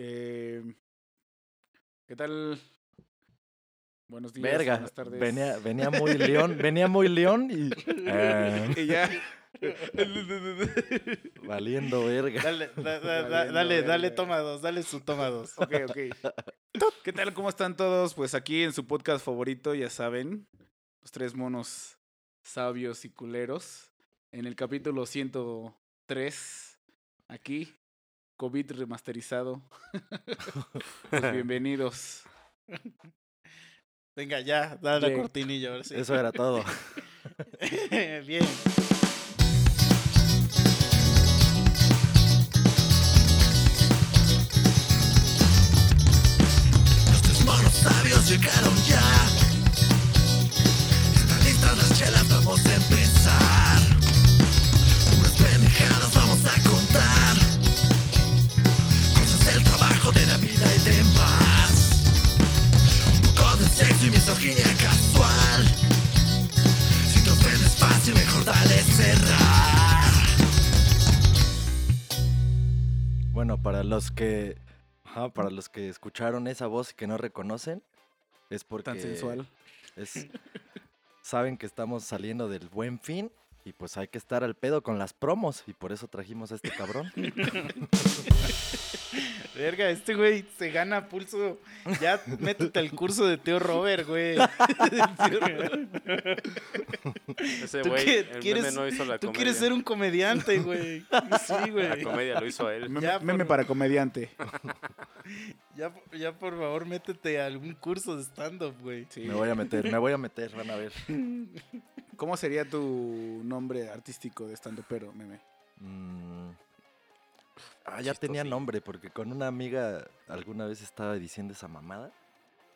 Eh, ¿Qué tal? Buenos días, Verga, buenas tardes. venía, venía muy león, venía muy león y eh, Y ya. valiendo verga. Dale, da- da- da- Valiendo dale, dale, verga. toma dos, dale su toma dos. ok, ok. ¿Qué tal? ¿Cómo están todos? Pues aquí en su podcast favorito, ya saben, los tres monos sabios y culeros. En el capítulo 103, aquí, COVID remasterizado. Pues bienvenidos. Venga, ya, dale la cortinilla, ahora sí. Eso era todo. Bien. Los tres monos sabios llegaron ya. Están listas las chelas, vamos a empezar. Misoginia casual. Si te ofendes fácil, mejor dale cerrar. Bueno, para los que ajá, para los que escucharon esa voz y que no reconocen, es porque Tan sensual. es- saben que estamos saliendo del buen fin y pues hay que estar al pedo con las promos y por eso trajimos a este cabrón. Verga, este güey se gana pulso. Ya métete al curso de Tío Robert, güey. Ese ¿Tú güey, el quieres- meme no hizo la Tú comedia. quieres ser un comediante, güey. Sí, La güey. comedia lo hizo él. Meme, Ya, meme por- para comediante. Ya, ya por favor, métete a algún curso de stand-up, güey. Sí. Me voy a meter, me voy a meter, van a ver. ¿Cómo sería tu nombre artístico de estando pero, meme? Mm. Ah, ya tenía nombre porque con una amiga alguna vez estaba diciendo esa mamada.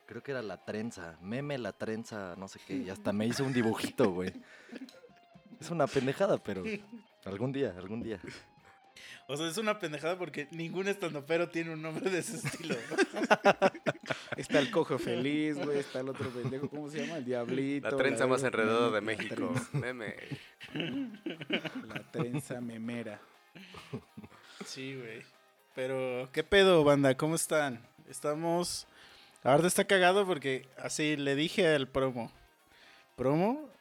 Creo que era la trenza, meme la trenza, no sé qué, y hasta me hizo un dibujito, güey. Es una pendejada, pero algún día, algún día. O sea, es una pendejada porque ningún estandopero tiene un nombre de ese estilo. Está el cojo feliz, güey. Está el otro pendejo. ¿Cómo se llama? El diablito. La trenza más enredada de México. Meme. La trenza memera. Sí, güey. Pero, ¿qué pedo, banda? ¿Cómo están? Estamos... Ahora está cagado porque así le dije al promo. Promo,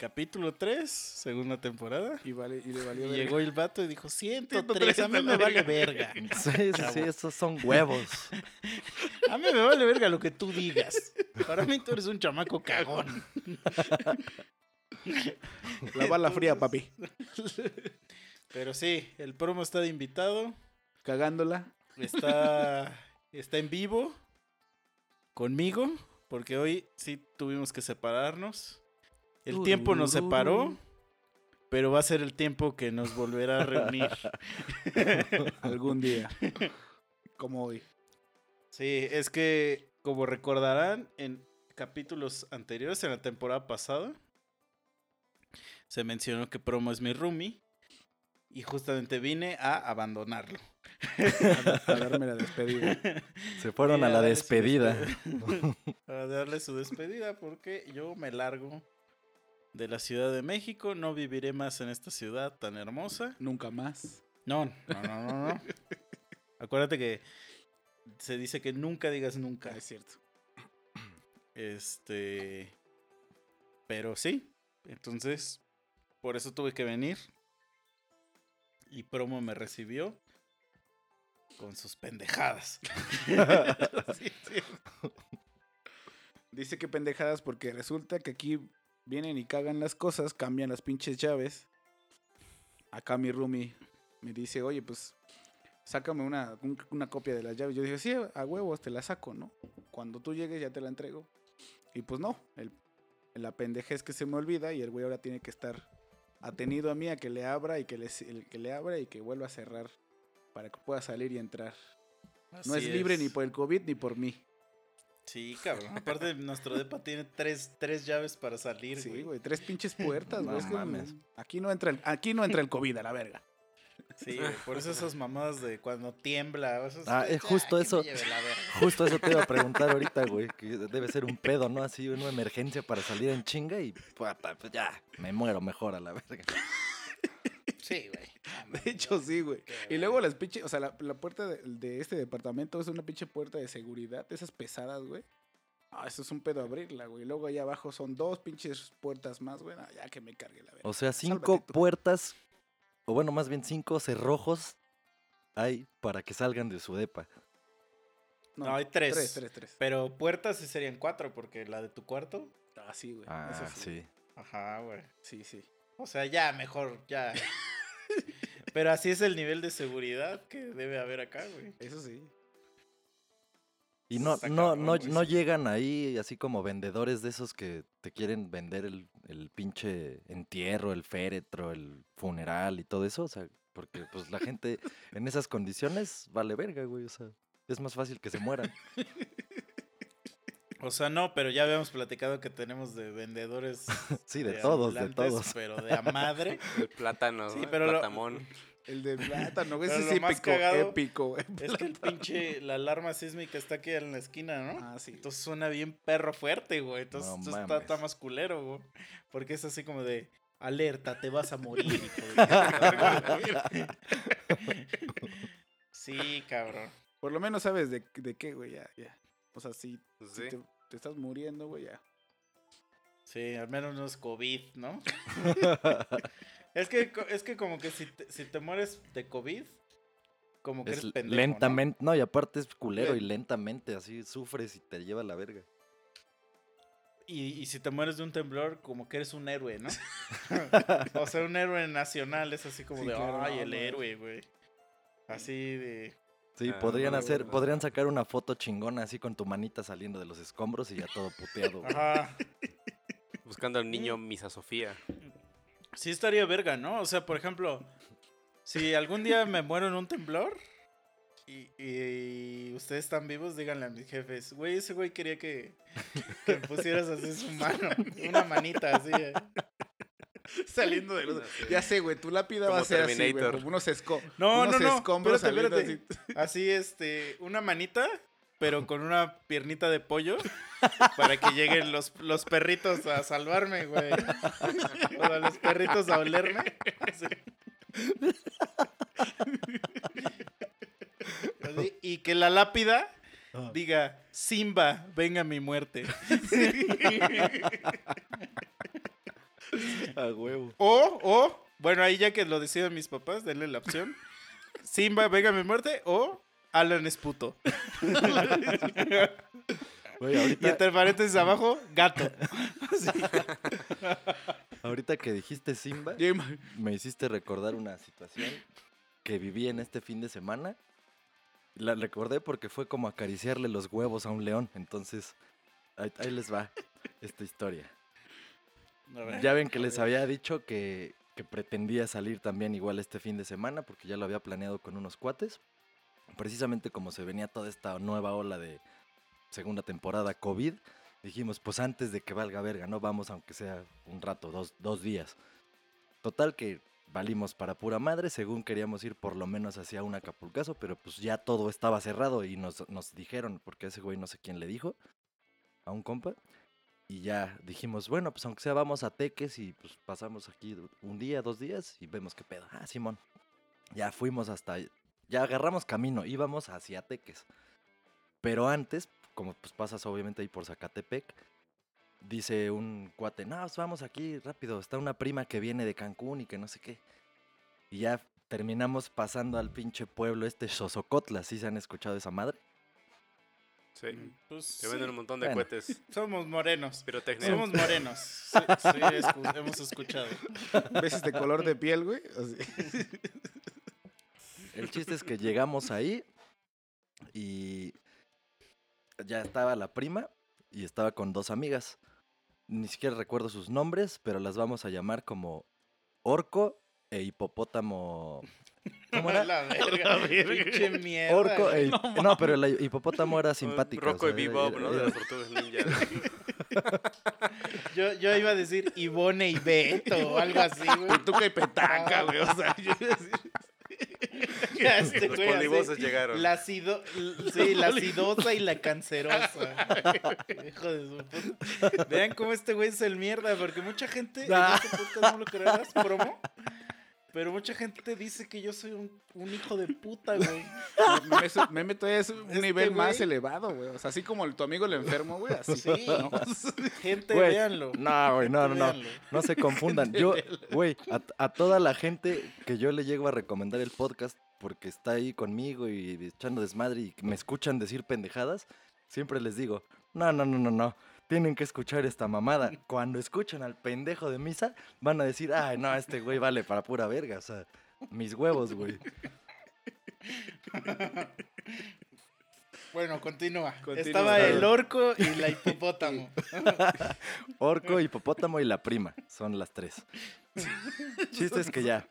capítulo 3, segunda temporada. Y, vale, y le valió Y verga. llegó el vato y dijo, 103, 103 a mí me vale verga". verga. Sí, sí, sí, esos son huevos. A mí me vale verga lo que tú digas. Para mí tú eres un chamaco cagón. La bala fría, papi. Pero sí, el promo está de invitado. Cagándola. Está, está en vivo conmigo, porque hoy sí tuvimos que separarnos. El tiempo nos separó, pero va a ser el tiempo que nos volverá a reunir. Algún día. Como hoy. Sí, es que, como recordarán, en capítulos anteriores, en la temporada pasada, se mencionó que Promo es mi roomie. Y justamente vine a abandonarlo. A, a darme la despedida. Se fueron Sí, a la darle su despedida. a darle su despedida porque yo me largo de la Ciudad de México, no viviré más en esta ciudad tan hermosa. Nunca más. No, no, no, no, no. Acuérdate que se dice que nunca digas nunca. Es cierto. Este, pero sí, entonces por eso tuve que venir. Y promo me recibió con sus pendejadas. Sí, sí. Dice que pendejadas porque resulta que aquí vienen y cagan las cosas, cambian las pinches llaves. Acá mi roomie me dice, oye, pues sácame una, un- una copia de las llaves. Yo dije, sí, a huevos, te la saco, ¿no? Cuando tú llegues ya te la entrego. Y pues no, el, la pendeja es que se me olvida y el güey ahora tiene que estar atenido a mí a que le abra y que le, el- que le abra y que vuelva a cerrar para que pueda salir y entrar. No es libre ni por el COVID ni por mí. Sí, cabrón. Aparte, nuestro depa tiene tres, tres llaves para salir, Sí, güey. güey, tres pinches puertas, güey. No mames. Aquí no entra el, aquí no entra el COVID a la verga. Sí, güey, por eso esas mamadas de cuando tiembla. esos- Ah, es justo que me eso. Justo eso te iba a preguntar ahorita, güey. Que debe ser un pedo, ¿no? Así, una emergencia para salir en chinga y pues, ya, me muero mejor a la verga. Sí, güey. De hecho, sí, güey. Y luego las pinches, o sea, la, la puerta de, de este departamento es una pinche puerta de seguridad, de esas pesadas, güey. Ah, eso es un pedo abrirla, güey. Luego allá abajo son dos pinches puertas más, güey. Ah, ya que me cargue la verga. O sea, cinco Sálvate puertas, o bueno, más bien cinco cerrojos hay para que salgan de su depa. No, hay tres. Tres, tres, tres. Pero puertas sí serían cuatro, porque la de tu cuarto. Ah, sí, güey. Ah, eso sí. sí. Ajá, güey. Sí, sí. O sea, ya, mejor, ya. Pero así es el nivel de seguridad que debe haber acá, güey. Eso sí. Y no, no, no, güey, no llegan ahí así como vendedores de esos que te quieren vender el, el pinche entierro, el féretro, el funeral y todo eso. O sea, porque pues la gente en esas condiciones vale verga, güey. O sea, es más fácil que se mueran. O sea, no, pero ya habíamos platicado que tenemos de vendedores. Sí, de todos, de ambulantes, todos. Pero de a madre. El plátano, Sí, el pero lo- platamón. El de plátano, Ese más épico, épico, güey. Es que el pinche, la alarma sísmica está aquí en la esquina, ¿no? Ah, sí. Entonces suena bien perro fuerte, güey. Entonces No esto está, más culero, güey. Porque es así como de, alerta, te vas a morir, de- Sí, cabrón. Por lo menos sabes de, de qué, güey, ya, ya. O sea, si, si Sí. te, te estás muriendo, güey, ya. Sí, al menos no es COVID, ¿no? es, que, es que como que si te, si te mueres de COVID, como que Es eres pendejo, lentamente, ¿no? y aparte es culero y lentamente, así sufres y te lleva a la verga. Y, y si te mueres de un temblor, como que eres un héroe, ¿no? o sea, un héroe nacional es así como Sí, de, claro, ay, no, el no. héroe, güey. Así de... Sí, Ah, podrían no, hacer, no, podrían sacar una foto chingona así con tu manita saliendo de los escombros y ya todo puteado. Ajá. Buscando al niño Misa Sofía. Sí estaría verga, ¿no? O sea, por ejemplo, si algún día me muero en un temblor y, y ustedes están vivos, díganle a mis jefes, güey, ese güey quería que, que me pusieras así su mano, una manita así. eh". Saliendo de los... Ya sé, güey, tu lápida va a ser así, güey. Como unos, esco... No, unos no, no, escombros espérate, así. Así, este, una manita, pero con una piernita de pollo para que lleguen los, los perritos a salvarme, güey. O sea, los perritos a olerme. Así, Y que la lápida Ah. diga, Simba, venga mi muerte. A huevo. O, o, bueno, ahí ya que lo deciden mis papás, denle la opción. Simba, venga mi muerte, o Alan es puto. Güey, Y entre paréntesis abajo, gato. ahorita que dijiste Simba, me hiciste recordar una situación que viví en este fin de semana. La recordé porque fue como acariciarle los huevos a un león. Entonces, ahí, ahí les va esta historia. Ya ven que les había dicho que, que pretendía salir también igual este fin de semana porque ya lo había planeado con unos cuates. Precisamente como se venía toda esta nueva ola de segunda temporada COVID, dijimos, pues antes de que valga verga, no vamos aunque sea un rato, dos, dos días. Total que valimos para pura madre, según queríamos ir por lo menos hacia un Acapulcazo, pero pues ya todo estaba cerrado y nos, nos dijeron, porque ese güey no sé quién le dijo, a un compa, y ya dijimos, bueno, pues aunque sea vamos a Teques y pues pasamos aquí un día, dos días y vemos qué pedo. Ah, Simón. Ya fuimos hasta, ya agarramos camino, íbamos hacia Teques. Pero antes, como pues pasas obviamente ahí por Zacatepec, dice un cuate, no, pues, vamos aquí rápido, está una prima que viene de Cancún y que no sé qué. Y ya terminamos pasando al pinche pueblo este Xosocotla, ¿sí se han escuchado esa madre? Sí. Pues, Te venden un montón de Bueno. cohetes. somos morenos. Pirotecnia. Somos morenos. Sí, sí, escu- hemos escuchado. ¿Ves este color de piel, güey? Así. El chiste es que llegamos ahí y ya estaba la prima y estaba con dos amigas. Ni siquiera recuerdo sus nombres, pero las vamos a llamar como Orco e Hipopótamo. ¿Cómo era? La verga. Pinche mierda. Orco e hip- No, pero el hipopótamo era simpático. Rocco y o sea, era- Bebop, ¿no? De las tortugas ninja. Yo, yo iba a decir Ivone y Beto o algo así, güey. Pituca y petaca, güey. O sea, yo iba a decir- Ya este Los güey así, polivoces llegaron. La acido, sí, la acidosa y la cancerosa. Hijo de su puta. Vean cómo este güey es el mierda, porque mucha gente en Ah. este podcast no lo creerás, promo. Pero mucha gente te dice que yo soy un, un hijo de puta, güey. Meme todavía es un Este nivel más elevado, güey. O sea, así como el, tu amigo el enfermo, güey. Así. Sí. ¿no? Gente, Güey, véanlo. No, güey, no, no, no. Véanlo. No se confundan. Yo, güey, a, a toda la gente que yo le llego a recomendar el podcast porque está ahí conmigo y echando desmadre y me escuchan decir pendejadas, siempre les digo, no, no, no, no, no. Tienen que escuchar esta mamada. Cuando escuchan al pendejo de misa, van a decir, ay, no, este güey vale para pura verga. O sea, mis huevos, güey. Bueno, continúa. Continúa. Estaba el orco y la hipopótamo. Orco, hipopótamo y la prima. Son las tres. Chiste es que ya.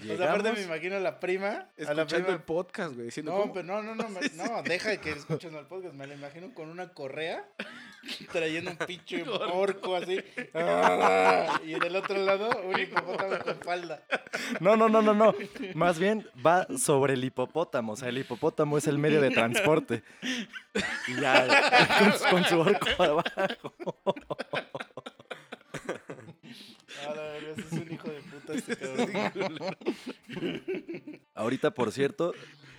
O sea, aparte me Llegamos- imagino a la prima. A la Escuchando prima el podcast, güey. No, pero no, no, no, me- no, deja de que escuchen el podcast. Me lo imagino con una correa trayendo un pinche orco así. ¡Ah! Y en el otro lado, un hipopótamo con falda. No, no, no, no, no. Más bien va sobre el hipopótamo. O sea, el hipopótamo es el medio de transporte. Y ya, con, su- con su orco abajo. Ah, la verdad, ese es un hijo de puta este cabrón. Ahorita, por cierto,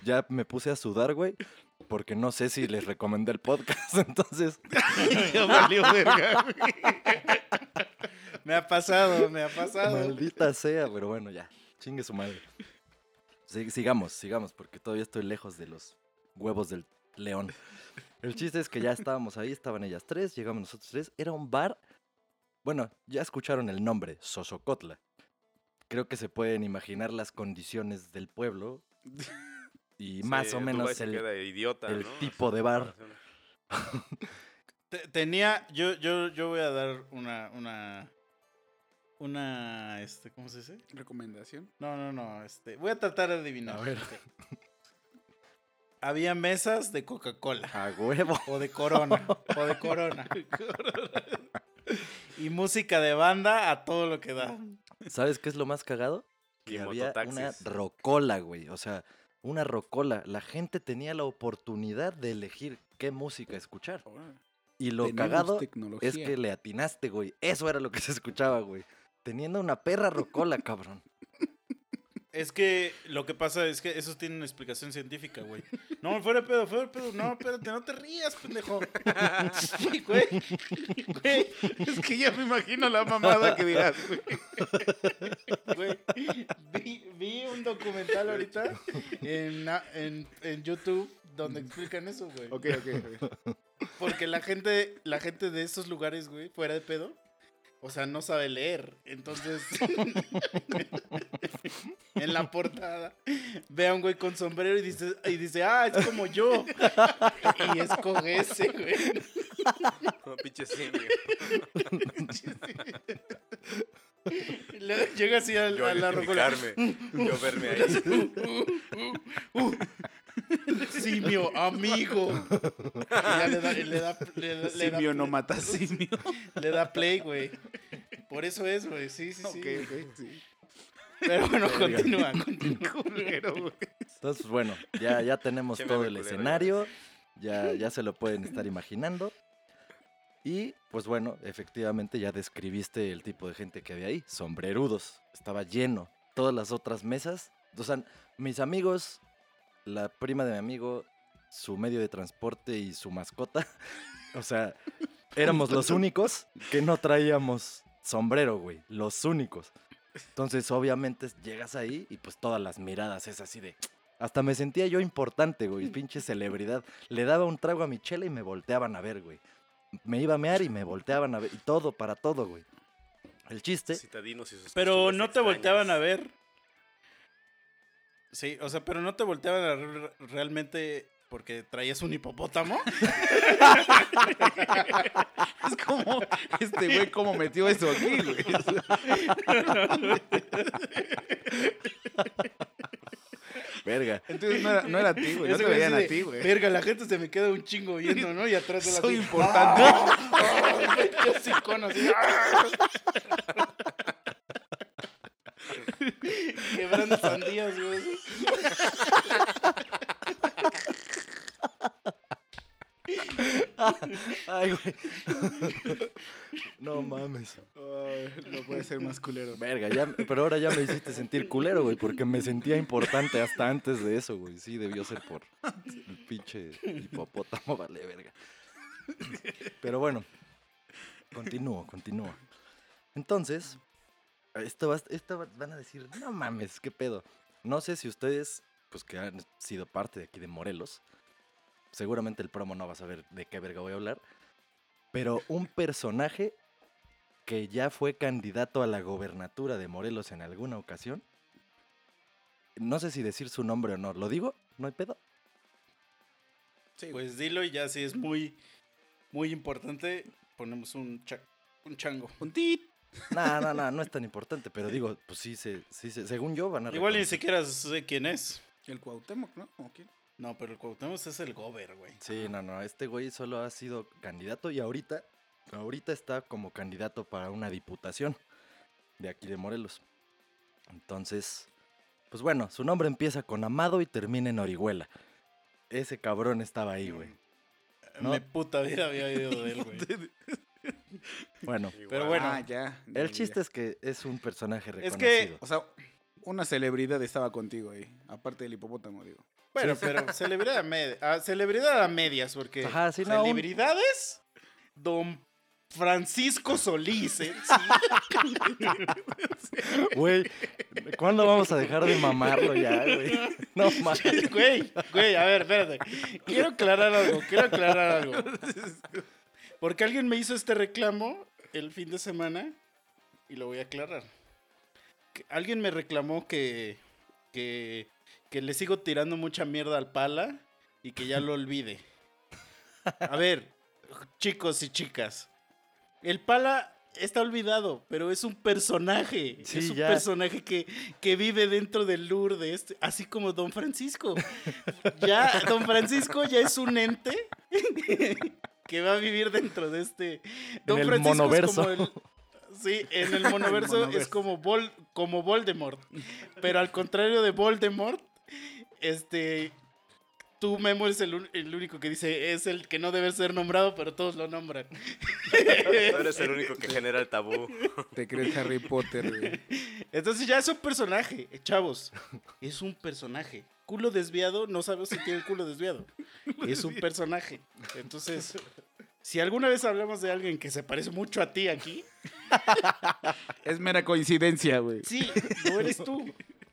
ya me puse a sudar, güey. Porque no sé si les recomendé el podcast. Entonces, Ya valió verga, güey. Me ha pasado, me ha pasado. maldita sea. Pero bueno, ya. Chingue su madre. Sigamos, sigamos. Porque todavía estoy lejos de los huevos del león. El chiste es que ya estábamos ahí, estaban ellas tres, llegamos nosotros tres. Era un bar. Bueno, ya escucharon el nombre, Sosocotla. Creo que se pueden imaginar las condiciones del pueblo. Y más o menos el, idiota, el ¿no? tipo de bar. Te- Tenía, yo, yo, yo voy a dar una, una, una, este, ¿cómo se dice? Recomendación. No, no, no, este, voy a tratar de adivinar. A ver. Había mesas de Coca-Cola. A huevo. O de Corona. o de Corona. y música de banda a todo lo que da. ¿Sabes qué es lo más cagado? Y Que había una rocola, güey. O sea, una rocola. La gente tenía la oportunidad de elegir qué música escuchar. Y lo Tenemos cagado tecnología. es que le atinaste, güey. Eso era lo que se escuchaba, güey. Teniendo una perra rocola, cabrón. Es que lo que pasa es que eso tiene una explicación científica, güey. No, fuera de pedo, fuera de pedo. No, espérate, no te rías, pendejo. Sí, güey. Güey, Es que ya me imagino la mamada que dirás, güey. güey. Vi, vi un documental ahorita en, en, en YouTube donde explican eso, güey. Ok, ok, ok. Porque la gente, la gente de esos lugares, güey, fuera de pedo, o sea, no sabe leer. Entonces, en la portada, ve a un güey con sombrero y dice, y dice, ah, es como yo. Y escoge ese, güey. No, pinche simio. Llega así al- Yo a la rocola. Yo verme ahí. Simio, amigo. Y ya le da, y le da, le da- le da Simio no mata simio. Le da play, güey. Por eso es, güey. Sí, sí, sí. Ok, ok, sí. Pero bueno, continúa, continúa. Culero, güey. Entonces, bueno, ya, ya tenemos todo el culero, escenario. Ya, ya se lo pueden estar imaginando. Y pues bueno, efectivamente ya describiste el tipo de gente que había ahí. Sombrerudos. Estaba lleno. Todas las otras mesas. O sea, mis amigos, la prima de mi amigo, su medio de transporte y su mascota. O sea, éramos los únicos que no traíamos sombrero, güey. Los únicos. Entonces, obviamente, llegas ahí y pues todas las miradas es así de... Hasta me sentía yo importante, güey, pinche celebridad. Le daba un trago a mi chela y me volteaban a ver, güey. Me iba a mear y me volteaban a ver. Y todo, para todo, güey. El chiste... Citadinos y sus Pero no te volteaban a ver. Sí, o sea, pero no te volteaban a ver realmente porque traías un hipopótamo. Es como, este güey, cómo metió eso aquí, güey. Verga. Entonces no era, no era a ti, güey. No te veían a ti, güey. Verga, la gente se me queda un chingo viendo, ¿no? Y atrás de la Soy importante. Yo sí con así. Quebrando sandías, güey. Ay, güey. No mames. Ay, no puede ser más culero. Verga, ya, pero ahora ya me hiciste sentir culero, güey, porque me sentía importante hasta antes de eso, güey. Sí, debió ser por el pinche hipopótamo, vale, verga. Pero bueno, continúo, continúo. Entonces, esto, va- esto va- van a decir, no mames, qué pedo. No sé si ustedes, pues que han sido parte de aquí de Morelos, seguramente el promo no va a saber de qué verga voy a hablar, pero un personaje que ya fue candidato a la gobernatura de Morelos en alguna ocasión. No sé si decir su nombre o no. ¿Lo digo? ¿No hay pedo? Sí. Pues dilo y ya si es muy, muy importante, ponemos un, cha- un chango. Un tit. No, no, no, no es tan importante, pero digo, pues sí, se, sí se- según yo van a... Igual ni reconocer. siquiera sé quién es. El Cuauhtémoc, ¿no? ¿O quién? No, pero el Cuauhtémoc es el gober, güey. Sí, no, no, este güey solo ha sido candidato y ahorita, ahorita está como candidato para una diputación de aquí de Morelos. Entonces, pues bueno, su nombre empieza con Amado y termina en Orihuela. Ese cabrón estaba ahí, güey. No. Mi puta vida había oído de él, güey. Bueno, Pero bueno, Ah, ya. ya, el ya. chiste es que es un personaje Es reconocido. que- O sea, una celebridad estaba contigo ahí. Aparte del hipopótamo, digo. Bueno, pero celebridad a, med- a celebridad a medias, porque Ajá, sí, no, un- celebridades, don Francisco Solís, ¿eh? Sí. Güey, ¿cuándo vamos a dejar de mamarlo ya, güey? No mames. Güey, güey, a ver, espérate. Quiero aclarar algo, quiero aclarar algo. Porque alguien me hizo este reclamo el fin de semana y lo voy a aclarar. Alguien me reclamó que, que, que le sigo tirando mucha mierda al pala y que ya lo olvide. A ver, chicos y chicas, el pala está olvidado, pero es un personaje. Sí, es un ya. personaje que, que vive dentro del lure de este, así como Don Francisco. Ya, Don Francisco ya es un ente que va a vivir dentro de este. Don el Francisco es monoverso. como el- sí, en el monoverso, es monoverso. como, Vol, como Voldemort. Pero al contrario de Voldemort, este. Tú, Memo, es el, único que dice, es el que no debe ser nombrado, pero todos lo nombran. Tú eres el único que genera el tabú. Te crees Harry Potter, güey. Entonces ya es un personaje, chavos. Es un personaje. Culo desviado, no sabes si tiene el culo desviado. Es un personaje. Entonces, si alguna vez hablamos de alguien que se parece mucho a ti aquí, Es mera coincidencia, güey. sí, no eres tú.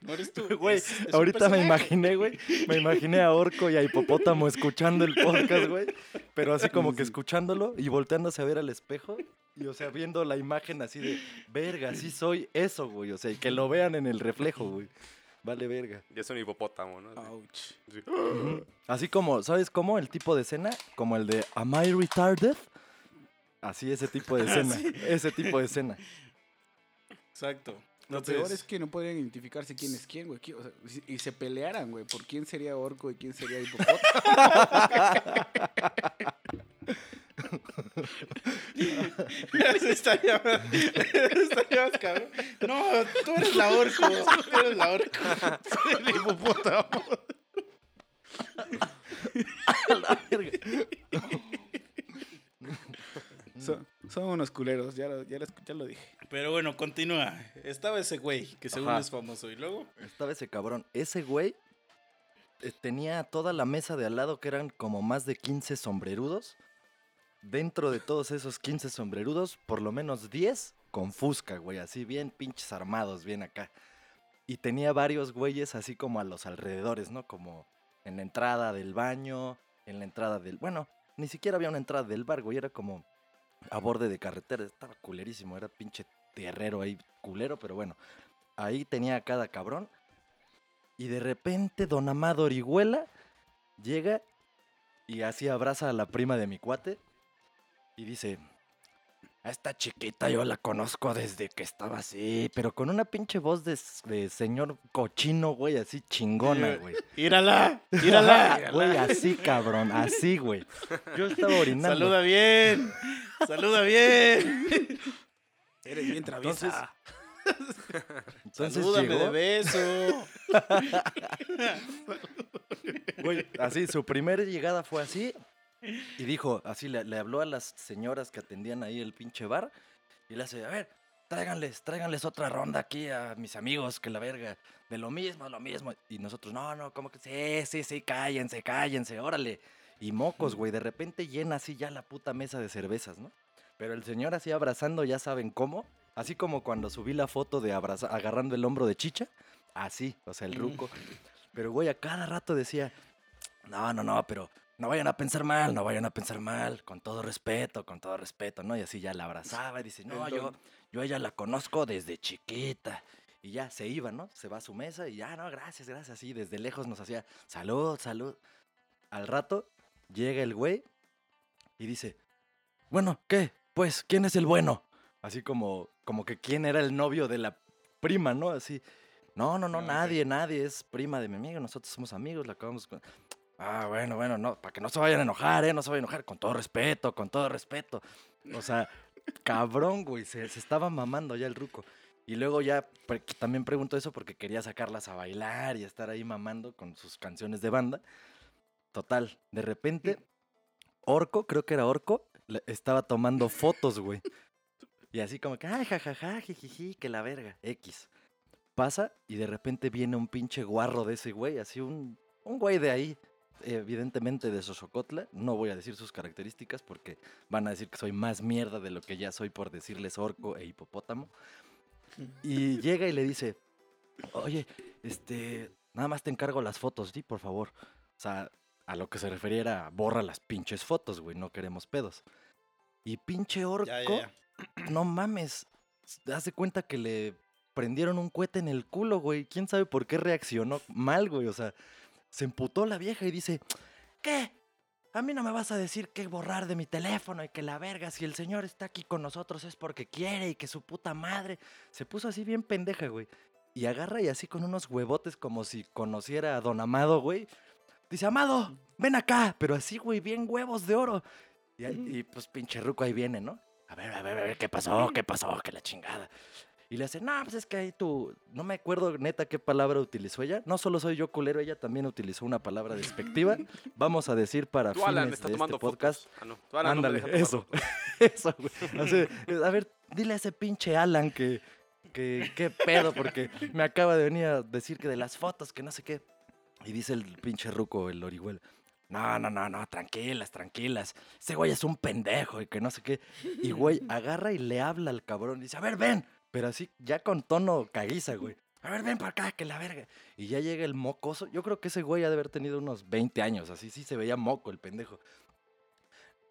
No eres tú. Güey, es- es un ahorita me imaginé, güey. Me imaginé a Orco y a Hipopótamo escuchando el podcast, güey. Pero así como que escuchándolo y volteándose a ver al espejo. Y, o sea, viendo la imagen así de, verga, sí soy eso, güey. O sea, y que lo vean en el reflejo, güey. Vale, verga. Ya es un hipopótamo, ¿no? Ouch. Sí. Así como, ¿sabes cómo? El tipo de escena, como el de Am I retarded? Así ese tipo de escena. Ese tipo de escena. Exacto. Lo Entonces, peor es que no podrían identificarse quién es quién, güey. O sea, y se pelearan, güey, por quién sería orco y quién sería hipopótamo. estaría, estaría más cabrón. No, tú eres la orco. Tú eres la orco. Soy el hipopótamo. son, son unos culeros, ya lo, ya, lo, ya lo dije. Pero bueno, continúa. Estaba ese güey que según Ajá. es famoso. Y luego. Estaba ese cabrón. Ese güey eh, tenía toda la mesa de al lado que eran como más de 15 sombrerudos. Dentro de todos esos 15 sombrerudos, por lo menos 10 con fusca, güey. Así bien pinches armados, bien acá. Y tenía varios güeyes así como a los alrededores, ¿no? Como en la entrada del baño, en la entrada del... Bueno, ni siquiera había una entrada del bar, güey. Era como a borde de carretera. Estaba culerísimo. Era pinche terrero ahí, culero, pero bueno. Ahí tenía a cada cabrón. Y de repente Don Amado Orihuela llega y así abraza a la prima de mi cuate y dice, a esta chiquita yo la conozco desde que estaba así, pero con una pinche voz de, señor cochino, güey, así chingona, güey. ¡Írala! ¡Írala! Güey, así cabrón, así, güey. Yo estaba orinando. ¡Saluda bien! ¡Saluda bien! Eres bien traviesa. Entonces ¡Salúdame llegó, de beso! Güey, así, su primera llegada fue así. Y dijo, así le, le habló a las señoras que atendían ahí el pinche bar. Y le hace, a ver, tráiganles, tráiganles otra ronda aquí a mis amigos, que la verga, de lo mismo, lo mismo. Y nosotros, no, no, como que sí, sí, sí, cállense, cállense, órale. Y mocos, güey, de repente llena así ya la puta mesa de cervezas, ¿no? Pero el señor así abrazando, ya saben cómo, así como cuando subí la foto de abraza- agarrando el hombro de Chicha, así, o sea, el ruco. Pero, güey, a cada rato decía, no, no, no, pero no vayan a pensar mal, no vayan a pensar mal, con todo respeto, con todo respeto, ¿no? Y así ya la abrazaba y dice, no, yo, yo ella la conozco desde chiquita. Y ya se iba, ¿no? Se va a su mesa y ya, no, gracias, gracias. Así desde lejos nos hacía, salud, salud. Al rato llega el güey y dice, bueno, ¿qué? Pues, ¿quién es el bueno? Así como, como que quién era el novio de la prima, ¿no? Así, no, no, no, nadie, nadie es prima de mi amigo, nosotros somos amigos, la acabamos con... Ah, bueno, bueno, no, para que no se vayan a enojar, ¿eh? No se vayan a enojar, con todo respeto, con todo respeto. O sea, cabrón, güey, se, se estaba mamando ya el ruco. Y luego ya pre- también pregunto eso porque quería sacarlas a bailar y estar ahí mamando con sus canciones de banda. Total, de repente, Orco, creo que era Orco, estaba tomando fotos, güey. Y así como que, ay, jajaja, jijiji, que la verga, X. Pasa y de repente viene un pinche guarro de ese güey, así un, un güey de ahí, evidentemente de Sosocotla. No voy a decir sus características porque van a decir que soy más mierda de lo que ya soy por decirles orco e hipopótamo. Y llega y le dice, oye, este, nada más te encargo las fotos, ¿sí? Por favor. O sea, a lo que se refería era, borra las pinches fotos, güey, no queremos pedos. Y pinche orco, Ya, ya, ya. no mames, de cuenta que le prendieron un cohete en el culo, güey. ¿Quién sabe por qué reaccionó mal, güey? O sea, se emputó la vieja y dice, ¿qué? A mí no me vas a decir qué borrar de mi teléfono y que la verga, si el señor está aquí con nosotros es porque quiere y que su puta madre. Se puso así bien pendeja, güey. Y agarra y así con unos huevotes como si conociera a Don Amado, güey. Dice, Amado, ven acá. Pero así, güey, bien huevos de oro. Y, y, pues pinche ruco ahí viene, ¿no? A ver, a ver, a ver, ¿qué pasó? ¿Qué pasó? Que la chingada. Y le hace, no, pues es que ahí tú, no me acuerdo neta qué palabra utilizó ella. No solo soy yo culero, ella también utilizó una palabra despectiva. Vamos a decir para Tú, Alan, fines está de tomando este podcast. Ah, no. Tú, Alan, no me Ándale, eso. Eso, güey. Así, a ver, dile a ese pinche Alan que, que, qué pedo, porque me acaba de venir a decir que de las fotos, que no sé qué. Y dice el pinche ruco, el orihuelo. No, no, no, no, tranquilas, tranquilas. Ese güey es un pendejo y que no sé qué. Y güey, agarra y le habla al cabrón. Y dice, a ver, ven. Pero así, ya con tono caguiza, güey. A ver, ven para acá, que la verga. Y ya llega el mocoso. Yo creo que ese güey ha de haber tenido unos 20 años. Así sí se veía moco el pendejo.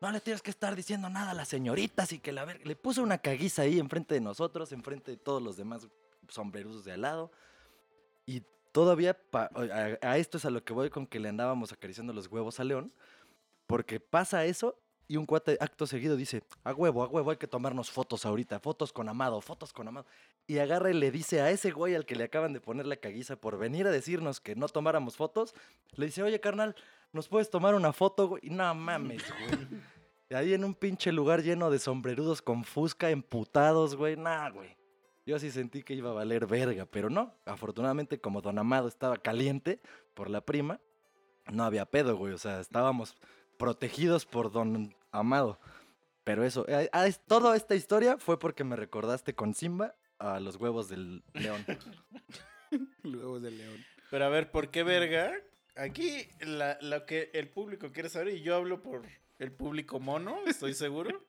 No le tienes que estar diciendo nada a las señoritas y que la verga. Le puso una caguiza ahí enfrente de nosotros, enfrente de todos los demás sombrerudos de al lado. Y todavía, a esto es a lo que voy con que le andábamos acariciando los huevos a León. Porque pasa eso y un cuate acto seguido dice, a huevo, a huevo, hay que tomarnos fotos ahorita, fotos con Amado, fotos con Amado. Y agarra y le dice a ese güey al que le acaban de poner la caguiza por venir a decirnos que no tomáramos fotos, le dice, oye carnal, ¿nos puedes tomar una foto, güey? Y no mames, güey. Y ahí en un pinche lugar lleno de sombrerudos con fusca, emputados, güey, nah, güey. Yo sí sentí que iba a valer verga, pero no. Afortunadamente, como Don Amado estaba caliente por la prima, no había pedo, güey. O sea, estábamos protegidos por Don Amado. Pero eso, eh, ah, es- toda esta historia fue porque me recordaste con Simba a los huevos del león. Luego del león. Pero a ver, ¿por qué verga? Aquí la- lo que el público quiere saber, y yo hablo por el público mono, estoy seguro.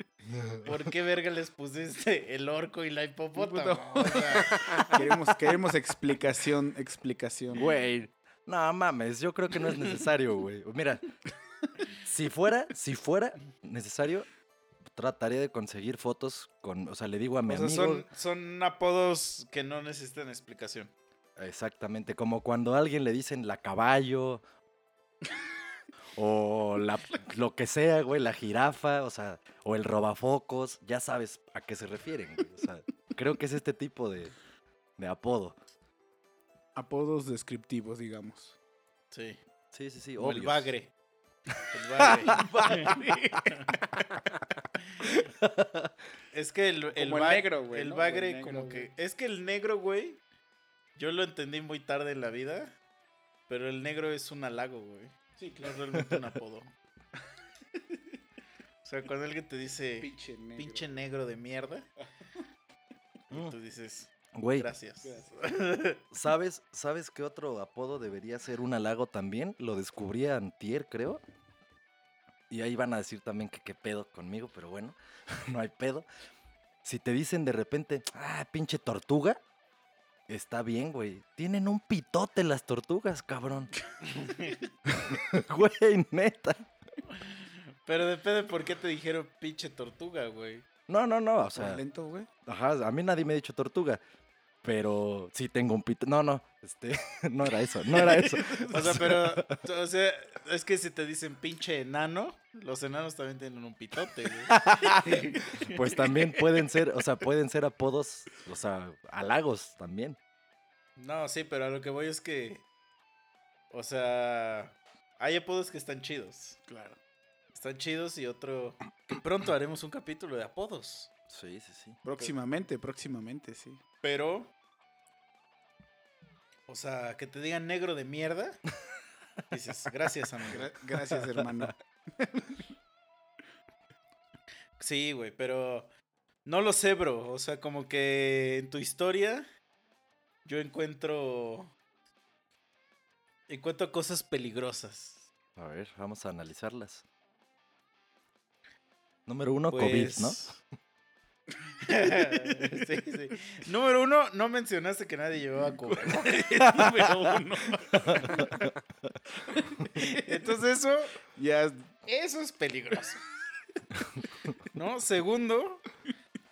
¿Por qué verga les pusiste el orco y la hipopótamo? O sea, Queremos, queremos explicación, explicación. Güey, no mames, yo creo que no es necesario, güey. Mira, si fuera, si fuera necesario, trataría de conseguir fotos con, o sea, le digo a mi o sea, amigo, son, son apodos que no necesitan explicación. exactamente, como cuando a alguien le dicen la caballo o la, lo que sea, güey, la jirafa, o sea, o el robafocos, ya sabes a qué se refieren, güey. O sea, creo que es este tipo de, de apodo. Apodos descriptivos, digamos. Sí. Sí, sí, sí, Como el bagre. El bagre. es que el, el, Como el ba- negro, güey, El ¿no? bagre, El negro, como güey. que. Es que el negro, güey. Yo lo entendí muy tarde en la vida. Pero el negro es un halago, güey. Sí, No es realmente un apodo. o sea, cuando alguien te dice Pinche negro. pinche negro de mierda. Y tú dices, Güey, gracias. ¿sabes, ¿sabes qué otro apodo debería ser un halago también? Lo descubrí antier, creo. Y ahí van a decir también que qué pedo conmigo, pero bueno, no hay pedo. Si te dicen de repente, ah, pinche tortuga, está bien, güey. Tienen un pitote las tortugas, cabrón. güey, neta. Pero depende por qué te dijeron pinche tortuga, güey. No, no, no, o Sea, sea, lento, güey. ajá, a mí nadie me ha dicho tortuga. Pero sí tengo un pito. No, no, este, no era eso, no era eso. O sea, pero, o sea, es que si te dicen pinche enano, los enanos también tienen un pitote, güey. Pues también pueden ser, o sea, pueden ser apodos, o sea, halagos también. No, sí, pero a lo que voy es que, o sea, hay apodos que están chidos. Claro. Están chidos y otro, que pronto haremos un capítulo de apodos. Sí, sí, sí. Próximamente, próximamente, sí. Pero, o sea, que te digan negro de mierda. Dices, gracias, amigo. Gra- gracias, hermano. Sí, güey, pero no lo sé, bro. O sea, como que en tu historia yo encuentro encuentro cosas peligrosas. A ver, vamos a analizarlas. Número uno, COVID, ¿no? Sí, sí. Número uno, no mencionaste que nadie llevaba. Número uno. Entonces eso, Ya, es- eso es peligroso. ¿No? Segundo,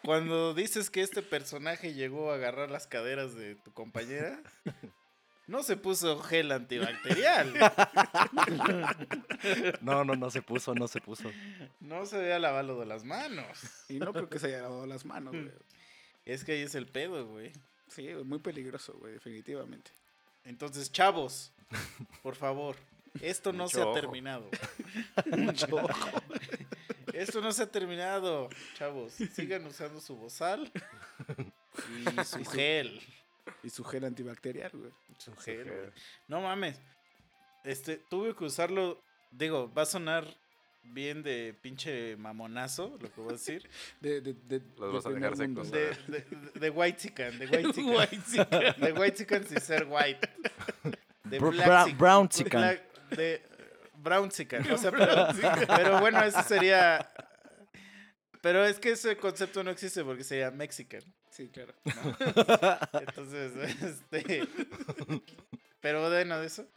cuando dices que este personaje llegó a agarrar las caderas de tu compañera, no se puso gel antibacterial. No, no, no se puso, no se puso. No se había lavado de las manos. y no creo que se haya lavado las manos, güey. Es que ahí es el pedo, güey. Sí, muy peligroso, güey, definitivamente. Entonces, chavos, por favor, esto no Mucho se ha ojo. terminado. Esto no se ha terminado, chavos. Sigan usando su bozal y su gel. Y su gel antibacterial, güey. Su gel, güey. No mames. Este, tuve que usarlo. Digo, va a sonar bien de pinche mamonazo, lo que voy a decir. De, de, de, Los de vas a dejar secos. De, de, de white chican, de white chican. De white chican sin ser white. De Br- black bra- chican. brown chican. Black- de brown chican. O sea, pero, pero bueno, eso sería. Pero es que ese concepto no existe porque sería mexican. Sí, claro. Entonces, este. Pero bueno, de eso.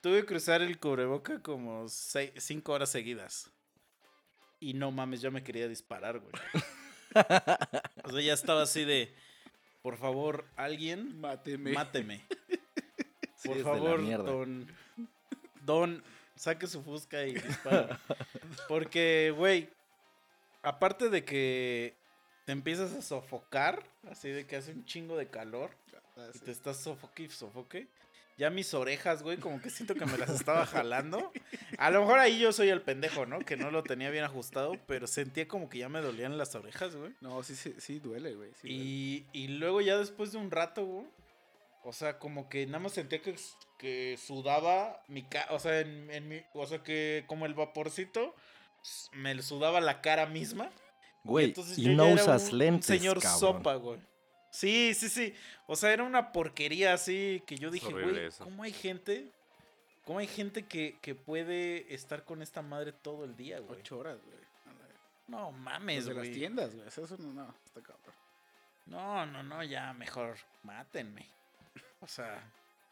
Tuve que cruzar el cubreboca como seis, cinco horas seguidas. Y no mames, yo me quería disparar, güey. O sea, ya estaba así de. Por favor, alguien, Máteme. máteme. Sí, Por favor, don. Don, saque su fusca y dispara. Porque, güey, aparte de que te empiezas a sofocar, así de que hace un chingo de calor Ah, y te estás sofoque y sofoque. Ya mis orejas, güey, como que siento que me las estaba jalando. A lo mejor ahí yo soy el pendejo, ¿no? Que no lo tenía bien ajustado, pero sentía como que ya me dolían las orejas, güey. No, sí, sí, sí duele, güey. sí duele. Y, y luego ya después de un rato, güey. O sea, como que nada más sentía que, que sudaba mi cara. O sea, en, en mi. O sea, que como el vaporcito me sudaba la cara misma. Güey, Entonces y yo ya no usas un- un lentes, señor cabrón. sopa, güey. Sí, sí, sí. O sea, era una porquería así que yo dije, güey. ¿cómo hay gente? ¿Cómo hay gente que, que puede estar con esta madre todo el día, güey? Ocho horas, güey. No mames, de las güey. tiendas, güey. Eso no, no, está cabrón. No, no, no, ya mejor mátenme. O sea,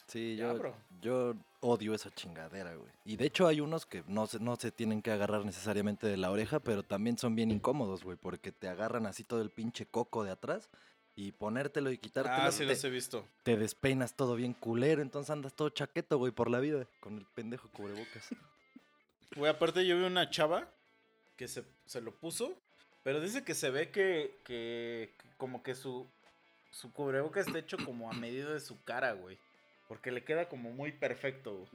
Sí, Ya, yo, bro. yo odio esa chingadera, güey. Y de hecho hay unos que no se, no se tienen que agarrar necesariamente de la oreja, pero también son bien incómodos, güey, porque te agarran así todo el pinche coco de atrás y ponértelo y quitártelo. ah, sí te, los he visto. te despeinas todo bien culero, entonces andas todo chaqueto, güey, por la vida, con el pendejo cubrebocas. Güey, aparte yo vi una chava que se, se lo puso, pero dice que se ve que, que, que como que su, su cubreboca está hecho como a medida de su cara, güey. Porque le queda como muy perfecto, güey.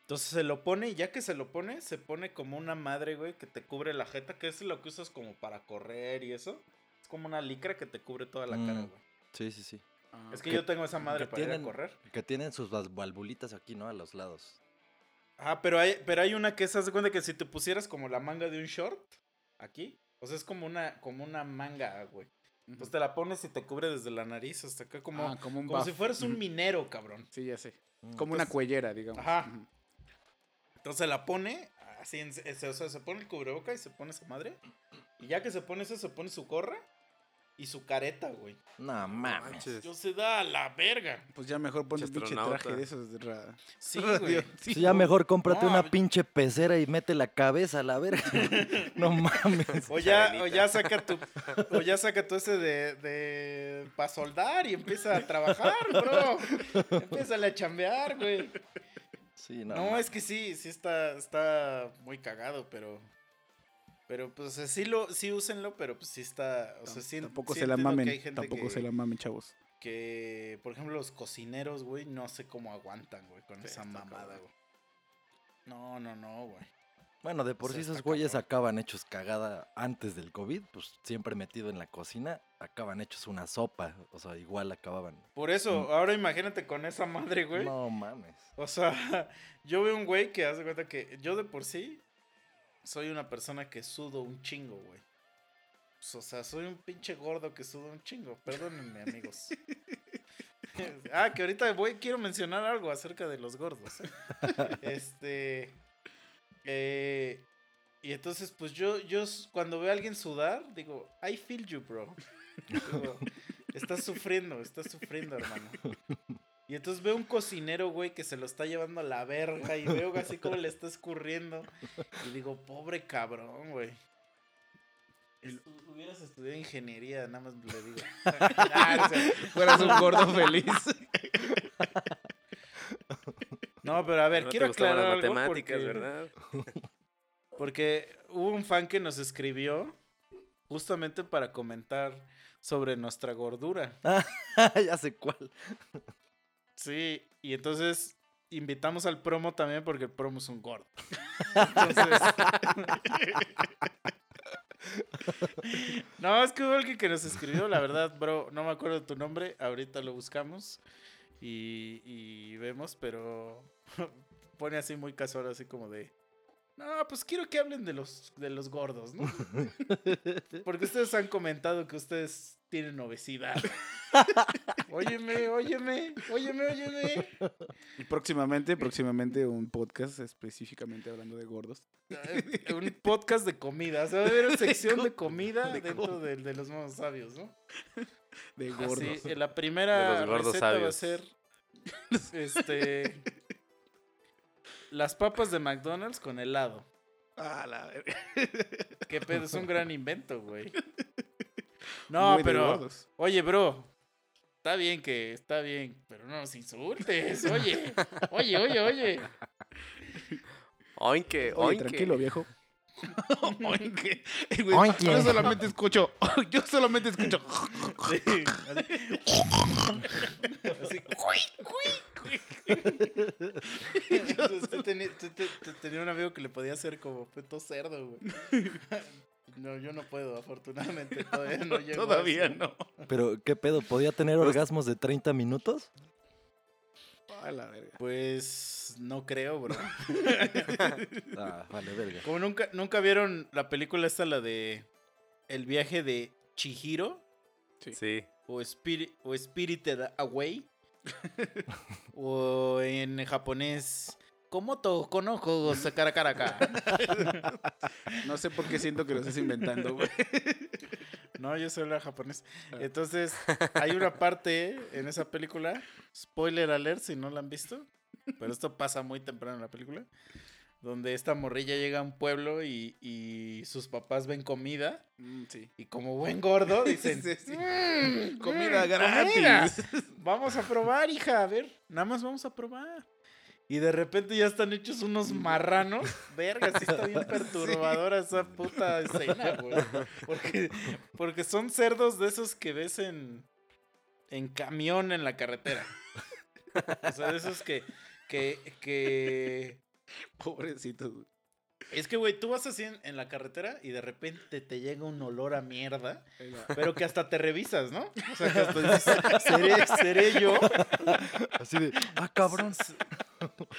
Entonces se lo pone y ya que se lo pone, se pone como una madre, güey, que te cubre la jeta, que es lo que usas como para correr y eso. Es como una licra que te cubre toda la cara, Mm. güey. Sí, sí, sí. Ah, Es que Que- yo tengo esa madre para ir a correr. Que tienen sus valvulitas aquí, ¿no? A los lados. Ajá, pero hay, pero hay una que se hace cuenta que si te pusieras como la manga de un short, aquí, o sea, es como una, como una manga, güey. Pues te la pones y te cubre desde la nariz hasta acá como, Ah, como un como si fueras un minero, cabrón. Sí, ya sé. Mm. Como una cuellera, digamos. Ajá. Entonces la pone, así, en- o sea, se pone el cubreboca y se pone esa madre. Y ya que se pone eso, se pone su gorra y su careta, güey. No mames. Manches. Yo se da a la verga. Pues ya mejor ponte un Pinche traje de esos de ra- Sí, güey. Sí, ya mejor cómprate No, una pinche pecera y mete la cabeza a la verga. no mames. O ya, o ya saca tu, o ya saca tu ese de, de para soldar y empieza a trabajar, bro. Empieza a chambear, güey. Sí, no. No, es que sí, sí está, está muy cagado, pero. Pero pues sí lo, sí úsenlo, pero pues sí está. O sea, sí, tampoco sí se la mamen. Tampoco que, se la mamen, chavos. que, por ejemplo, los cocineros, güey, no sé cómo aguantan, güey, con Sí, esa mamada, güey. No, no, no, güey. Bueno, de por Sí, esos güeyes cabrón. acaban hechos cagada antes del COVID, pues siempre metido en la cocina, acaban hechos una sopa. O sea, igual acababan. Por eso, ahora imagínate con esa madre, güey. No mames. O sea, yo veo un güey que hace cuenta que yo de por sí soy una persona que sudo un chingo, güey. Pues, o sea, soy un pinche gordo que suda un chingo. Perdónenme, amigos. ah, que ahorita voy, quiero mencionar algo acerca de los gordos. ¿eh? este. eh, y entonces, pues yo, yo cuando veo a alguien sudar, digo, I feel you, bro. Digo, estás sufriendo, estás sufriendo, hermano. Y entonces veo un cocinero, güey, que se lo está llevando a la verga y veo así como le está escurriendo. Y digo, pobre cabrón, güey. Hubieras estudiado ingeniería, nada más le digo. Ah, o sea, Fueras un gordo feliz. no, pero a ver, no quiero te aclarar las algo matemáticas, porque, ¿verdad? porque hubo un fan que nos escribió justamente para comentar sobre nuestra gordura. ya sé cuál. Sí, y entonces invitamos al promo también porque el promo es un gordo. Entonces... no, es que hubo alguien que nos escribió, la verdad, bro, no me acuerdo tu nombre, ahorita lo buscamos y, y vemos, pero pone así muy casual, así como de... No, pues quiero que hablen de los, de los gordos, ¿no? Porque ustedes han comentado que ustedes tienen obesidad. óyeme, óyeme, óyeme, óyeme. Y próximamente, próximamente un podcast específicamente hablando de gordos. Eh, Un podcast de comida. O sea, va a haber una sección de comida de dentro de los monos sabios, ¿no? De gordos. Así, eh, la primera De los gordos receta va a ser este las papas de McDonald's con helado. Ah, la verga. Qué pedo, es un gran invento, güey. No, Muy pero oye, bro. Está bien que está bien, pero no nos insultes. Oye, oye, oye, oye. Oinque, Oye, oinque. tranquilo, viejo. Oinque. Eh, güey, Oinque. Yo solamente escucho. Yo solamente escucho. Sí, así. Así. Te- tenía un amigo que le podía hacer como feto cerdo, güey. No, yo no puedo, afortunadamente. Todavía no llego a Todavía eso. no. Pero, ¿qué pedo? ¿Podía tener orgasmos de 30 minutos? A la verga. Pues no creo, bro. Ah, vale, verga. Como nunca, nunca vieron la película esta, la de El viaje de Chihiro Sí. o, Spirit, o Spirited Away. o en japonés, Komoto Konojo Sakarakaraka. No sé por qué siento que lo estás inventando, güey. No, yo soy la japonés. Entonces, hay una parte en esa película, spoiler alert si no la han visto, pero esto pasa muy temprano en la película, donde esta morrilla llega a un pueblo y, y sus papás ven comida Mm, sí. y como buen gordo dicen, Sí, sí. "Mm, Comida mm, gratis. comida. Vamos a probar, hija, a ver, nada más vamos a probar. Y de repente ya están hechos unos marranos. Verga, sí está bien perturbadora esa puta escena, güey. Porque, porque son cerdos de esos que ves en, en camión en la carretera. O sea, de esos que, que, que... Pobrecitos. güey. Es que, güey, tú vas así en, en la carretera y de repente te llega un olor a mierda. Pero que hasta te revisas, ¿no? O sea, que hasta dices, ¿seré, seré yo? Así de, ah, cabrón.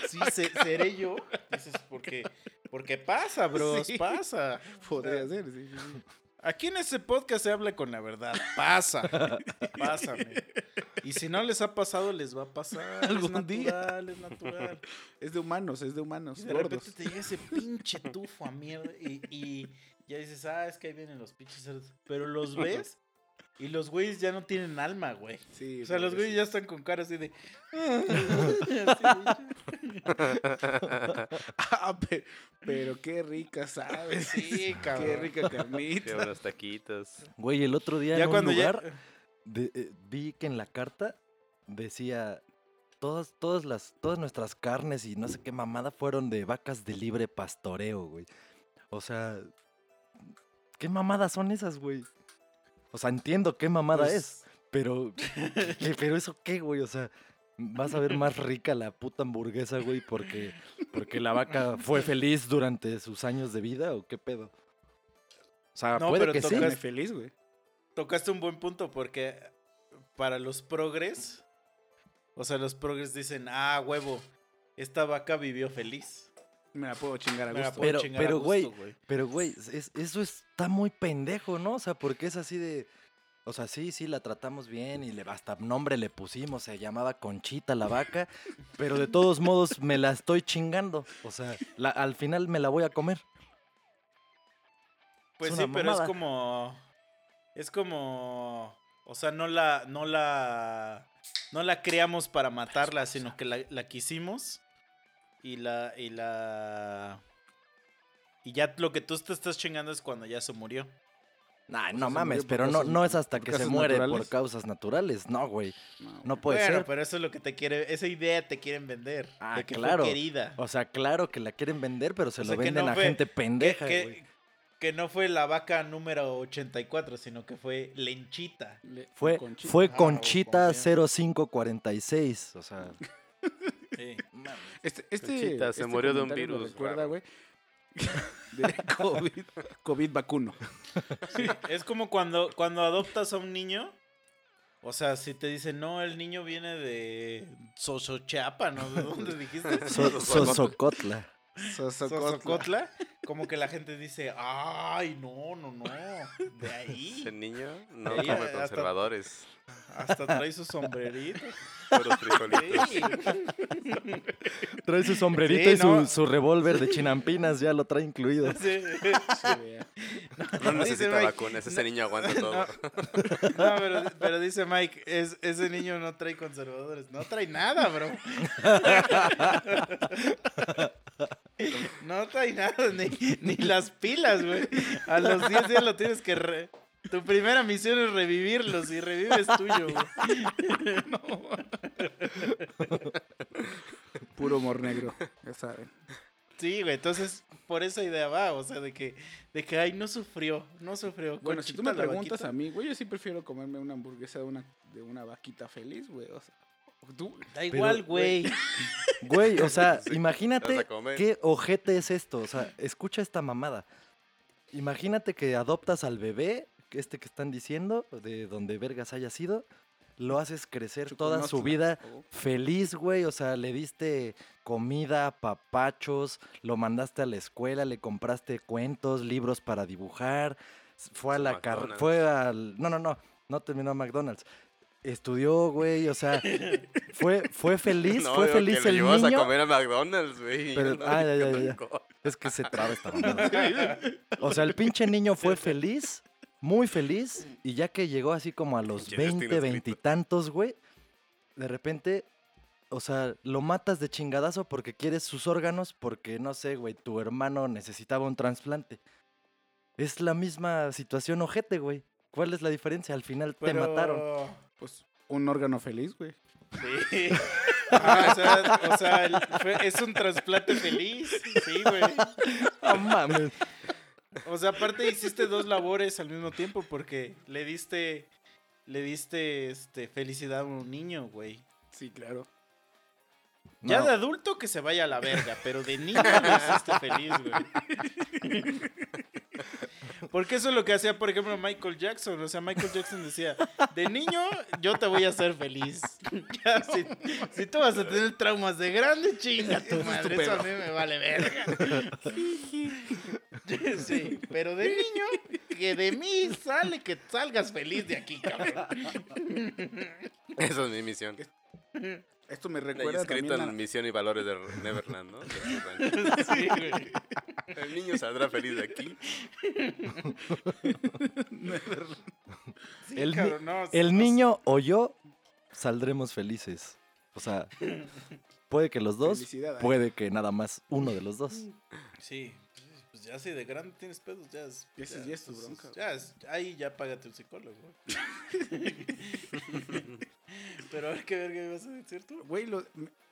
Sí, se- seré yo. Dices, porque, porque pasa, bros, Sí. pasa. Podría ser, sí, sí, sí. Aquí en este podcast se habla con la verdad. Pasa. Pásame. Y si no les ha pasado, les va a pasar. Algún es día. natural, es natural. Es de humanos, es de humanos. Y de gordos. repente te llega ese pinche tufo a mierda y, y ya dices, ah, es que ahí vienen los pinches cerdos. Pero los ves y los güeyes ya no tienen alma, güey. Sí, O sea, los güeyes ya están con cara así de... Ah, pe- pero qué rica, ¿sabes? Sí, Qué cabrón. rica Qué carnita. buenos taquitos. Güey, el otro día Ya en un cuando lugar ya... de- eh, vi que en la carta decía todas, todas las, todas nuestras carnes y no sé qué mamada fueron de vacas de libre pastoreo, güey. O sea, ¿qué mamadas son esas, güey? O sea, entiendo qué mamada Pues, es, pero, ¿qué- pero eso qué, güey, o sea, vas a ver más rica la puta hamburguesa, güey, porque, porque la vaca fue feliz durante sus años de vida o qué pedo. O sea, No, puede pero que sí. feliz, güey. Tocaste un buen punto porque para los progres, o sea, los progres dicen, ah, huevo, esta vaca vivió feliz. Me la puedo chingar a Me la gusto. puedo Pero- chingar pero, güey, gusto, güey. Pero, güey, es- eso está muy pendejo, ¿no? O sea, porque es así de. O sea, sí, sí, la tratamos bien y le, hasta nombre le pusimos, se llamaba Conchita la vaca, pero de todos modos me la estoy chingando. O sea, la- al final me la voy a comer. Pues Es sí, pero es como. Es como. O sea, no la. No la. No la criamos para matarla, sino que la, la quisimos. Y la. Y la. Y ya lo que tú te estás chingando es cuando ya se murió. Nah, sea, no se mames, pero no, no es hasta que se muere por causas naturales. No, güey. No, No puede bueno, ser. pero eso es lo que te quiere. Esa idea te quieren vender. Ah, de que fue claro. querida. O sea, claro que la quieren vender, pero se O lo sea, venden no a fue- gente pendeja, que- güey. que no fue la vaca número 84, sino que fue Lenchita. Le- Fue, Conchita. fue Ah, Conchita sea. 0546. O sea, Sí. Este, este, Conchita, se este murió de un virus recuerda, güey. De COVID, COVID vacuno. Sí, es como cuando, cuando adoptas a un niño. O sea, si te dicen, no, el niño viene de Sosochapa, ¿no? ¿De dónde dijiste? So- Sosocotla. Sosocotla. Como que la gente dice, ay, no, no, no. De ahí. Ese niño no Ahí, come conservadores. Hasta trae su sombrerito. Puros frijolitos. Sí. Trae su sombrerito Sí, y su, no. su revólver de chinampinas, ya lo trae incluido. Sí. No necesita Mike, vacunas, ese niño aguanta todo. No, pero, pero dice Mike, es, ese niño no trae conservadores. No trae nada, bro. No trae nada, ni, ni las pilas, güey. A los 10 días lo tienes que... re- Tu primera misión es revivirlos y revives tuyo, güey. Puro humor negro, ya saben. Sí, güey, entonces por esa idea va, o sea, de que, de que, ay, no sufrió, no sufrió. Bueno, si tú me preguntas vaquita. a mí, güey, yo sí prefiero comerme una hamburguesa de una, de una vaquita feliz, güey. O sea, tú, Da igual, güey. Güey, o sea, Sí, imagínate a qué ojete es esto. O sea, escucha esta mamada. Imagínate que adoptas al bebé, este que están diciendo, de donde vergas haya sido, lo haces crecer toda su vida Oh, feliz, güey. O sea, le diste comida, papachos, lo mandaste a la escuela, le compraste cuentos, libros para dibujar. Fue a la carrera. Fue al. No, no, no. No terminó McDonald's. Estudió, güey. O sea, fue, fue feliz. No, fue digo, feliz que el niño. a comer a McDonald's, güey. Pero- No, ah, ya, ya. Es que se traba esta mamada. O sea, el pinche niño fue feliz, muy feliz, y ya que llegó así como a los Pinche destino 20, escrito. veintitantos, güey, de repente, o sea, lo matas de chingadazo porque quieres sus órganos, porque no sé, güey, tu hermano necesitaba un trasplante. Es la misma situación ojete, güey. ¿Cuál es la diferencia? Al final te mataron. Pues un órgano feliz, güey. Sí. Ah, o sea, o sea, el- fue- es un trasplante feliz. Sí, güey. No mames. O sea, aparte hiciste dos labores al mismo tiempo porque le diste le diste este felicidad a un niño, güey. Sí, claro. Ya No. de adulto que se vaya a la verga, pero de niño lo hiciste feliz, güey. Porque eso es lo que hacía, por ejemplo, Michael Jackson. O sea, Michael Jackson decía, de niño yo te voy a hacer feliz. Ya, si, si tú vas a tener traumas de grande, chinga tu madre. Eso a mí me vale verga. Sí, pero de niño, que de mí sale que salgas feliz de aquí, cabrón. Esa es mi misión. Esto me Ahí recuerda escrito también en a- misión y valores de Neverland, ¿no? De. Sí, güey. El niño saldrá feliz de aquí. Sí, El cabrón, no, El no- niño o yo saldremos felices. O sea, puede que los dos, puede que nada más uno de los dos. Sí, pues ya si de grande tienes pedos, ya es. Ya es tu bronca, Ya es, ahí ya págate un psicólogo. Pero a ver qué verga ibas a decir tú. Güey, lo,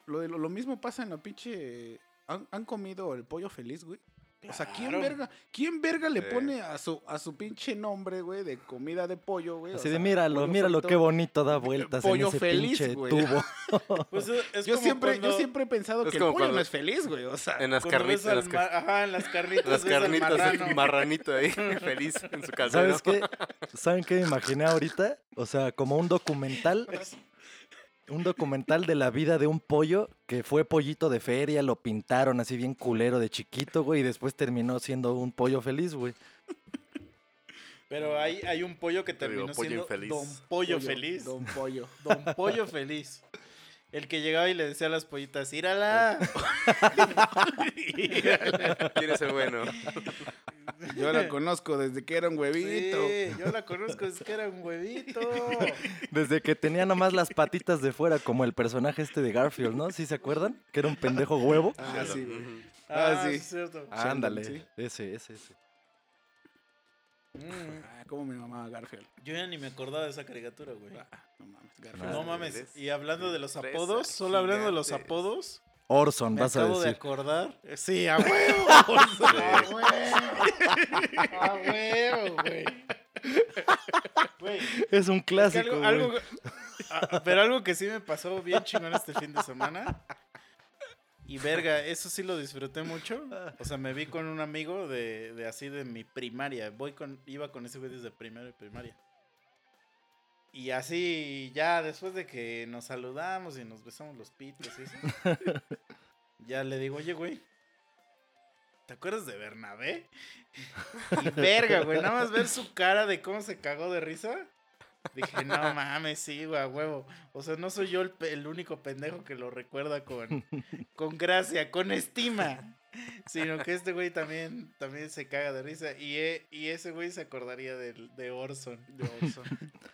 lo, lo mismo pasa en la pinche... ¿Han, han comido el pollo feliz, güey? O sea, ¿quién verga, ¿quién verga le Sí. pone a su, a su pinche nombre, güey, de comida de pollo, güey? O Así de sea, míralo, pollo míralo frito. qué bonito da vueltas en pollo ese feliz, pinche güey. tubo. Pues es, es Yo como siempre, cuando- yo siempre he pensado Es que el pollo cuando- no es feliz, güey. O sea, En las carnitas, las, Ajá, en las carnitas. las carnitas, marrano. marranito ahí, feliz en su calzón. ¿Sabes qué? ¿Saben qué me imaginé ahorita? O sea, como un documental. Un documental de la vida de un pollo que fue pollito de feria, lo pintaron así bien culero de chiquito, güey, y después terminó siendo un pollo feliz, güey. Pero hay, hay un pollo que digo, terminó pollo siendo infeliz. Don Pollo, Feliz. Don Pollo. Don Pollo Feliz. El que llegaba y le decía a las pollitas, ¡írala! Quiere ser bueno. Yo la conozco desde que era un huevito. Sí, yo la conozco, es que era un huevito. Desde que tenía nomás las patitas de fuera, como el personaje este de Garfield, ¿no? ¿Sí se acuerdan? Que era un pendejo huevo. Ah, sí. Ujú. Ah, sí. es cierto. Ándale, sí. ese, ese, ese. Mm, Ah, cómo me mamaba Garfield. yo ya ni me acordaba de esa caricatura, güey. Ah, no mames, Garfield. No mames, y hablando de los apodos, solo hablando de los apodos, Orson, me vas a acabo de decir. acordar. Sí, a huevo. a huevo. A huevo, güey. Es un es que clásico, algo, güey. algo- ah, pero algo que sí me pasó bien chingón este fin de semana. Y verga, eso sí lo disfruté mucho. O sea, me vi con un amigo de, de así de mi primaria. Voy con, iba con ese güey desde primero y primaria. Y así, ya después de que nos saludamos y nos besamos los pitos y eso, ya le digo, oye, güey, ¿te acuerdas de Bernabé? Y verga, güey, nada más ver su cara de cómo se cagó de risa. Dije, no mames, sí, güey, huevo. O sea, no soy yo el, único pendejo que lo recuerda con, con gracia, con estima. Sino que este güey también, también se caga de risa. Y, e- y ese güey se acordaría del- de, Orson. De Orson.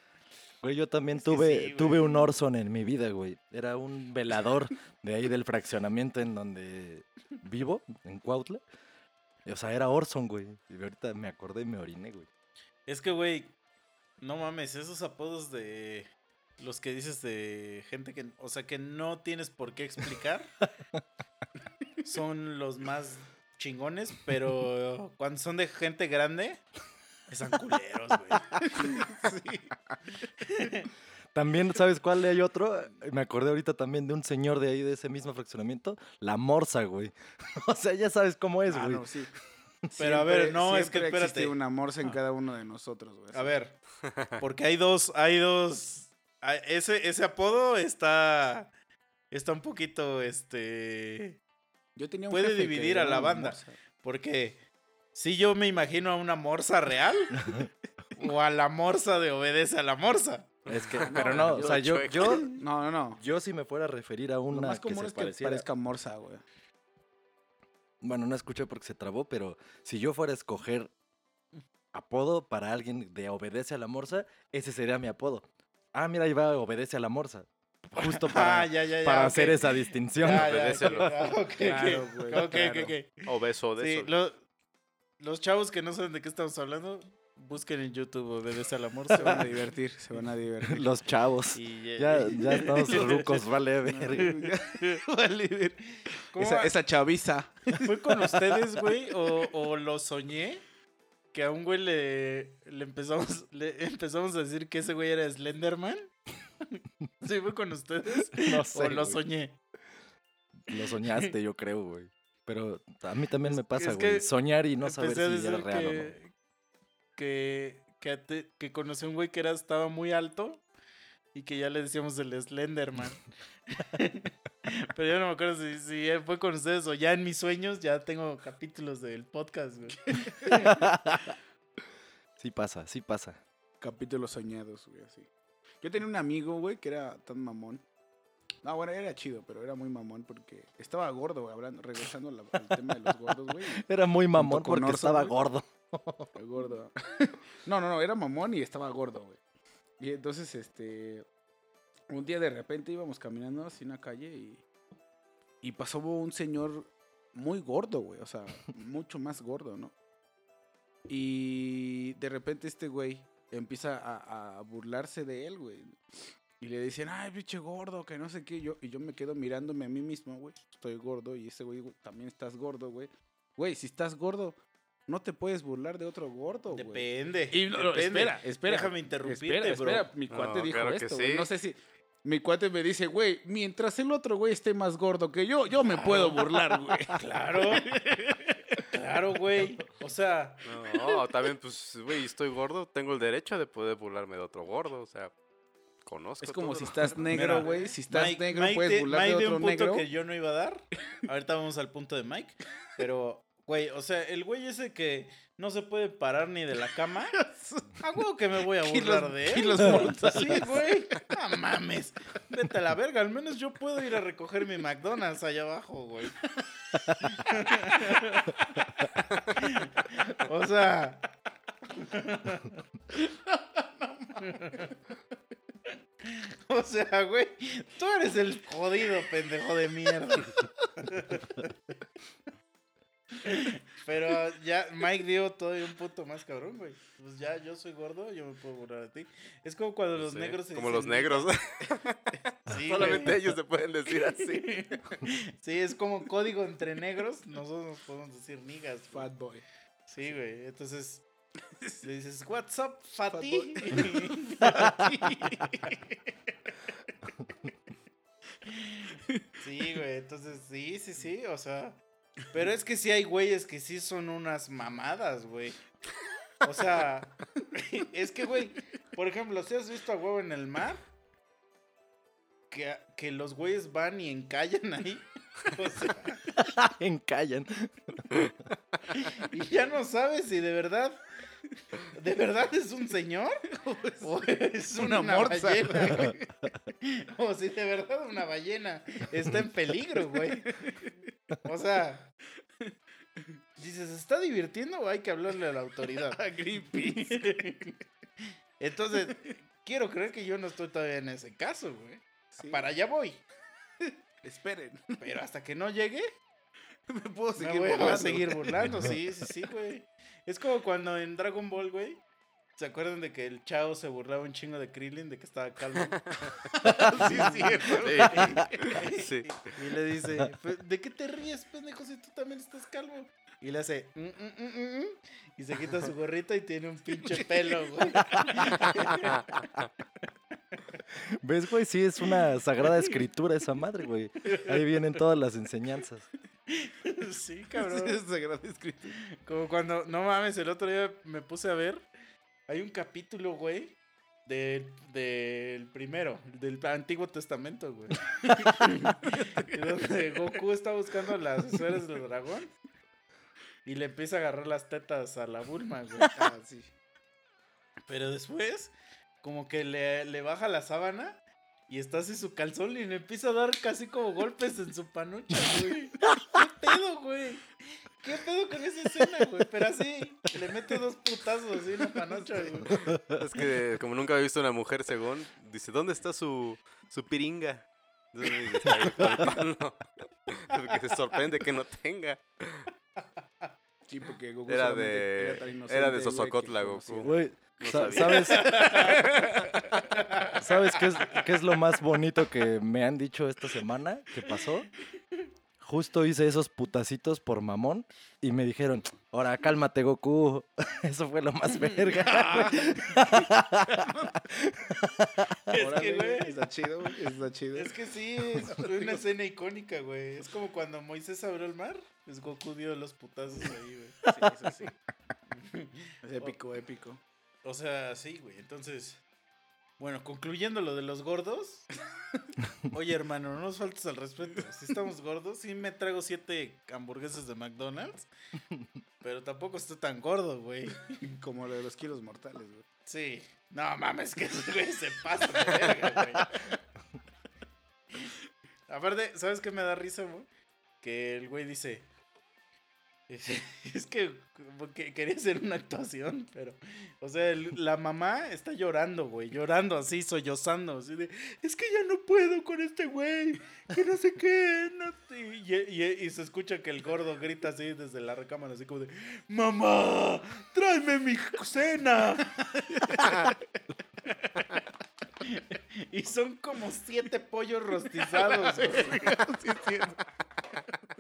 Güey, yo también Es tuve, sí, tuve un Orson en mi vida, güey. Era un velador de ahí del fraccionamiento en donde vivo, en Cuautla. O sea, era Orson, güey. Y ahorita me acordé y me oriné, güey. Es que, güey, no mames, esos apodos de los que dices de gente que, o sea, que no tienes por qué explicar, son los más chingones, pero cuando son de gente grande, están culeros, güey. Sí. También, ¿sabes cuál hay otro? Me acordé ahorita también de un señor de ahí, de ese mismo fraccionamiento. La Morsa, güey. o sea, ya sabes cómo es, Ah, güey. no, sí. Pero a ver, no, es que espérate. existe una morsa en cada uno de nosotros, güey. A ver, porque hay dos, hay dos, ese, ese apodo está, está un poquito, este... Yo tenía un puede jefe que dividir a la banda. morsa. Porque si yo me imagino a una morsa real o a la morsa de obedece a la morsa. Es que, pero no, o yo sea, yo, yo, No, no, no. yo si me fuera a referir a Lo una más que común se es que pareciera... parezca morsa, güey. Bueno, no escuché porque se trabó, pero si yo fuera a escoger apodo para alguien de obedece a la morsa, ese sería mi apodo. Ah, mira, ahí va, obedece a la morsa. Justo para, ah, ya, ya, ya. para ok. hacer esa distinción. Ah. Obeso de Sí, eso. lo- los chavos que no saben de qué estamos hablando, busquen en YouTube obedece a la Se van a divertir, se van a divertir. Los chavos. Y, Ya, ya estamos rucos, vale. Vale, ver. ¿Cómo esa, chaviza. ¿Fue con ustedes, güey? O, o lo soñé? Que a un güey le, le empezamos le empezamos a decir que ese güey era Slenderman. ¿Sí fue con ustedes? No sé, ¿O lo güey. soñé? Lo soñaste, yo creo, güey. Pero a mí también me pasa, es güey. Soñar y no saber si era real o no. que, que, te- que conocí a un güey que era, estaba muy alto y que ya le decíamos el Slenderman. Pero yo no me acuerdo si, si fue con ustedes o ya en mis sueños ya tengo capítulos del podcast, güey. Sí pasa, sí pasa. Capítulos soñados, güey, así. Yo tenía un amigo, güey, que era tan mamón. No, bueno, era chido, pero era muy mamón porque estaba gordo, güey, hablando, regresando al, al tema de los gordos, güey. Era muy mamón porque estaba güey. gordo. Gordo. No, no, no, era mamón y estaba gordo, güey. Y entonces, este. Un día de repente íbamos caminando así en la calle y. Y pasó un señor muy gordo, güey. O sea, mucho más gordo, ¿no? Y de repente este güey empieza a, a burlarse de él, güey. Y le dicen, ay, pinche gordo, que no sé qué. Yo, y yo me quedo mirándome a mí mismo, güey. Estoy gordo y ese güey güey, también estás gordo, güey. Güey, si estás gordo, no te puedes burlar de otro gordo, güey. Depende. Y no, no, depende. espera, espera. Déjame interrumpirte, espera, bro. espera, mi cuate No, dijo claro esto, sí. No sé si. Mi cuate me dice, güey, mientras el otro güey esté más gordo que yo, yo me puedo burlar, güey. Claro. claro, güey. O sea, No, también, pues, güey, estoy gordo, tengo el derecho de poder burlarme de otro gordo, o sea, conozco. Es como todo si estás negro, güey. Si estás Mike, negro, Mike puedes de- burlar de de otro un punto negro. que yo no iba a dar. Ahorita vamos al punto de Mike. Pero, güey, o sea, el güey ese que no se puede parar ni de la cama. A huevo que me voy a burlar de él. kilos. Sí, güey. No mames. Vete a la verga. Al menos yo puedo ir a recoger mi McDonald's allá abajo, güey. o sea. O sea, güey, tú eres el jodido pendejo de mierda. Pero ya Mike dio todavía un punto más cabrón, güey. Pues ya yo soy gordo, yo me puedo burlar de ti. Es como cuando los Sí, negros se Como dicen los negros. Sí, Solamente güey. ellos se pueden decir así. Sí, es como código entre negros, nosotros nos podemos decir niggas. Fat boy. Sí, güey. Entonces le dices, "What's up, fatty?" Sí, güey. Entonces, sí, sí, sí, o sea, pero es que sí hay güeyes que sí son unas mamadas, güey. O sea, es que, güey, por ejemplo, si has visto a huevo en el mar, que, que los güeyes van y encallan ahí. O sea, Encallan. y ya no sabes si de verdad, de verdad es un señor o es una una, morsa, ballena. O si de verdad una ballena está en peligro, güey. O sea, dices, ¿se está divirtiendo o hay que hablarle a la autoridad? A Greenpeace. Entonces, quiero creer que yo no estoy todavía en ese caso, güey. Sí. Para allá voy. Esperen. Pero hasta que no llegue, Me puedo me seguir voy a burlando. seguir burlando. Sí, sí, sí, güey. Es como cuando en Dragon Ball, güey. ¿Se acuerdan de que el Chao se burlaba un chingo de Krillin de que estaba calvo? Sí. Sí. Sí. Y le dice, "Pues, ¿de qué te ríes, pendejo, si tú también estás calvo? Y le hace, "Mm, mm, mm, mm, mm", y se quita su gorrita y tiene un pinche pelo, güey. ¿Ves, güey? Sí, es una sagrada escritura esa madre, güey. Ahí vienen todas las enseñanzas. Sí, cabrón. Es sagrado escrito. Como cuando, no mames, el otro día me puse a ver. Hay un capítulo, güey, del, del primero, del Antiguo Testamento, güey. donde Goku está buscando las esferas del dragón y le empieza a agarrar las tetas a la Bulma, güey. Ah, sí. Pero después, como que le, le baja la sábana y está así su calzón y le empieza a dar casi como golpes en su panucha, güey. ¿Qué pedo, güey? ¿Qué pedo con esa escena, güey? Pero así, le mete dos putazos así en la panocha, güey. Es que como nunca había visto una mujer según, dice, ¿dónde está su, su piringa? Entonces, "Está ahí palpando". Porque se sorprende que no tenga. Sí, porque Goku Era de- tan era de inocente, Sosocotla, conocía. Goku. Güey, No. ¿sabes? ¿Sabes qué es, qué es lo más bonito que me han dicho esta semana que pasó? Justo hice esos putacitos por mamón y me dijeron, ahora cálmate Goku. Eso fue lo más verga. Es que, güey, Está chido, güey. Está chido. es que sí, es una escena icónica, güey. Es como cuando Moisés abrió el mar, pues Goku dio los putazos ahí, güey. Sí, eso sí. Es épico, épico. O sea, sí, güey. Entonces, bueno, concluyendo lo de los gordos. Oye, hermano, no nos faltes al respeto. Si estamos gordos, sí me traigo siete hamburguesas de McDonald's. pero tampoco estoy tan gordo, güey. Como lo de los kilos mortales, güey. Sí. No mames, que güey se pasa de verga, güey. Aparte, ¿sabes qué me da risa, güey? Que el güey dice. Es, que quería hacer una actuación, pero. O sea, la mamá está llorando, güey. Llorando así, sollozando. Así de. Es que ya no puedo con este güey. Que no sé qué. No sé", y, se escucha que el gordo grita así desde la recámara, así como de. ¡Mamá! ¡Tráeme mi cena! Y son como siete pollos rostizados, güey.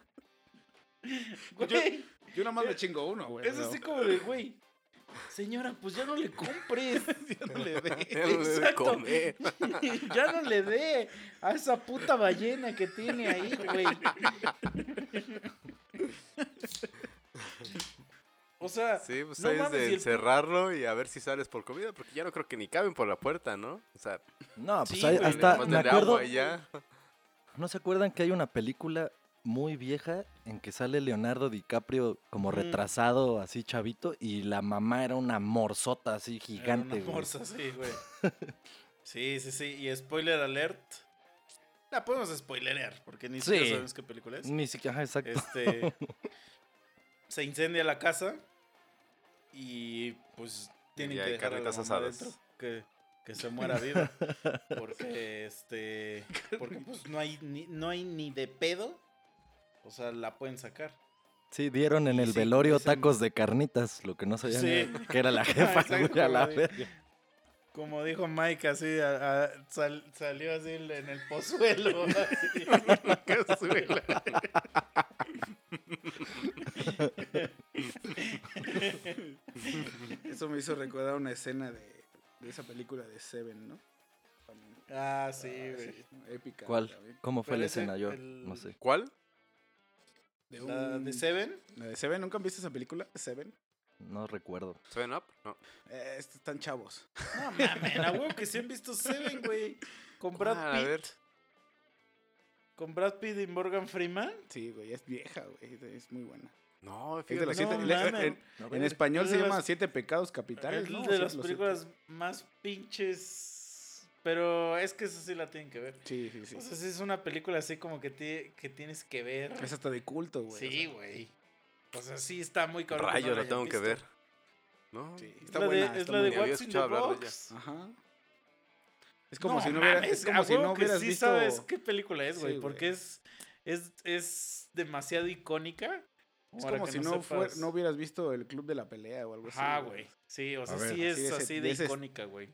Güey, Yo nada más me chingo uno, güey. es así como de, güey. Señora, pues ya no le compres. Ya no le dé. Ya no le debe Exacto. comer. ya no le dé a esa puta ballena que tiene ahí, güey. O sea, Sí, pues no ahí es mames, de el- encerrarlo y a ver si sales por comida, porque ya no creo que ni caben por la puerta, ¿no? O sea, No, pues Sí, hay- hasta, me acuerdo. ¿no se acuerdan que hay una película muy vieja en que sale Leonardo DiCaprio como Mm. retrasado, así chavito, y la mamá era una morsota así Era gigante, una morsa, sí, güey. Sí, sí, sí. Y spoiler alert. La podemos spoilerear, porque ni siquiera Sí. sabemos qué película es. Ni siquiera, ajá, exacto. Este. se incendia la casa. Y pues tienen Y que dejar a la mamá que, que se muera viva. Porque este. Porque pues no hay ni, no hay ni de pedo. O sea, la pueden sacar. Sí, dieron en y el sí, velorio dicen- tacos de carnitas, lo que no sabían Sí. era que era la jefa, Exacto, güey, a la güey. verga. Como dijo Mike, así a- a- sal- salió así en el pozuelo. así, en la cazuela. Eso me hizo recordar una escena de, de esa película de Seven, ¿no? También. Ah, sí, Ah, sí, épica. ¿Cuál? también. ¿Cómo fue Pero la escena? Yo el- no sé. ¿Cuál? De La un- de Seven. la de Seven, ¿nunca han visto esa película? Seven. No recuerdo. ¿Seven Up? No. Eh, están chavos. No mames, a huevo que sí han visto Seven, güey. Con Brad ¿Cuál? A ver. Pitt. Con Brad Pitt y Morgan Freeman. Sí, güey, es vieja, güey. Es muy buena. No, Es de fíjate. los No siete- en, en español Es se de llama las- Siete Pecados Capitales, Es ¿no? de Sí, las siete. películas más pinches. Pero es que eso sí la tienen que ver. Sí, sí, sí. O sea, sí es una película así como que, ti- que tienes que ver. Es hasta de culto, güey. Sí, o sea, güey. O sea, sí está muy cabrón. que no Rayo, la tengo que ver. ¿No? Sí, Es está la de- buena. es la de. What's in the. Box. Ajá. Es como No si no hubiera, mames, es como si no hubieras sí visto. sabes qué película es, güey, porque es, es, es demasiado icónica. Es como que si no, fuer- sepas. no hubieras visto el club de la pelea o algo así. Ajá, güey. Sí, o sea, ver, sí así es de así de icónica, güey.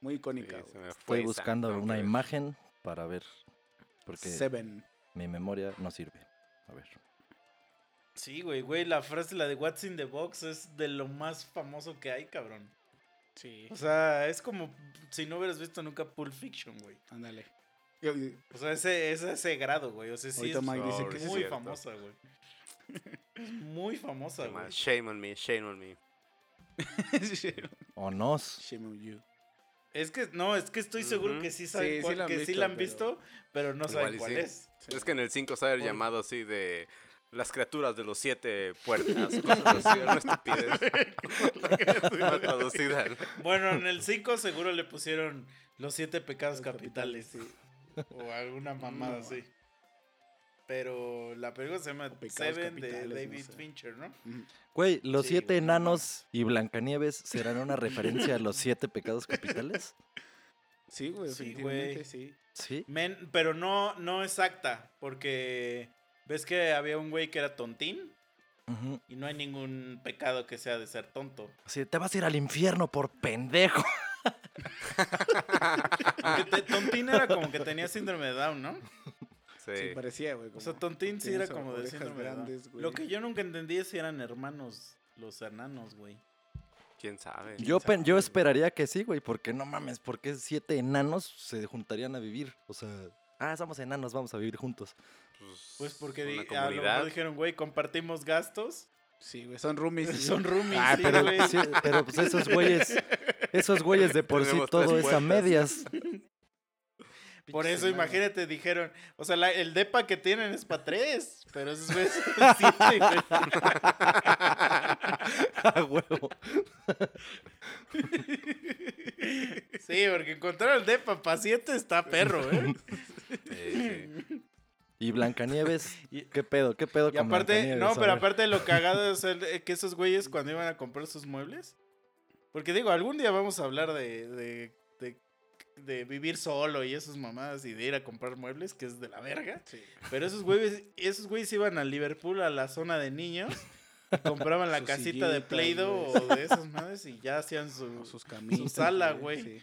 Muy Sí, icónica, me Estoy buscando una ver. imagen para ver. Porque Seven. mi memoria no sirve. A ver. Sí, güey, güey, la frase, la de What's in the Box es de lo más famoso que hay, cabrón. Sí. O sea, es como si no hubieras visto nunca Pulp Fiction, güey. Ándale. O sea, ese, es ese grado, güey. O sea, sí Ahorita es Mike dice Sorry, que sí, muy cierto. famosa, güey. Es muy famosa, güey. Shame on me, shame on me. O nos. Shame on you. Es que, no, es que estoy seguro que sí saben Sí, cuál- sí la han que sí visto, la han pero- visto, pero no saben cuál sí. es. Es que en el 5 sale el llamado así de las criaturas de los siete puertas. Cosas así, una estupidez. Mal traducida. ¿no? Bueno, en el 5 seguro le pusieron los siete pecados capitales. capitales, O alguna mamada No. así. Pero la película se llama pecados Seven de no David sé. Fincher, ¿no? Güey, los Sí, siete güey, no enanos y Blancanieves serán una referencia a los siete pecados capitales. Sí, güey, Sí, güey. sí. Sí. Men, pero no, no exacta, porque ves que había un güey que era tontín y no hay ningún pecado que sea de ser tonto. Así, te vas a ir al infierno por pendejo. Te- tontín era como que tenía síndrome de Down, ¿no? Sí. Sí, parecía, güey. O sea, Tontín sí era como de síndrome grandes, güey. Lo que yo nunca entendí es si eran hermanos, los enanos, güey. ¿Quién sabe? Yo, pen- yo esperaría que sí, güey, porque no mames, porque siete enanos se juntarían a vivir. O sea, ah, somos enanos, vamos a vivir juntos. Pues porque una di- a lo mejor comunidad. dijeron, güey, compartimos gastos. Sí, güey, son roomies. sí. Son roomies, Ah, sí, pero, güey. sí, pero pues esos güeyes, esos güeyes de por sí todo es a medias. Por eso, imagínate, dijeron, o sea, la- el depa que tienen es para tres, pero güeyes son siete. A huevo. Sí, porque encontrar el depa paciente está perro, ¿eh? Sí. Y Blancanieves, ¿qué pedo? ¿Qué pedo Y con aparte, no, pero aparte lo cagado es el- que esos güeyes cuando iban a comprar sus muebles. Porque digo, algún día vamos a hablar de, de, de, vivir solo y esas mamadas y de ir a comprar muebles, que es de la verga. Pero esos güeyes, esos güeyes iban a Liverpool a la zona de niños. Compraban la casita de Play-Doh o de esas madres y ya hacían su... Sus camisas. sala, güey. Sí.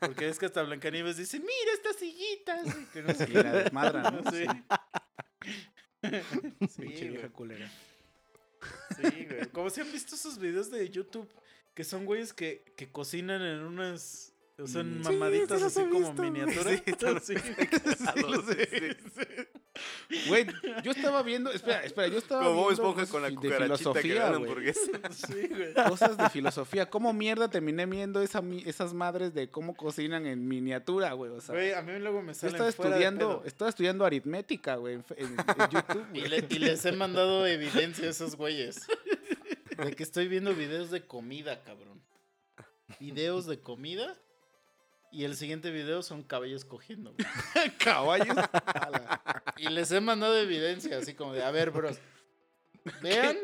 Porque es que hasta Blancanieves dice, mira estas sillitas. y que no sé Y la desmadra, ¿no? Sí. Sí, vieja culera. Sí, güey. Como si han visto esos videos de YouTube que son güeyes que, que cocinan en unas. O sea, en mamaditas Sí, los así como visto, güey. miniatura. Sí, están- Sí. Güey, yo estaba viendo, espera, espera, yo estaba Como viendo Esponja con la de filosofía, güey. hamburguesa. Sí, güey. Cosas de filosofía. ¿Cómo mierda terminé viendo esa, esas madres de cómo cocinan en miniatura, güey? O sea, Güey, a mí luego me yo salen estaba fuera de estudiando, pedo. estaba estudiando aritmética, güey, en, fe- en- en YouTube, Y, le- y les he mandado evidencia a esos güeyes. De que estoy viendo videos de comida, cabrón. Videos de comida. Y el siguiente video son caballos cogiendo. güey. Caballos. Y les he mandado evidencia, así como de, a ver, bros. Vean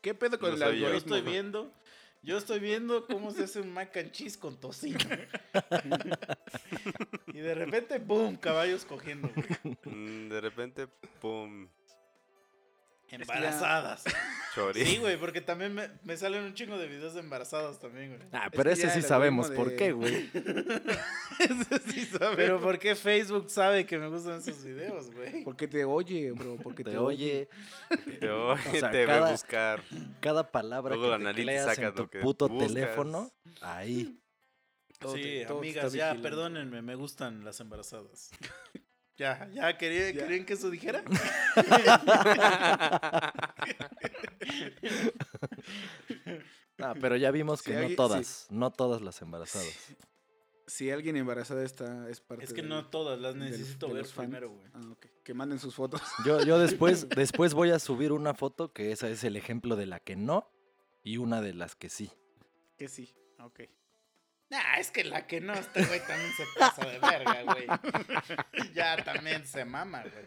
¿Qué pedo con No el soy yo. Algoritmo? estoy viendo, yo estoy viendo cómo se hace un mac and cheese con tocino. y de repente, ¡boom! Caballos cogiendo. güey. Mm, De repente, pum, Embarazadas. chori. Sí, güey, porque también me, me salen un chingo de videos de embarazadas también, güey. Ah, Es pero que ese sí sabemos por qué, güey. sí sabes. Pero ¿por qué Facebook sabe que me gustan esos videos, güey? Porque te oye, bro, porque te, Te oye, Te, oye, sea, te ve cada- buscar. cada palabra Luego que tecleas saca en tu que puto buscas. teléfono, ahí. Todo sí, te- amigas, ya, perdónenme, me gustan las embarazadas. Ya, ya, ¿quería- Ya. ¿querían que eso dijera? Ah, pero ya vimos Si que no alguien- sí. todas, no todas las embarazadas. Si alguien embarazada está, es parte Es que no todas, las necesito de ver primero, güey. Ah, ok. Que manden sus fotos. Yo, yo después, después voy a subir una foto que esa es el ejemplo de la que no y una de las que sí. que sí. Ok. Nah, es que la que no, este güey también se pasa de verga, güey. ya también se mama, güey.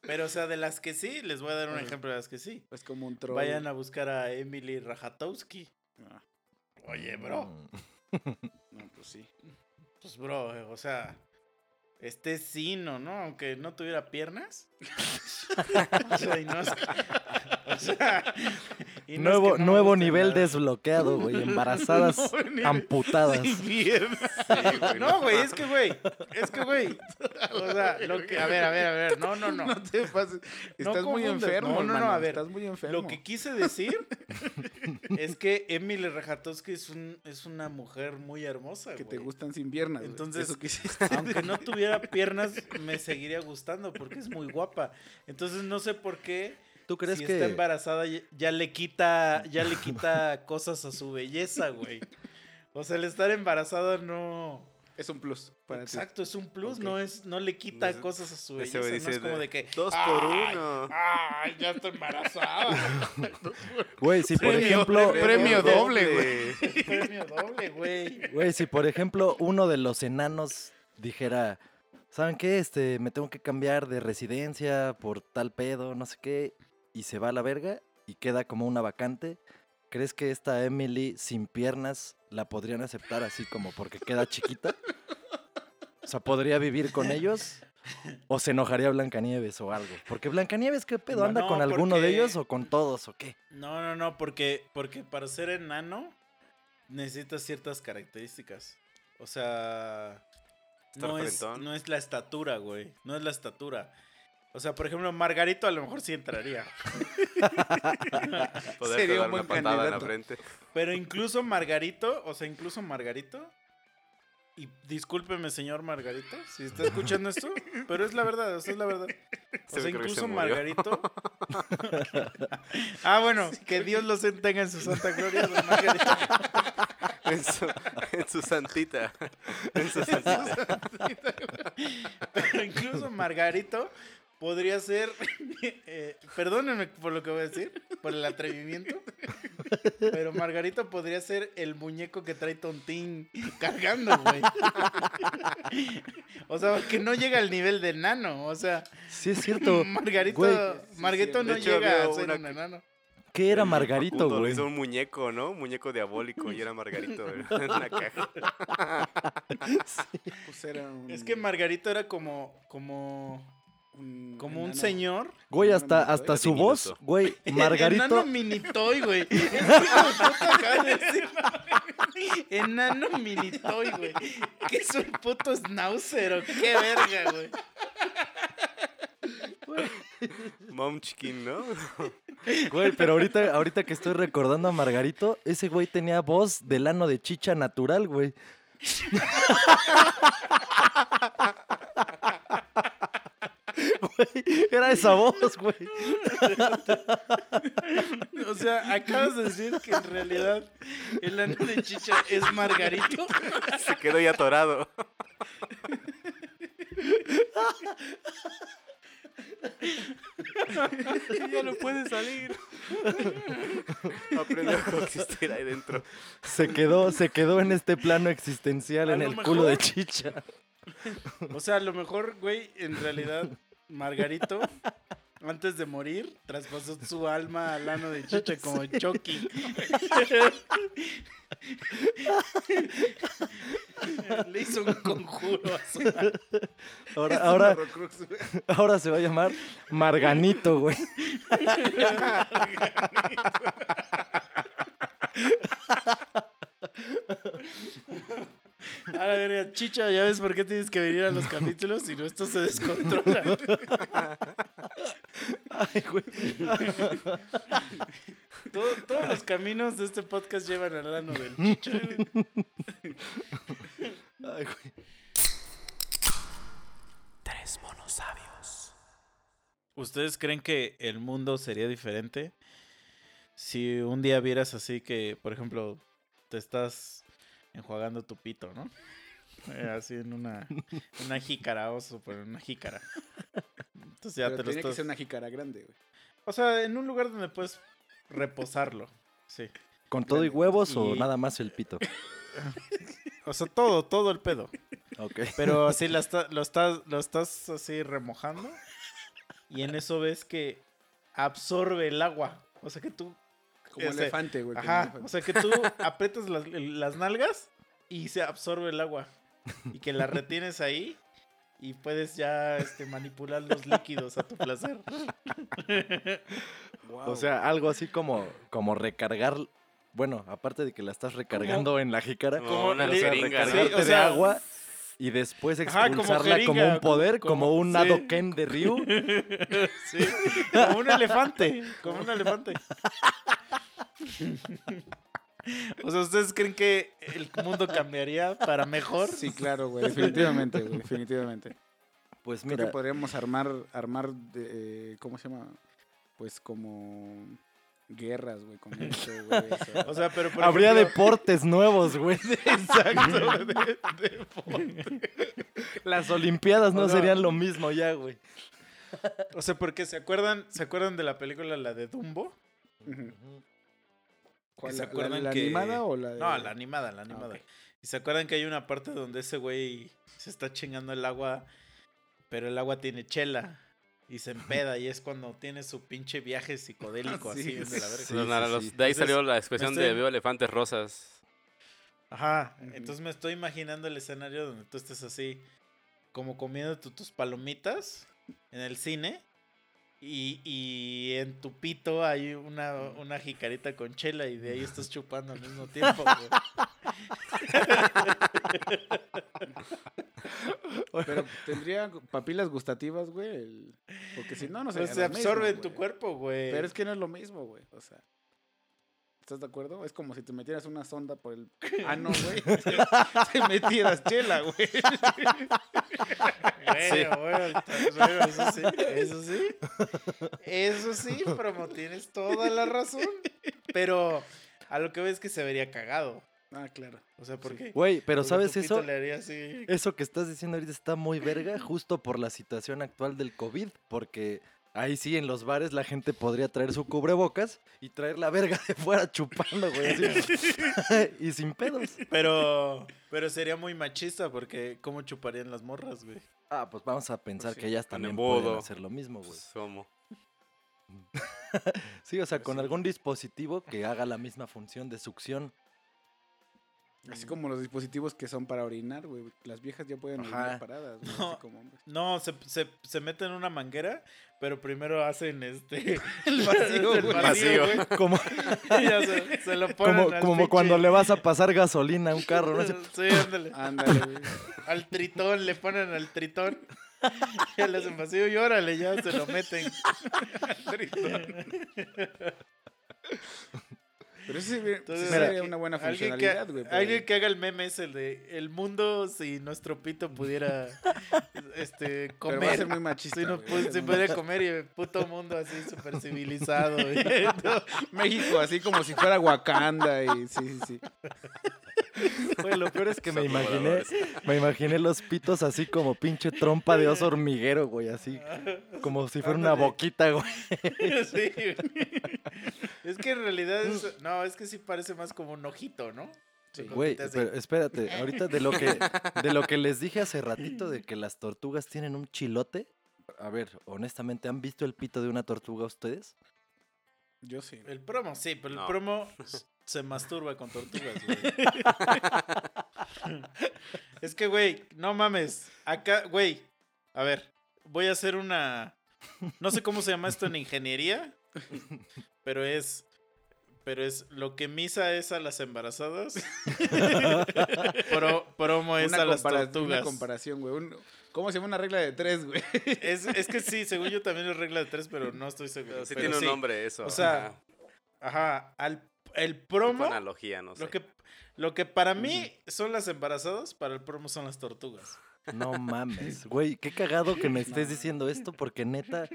Pero, o sea, de las que sí, les voy a dar un ejemplo de las que sí. Es como un troll. Vayan a buscar a Emily Rajatowski. Ah, Oye, bro. Mm. no, pues sí. Pues, bro, eh, o sea, este sino, ¿no? Aunque no tuviera piernas. o sea, y no es- o sea, y no es Nuevo, que no me nuevo nivel nada. desbloqueado, güey. Embarazadas amputadas. Sí, güey, No, güey, es que, güey, es que, güey, o sea, lo que, a ver, a ver, a ver, no, no, no. No te pases. Estás muy enfermo. No, no, no, a ver, Estás muy enfermo. Lo que quise decir es que Emily Rajatowski es, un, es una mujer muy hermosa, Que te gustan sin piernas. güey. Entonces- Eso quisiste. Aunque no tuviera piernas, me seguiría gustando porque es muy guapa. Entonces no sé por qué. ¿Tú crees si que está embarazada ya, le quita ya le quita cosas a su belleza, güey. O sea, el estar embarazada no Es un plus para ti. Exacto, es un plus, no es no le quita cosas a su belleza, no es como de, que Dos por "Ay, uno. Ay, ya estoy embarazada. Güey, si por Premio, ejemplo, premio doble, güey. Premio doble, güey. güey, si por ejemplo uno de los enanos dijera, ¿saben qué? Este, me tengo que cambiar de residencia por tal pedo, no sé qué, y se va a la verga y queda como una vacante. ¿Crees que esta Emily sin piernas la podrían aceptar así como porque queda chiquita? O sea, ¿podría vivir con ellos? ¿O se enojaría Blancanieves o algo? Porque Blancanieves, ¿qué pedo? ¿Anda No, con alguno de ellos o con todos o qué? No, no, no, porque, porque para ser enano necesitas ciertas características. O sea, no es, no es la estatura, güey. No es la estatura. O sea, por ejemplo, Margarito a lo mejor sí entraría. Poder Sería un buen una patada en la candidato. frente. Pero incluso Margarito, o sea, incluso Margarito. Y discúlpeme, señor Margarito, si está escuchando esto, pero es la verdad, o sea, es la verdad. O sea, se incluso. Margarito. ah, bueno, que Dios los tenga en su santa gloria, don Margarito. En su, en su santita. En su santita. Pero incluso Margarito podría ser. eh, perdónenme por lo que voy a decir, por el atrevimiento. Pero Margarito podría ser el muñeco que trae Tontín cargando, güey. O sea, que no llega al nivel de enano. O sea, Sí, es cierto. Margarito, Güey, Margarito sí. no hecho, llega a ser una un que- enano. ¿Qué era Margarito, Facundo güey? Hizo un muñeco, ¿no? Un muñeco diabólico y era Margarito en una caja. Pues era un, Es que Margarito era como, como, un como un enano. señor. Güey, hasta, hasta es su voz, güey, Enano Margarito. minitoy, güey. De. Enano minitoy, güey. Que es un puto schnauzer o qué verga, güey. Momchkin, ¿no? Güey, pero ahorita, ahorita que estoy recordando a Margarito, ese güey tenía voz del ano de chicha natural, güey. Güey, era esa voz, güey. O sea, acabas de decir que en realidad el ano de chicha es Margarito. Se quedó ya atorado. ya no puede salir. Aprendió a coexistir ahí dentro. Se quedó, se quedó en este plano existencial A en el culo de chicha. O sea, a lo mejor, güey, en realidad, Margarito, antes de morir, traspasó su alma al ano de chicha como Chucky. Le hizo un conjuro a su. Ahora, ahora, ahora se va a llamar Marganito, güey. A la verga, chicha, ya ves por qué tienes que venir a los capítulos, si no esto se descontrola. Ay, güey. Todo- todos los caminos de este podcast llevan al ano del chicha. Ay, güey. Tres monos sabios. ¿Ustedes creen que el mundo sería diferente si un día vieras así que, por ejemplo, te estás enjuagando tu pito, ¿no? Eh, así en una, una jícara, oso, pero en una jícara. Entonces ya Pero te lo tiene que estás... ser una jícara grande, güey. O sea, en un lugar donde puedes reposarlo. Sí. ¿Con todo y huevos o nada más el pito? O sea, todo, todo el pedo. Ok. Pero así la está- lo, estás, lo estás así remojando. Y en eso ves que absorbe el agua. O sea que tú. Como ese- elefante, güey. Ajá. elefante. O sea que tú aprietas las, las nalgas y se absorbe el agua. Y que la retienes ahí. Y puedes ya este, manipular los líquidos a tu placer. Guau. O sea, algo así como, como recargar. Bueno, aparte de que la estás recargando en la jícara, Como una o recargarte Sí, o sea, de agua y después Ajá, como expulsarla como, un poder, como, como- un sí. Hadoken de Ryu. Sí. Como un elefante. Como un elefante. O sea, ¿ustedes creen que el mundo cambiaría para mejor? Sí, claro, güey. Definitivamente, güey. Definitivamente. Pues Creo que mira, podríamos armar, armar, de, eh, ¿cómo se llama? Pues como guerras, güey, con esto, güey. o sea, pero por habría ejemplo- deportes nuevos, güey. Exacto. de- deporte. Las olimpiadas no serían lo mismo ya, güey. O sea, porque se acuerdan, ¿se acuerdan de la película la de Dumbo? ¿Cuál, ¿Se la, la- acuerdan la que- animada o la de- No, la animada, la animada. ok. Y se acuerdan que hay una parte donde ese güey se está chingando el agua, pero el agua tiene chela y se empeda y es cuando tiene su pinche viaje psicodélico Sí, así de la verga. sí. Los nar- los- sí. De ahí Entonces, salió la expresión estoy- de veo elefantes rosas. Ajá, entonces me estoy imaginando el escenario donde tú estés así, como comiendo tu- tus palomitas en el cine. Y, y en tu pito hay una, una jicarita con chela y de ahí estás chupando al mismo tiempo. güey. Pero tendría papilas gustativas, güey. Porque si no, no Pues se lo absorbe en tu güey. cuerpo, güey. Pero es que no es lo mismo, güey. O sea. ¿Estás de acuerdo? Es como si te metieras una sonda por el ano, güey. te metieras chela, güey. Bueno, bueno, bueno, eso sí, eso sí. Eso sí, promo, tienes toda la razón. Pero a lo que ves que se vería cagado. Ah, claro. O sea, ¿por Sí. qué? Güey, pero Porque ¿sabes eso? Le haría así. Eso que estás diciendo ahorita está muy verga justo por la situación actual del COVID, porque ahí sí en los bares la gente podría traer su cubrebocas y traer la verga de fuera chupando, güey, así. y sin pedos. Pero, pero sería muy machista porque ¿cómo chuparían las morras, güey? Ah, pues vamos a pensar sí, que ellas con también embudo. pueden hacer lo mismo, güey. Pues, ¿cómo? Sí, o sea, con algún dispositivo que haga la misma función de succión. Así como los dispositivos que son para orinar, güey. Las viejas ya pueden Ajá. orinar paradas, güey. No. Así como hombres. No, se, se, se meten en una manguera, pero primero hacen este. El vacío, el. Vacío. güey. Como, se, se lo ponen como, al cuando le vas a pasar gasolina a un carro, ¿no? Sí, ándale. Ándale, güey. Al tritón, le ponen al tritón. Ya le hacen vacío y órale, ya se lo meten. Pero eso sí, sí Entonces, sería una buena funcionalidad, güey. pero- alguien que haga el meme es el de el mundo si nuestro pito pudiera este Pero comer. va a ser muy machista. si, no güey, va a pu- ser si pudiera comer y el puto mundo así súper civilizado. México, así como si fuera Wakanda y sí, sí, sí. Güey, lo peor es que me imaginé, me imaginé los pitos así como pinche trompa de oso hormiguero, güey, así. Como si fuera una boquita, güey. Sí, güey. Es que en realidad es, no, es que sí parece más como un ojito, ¿no? Güey, pero espérate, ahorita de lo que de lo que les dije hace ratito de que las tortugas tienen un chilote. A ver, honestamente, ¿han visto el pito de una tortuga ustedes? Yo sí. El promo, sí, pero el promo se masturba con tortugas, güey. es que, güey, no mames. Acá, güey, a ver, voy a hacer una... No sé cómo se llama esto en ingeniería, pero es... Pero es lo que misa es a las embarazadas. Pro- promo es Una, a las tortugas. una comparación, güey. Un- ¿Cómo se llama una regla de tres, güey? Es, es que sí, según yo también es regla de tres, pero no estoy seguro. Pero sí Pero tiene un nombre eso. O sea, ajá. Ajá, al, el Tipo promo... analogía, no sé. Lo que, lo que para mí son las embarazadas, para el promo son las tortugas. No mames, güey, qué cagado que me estés diciendo esto porque neta,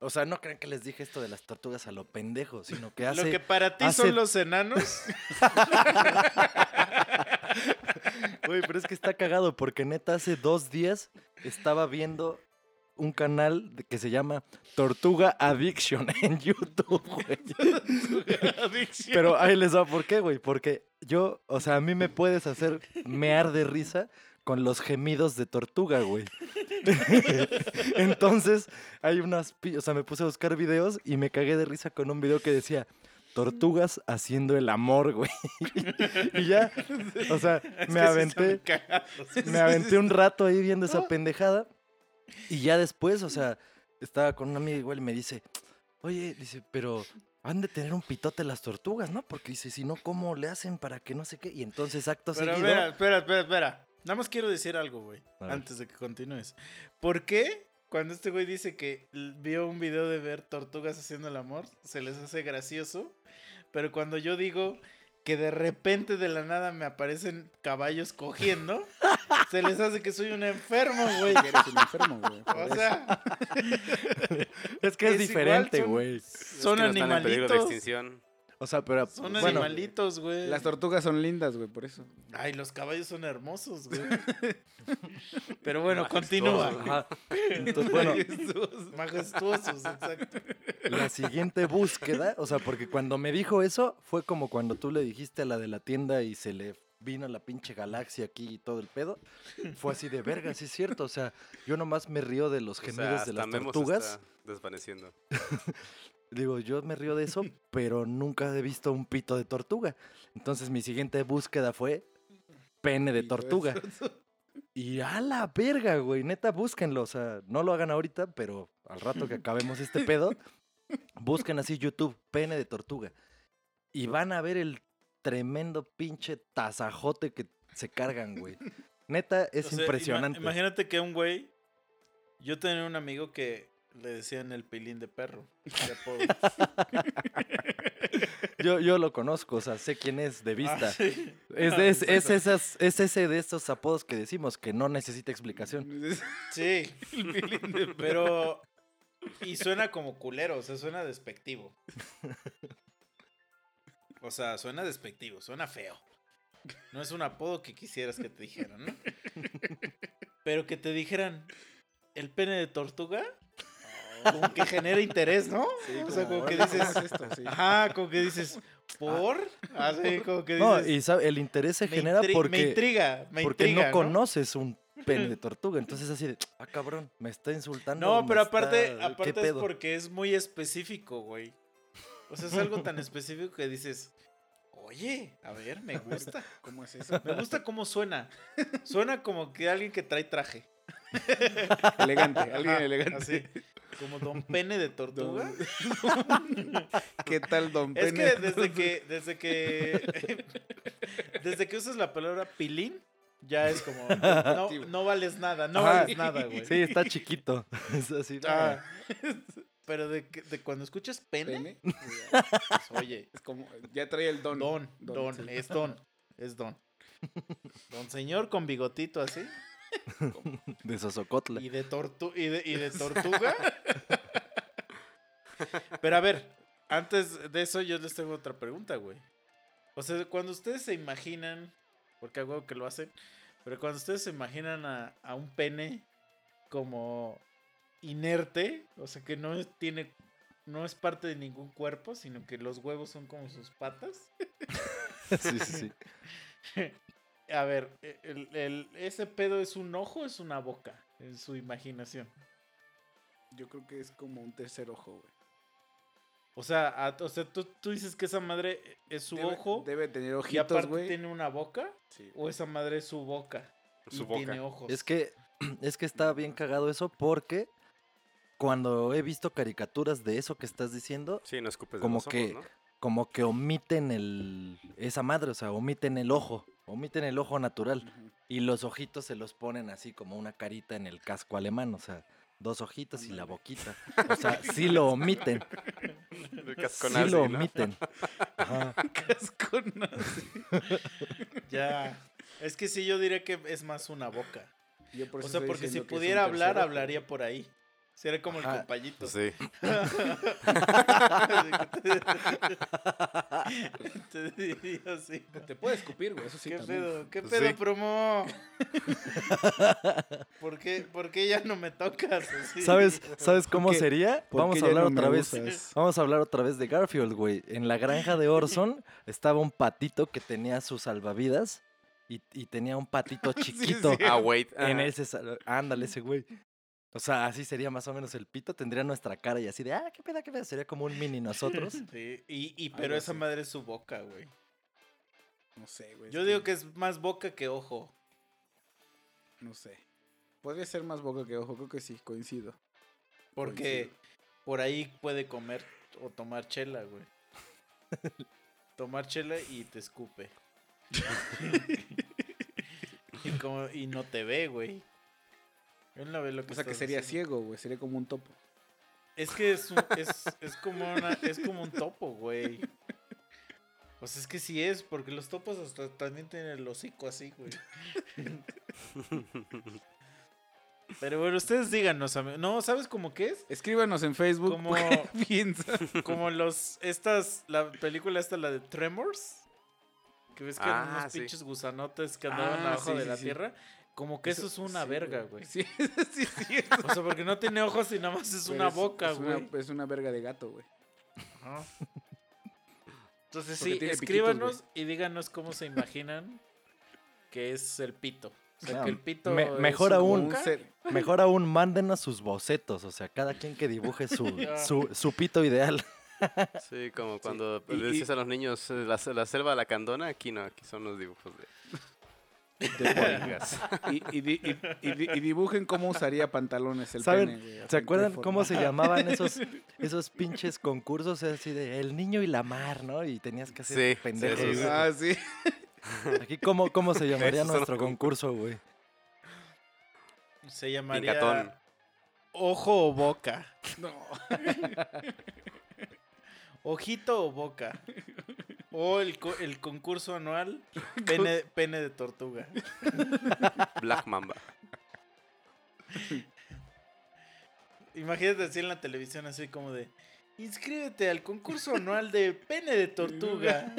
o sea, no crean que les dije esto de las tortugas a lo pendejo, sino que hace lo que para ti hace- son los enanos, Güey, pero es que está cagado porque neta hace dos días estaba viendo un canal que se llama Tortuga Addiction en YouTube, güey. Pero ahí les va por qué, güey. Porque yo, o sea, a mí me puedes hacer mear de risa con los gemidos de tortuga, güey. Entonces, hay unas, o sea, me puse a buscar videos y me cagué de risa con un video que decía tortugas haciendo el amor, güey. y ya, o sea, me aventé, me aventé un rato ahí viendo esa pendejada. Y ya después, o sea, estaba con un amigo igual y me dice, oye, dice, pero han de tener un pitote las tortugas, ¿no? Porque dice, si no, ¿cómo le hacen para que no sé qué? Y entonces, acto Pero seguido... espera, espera, espera, espera. Nada más quiero decir algo, güey, antes de que continúes. ¿Por qué cuando este güey dice que vio un video de ver tortugas haciendo el amor, se les hace gracioso? Pero cuando yo digo que de repente de la nada me aparecen caballos cogiendo, se les hace que soy un enfermo, güey. Que eres un enfermo, güey. O sea, Es que es, es diferente, son- güey. Es son que no están en peligro de animalitos. extinción. O sea, pero... Son bueno, animalitos, güey. Las tortugas son lindas, güey, por eso. Ay, los caballos son hermosos, güey. Pero bueno, continúa. ajá. Entonces, bueno, Majestuosos, exacto. la siguiente búsqueda, o sea, porque cuando me dijo eso, fue como cuando tú le dijiste a la de la tienda y se le vino la pinche galaxia aquí y todo el pedo. Fue así de verga, sí es cierto. O sea, yo nomás me río de los O gemidos sea, de las tortugas. está desvaneciendo. Digo, yo me río de eso, pero nunca he visto un pito de tortuga. Entonces mi siguiente búsqueda fue pene de tortuga. Y a la verga, güey. Neta, búsquenlo. O sea, no lo hagan ahorita, pero al rato que acabemos este pedo, busquen así YouTube, pene de tortuga. Y van a ver el tremendo pinche tasajote que se cargan, güey. Neta, es O sea, ima- impresionante. imagínate que un güey. Yo tenía un amigo que le decían el pilín de perro. de. Yo, yo lo conozco, o sea, sé quién es de Ah, vista. sí. Es, Ah, de, es, es esas, es ese de estos apodos que decimos que no necesita explicación. Sí. Pero. Y suena como culero, o sea, suena despectivo. O sea, suena despectivo, suena feo. No es un apodo que quisieras que te dijeran, ¿no? Pero que te dijeran el pene de tortuga, como que genera interés, ¿no? o sea, como que "Órale, dices. Sí. ajá, como que dices, ¿por? Así, como que dices, No, y sabe, el interés se me genera intri- me porque, intriga, me porque intriga, no conoces un pene de tortuga. Entonces así de, ah, cabrón, me está insultando. No, pero aparte, ¿qué aparte es pedo?". porque es muy específico, güey. O sea, es algo tan específico que dices, oye, a ver, me gusta. ¿Cómo es eso? Me gusta cómo suena. Suena como que alguien que trae traje. Elegante, alguien Ajá, elegante. Así, como Don Pene de Tortuga. ¿Qué tal, don Es Pene? que desde que, desde que, desde que usas la palabra pilín, ya es como, no, no vales nada, no Ajá. vales nada, güey. Sí, está chiquito. Es así. Ah, pero de, cuando escuchas pene, ¿Pene? pues, oye, Es como, ya trae el don. don, don, sí. es don, es don. Don señor con bigotito así De Sosocotla. y de tortu y de, y de tortuga. Pero a ver, antes de eso yo les tengo otra pregunta, güey. O sea, cuando ustedes se imaginan, porque hago que lo hacen, pero cuando ustedes se imaginan a, a un pene como inerte, o sea, que no tiene, no es parte de ningún cuerpo, sino que los huevos son como sus patas. Sí, sí, sí. A ver, e, el, el- ¿ese pedo es un ojo o es una boca? En su imaginación. Yo creo que es como un tercer ojo, güey. O sea, a- o sea ¿tú, tú dices que esa madre es su Debe- ojo Debe tener y ojitos, aparte güey. tiene una boca. Sí. ¿O esa madre es su boca? Su y boca. tiene ojos. Es que, es que está bien cagado eso porque cuando he visto caricaturas de eso que estás diciendo, Sí, no escupes de Como los ojos, que- ¿no? como que omiten el esa madre, o sea, omiten el ojo, omiten el ojo natural y los ojitos se los ponen así como una carita en el casco alemán, o sea, dos ojitos y la boquita. O sea, sí lo omiten, El casco sí nazi, lo ¿no? omiten. Ajá. Casco nazi. Ya. Es que sí, yo diría que es más una boca. Yo por O sea, porque si pudiera hablar, hablaría por ahí. Sería como el compayito. Sí. Te diría así. Te puede escupir, güey. Eso sí ¿Qué también. pedo? ¿Qué Pues pedo, sí. promo? ¿Por qué, ¿Por qué ya no me tocas? así? ¿Sabes, ¿Sabes cómo sería? Vamos a hablar no otra vez. usas. Vamos a hablar otra vez de Garfield, güey. En la granja de Orson estaba un patito que tenía sus salvavidas y, y tenía un patito chiquito. sí. Ah, wait. En ese Ándale, ese güey. O sea, así sería más o menos el pito. Tendría nuestra cara y así de, ah, qué peda, qué peda. Sería como un mini nosotros. Sí, y, y Algo pero esa así. madre es su boca, güey. No sé, güey. Yo digo que es más boca que ojo. No sé. Podría ser más boca que ojo. Creo que sí, coincido. Porque Coincido. por ahí puede comer o tomar chela, güey. tomar chela y te escupe. y, como, y no te ve, güey. Él no ve lo que O sea, que sería ciego, güey. Sería como un topo. Es que es, un- es, es como una, es como un topo, güey. O sea, es que sí es, porque los topos hasta también tienen el hocico así, güey. Pero bueno, ustedes díganos. No, ¿sabes cómo qué es? Escríbanos en Facebook. Como-. Como los, estas, la película esta, la de Tremors. Que ves que eran Ah, unos sí. pinches gusanotes que andaban Ah, abajo sí, de sí, la tierra. Como que eso, es una sí, verga, güey. Sí, sí, sí. O sea, porque no tiene ojos y nada más es pero una boca, es güey. Es una verga de gato, güey. Ajá. Entonces Porque sí, piquitos, escríbanos y díganos cómo se imaginan que es el pito. O sea, No, que el pito me- mejor aún. Mejor aún, mándenos sus bocetos. O sea, cada quien que dibuje su, su, su pito ideal. Sí, como cuando y- decías a los niños la, la selva la candona, aquí no, aquí son los dibujos de, de y, y di- y- y di- y dibujen cómo usaría pantalones el ¿Saben? pene, güey, ¿Se acuerdan cómo se llamaban esos, esos pinches concursos? Así de El niño y la mar, ¿no? Y tenías que hacer Sí, sí, pendejos. esos. Ah, sí. Aquí, ¿cómo, ¿cómo se llamaría nuestro concurso, güey? Se llamaría Pincatón. ojo o boca. No. Ojito o boca. O el, co- el concurso anual pene, pene de tortuga. Black Mamba. Imagínate así en la televisión, así como de. Inscríbete al concurso anual de pene de tortuga.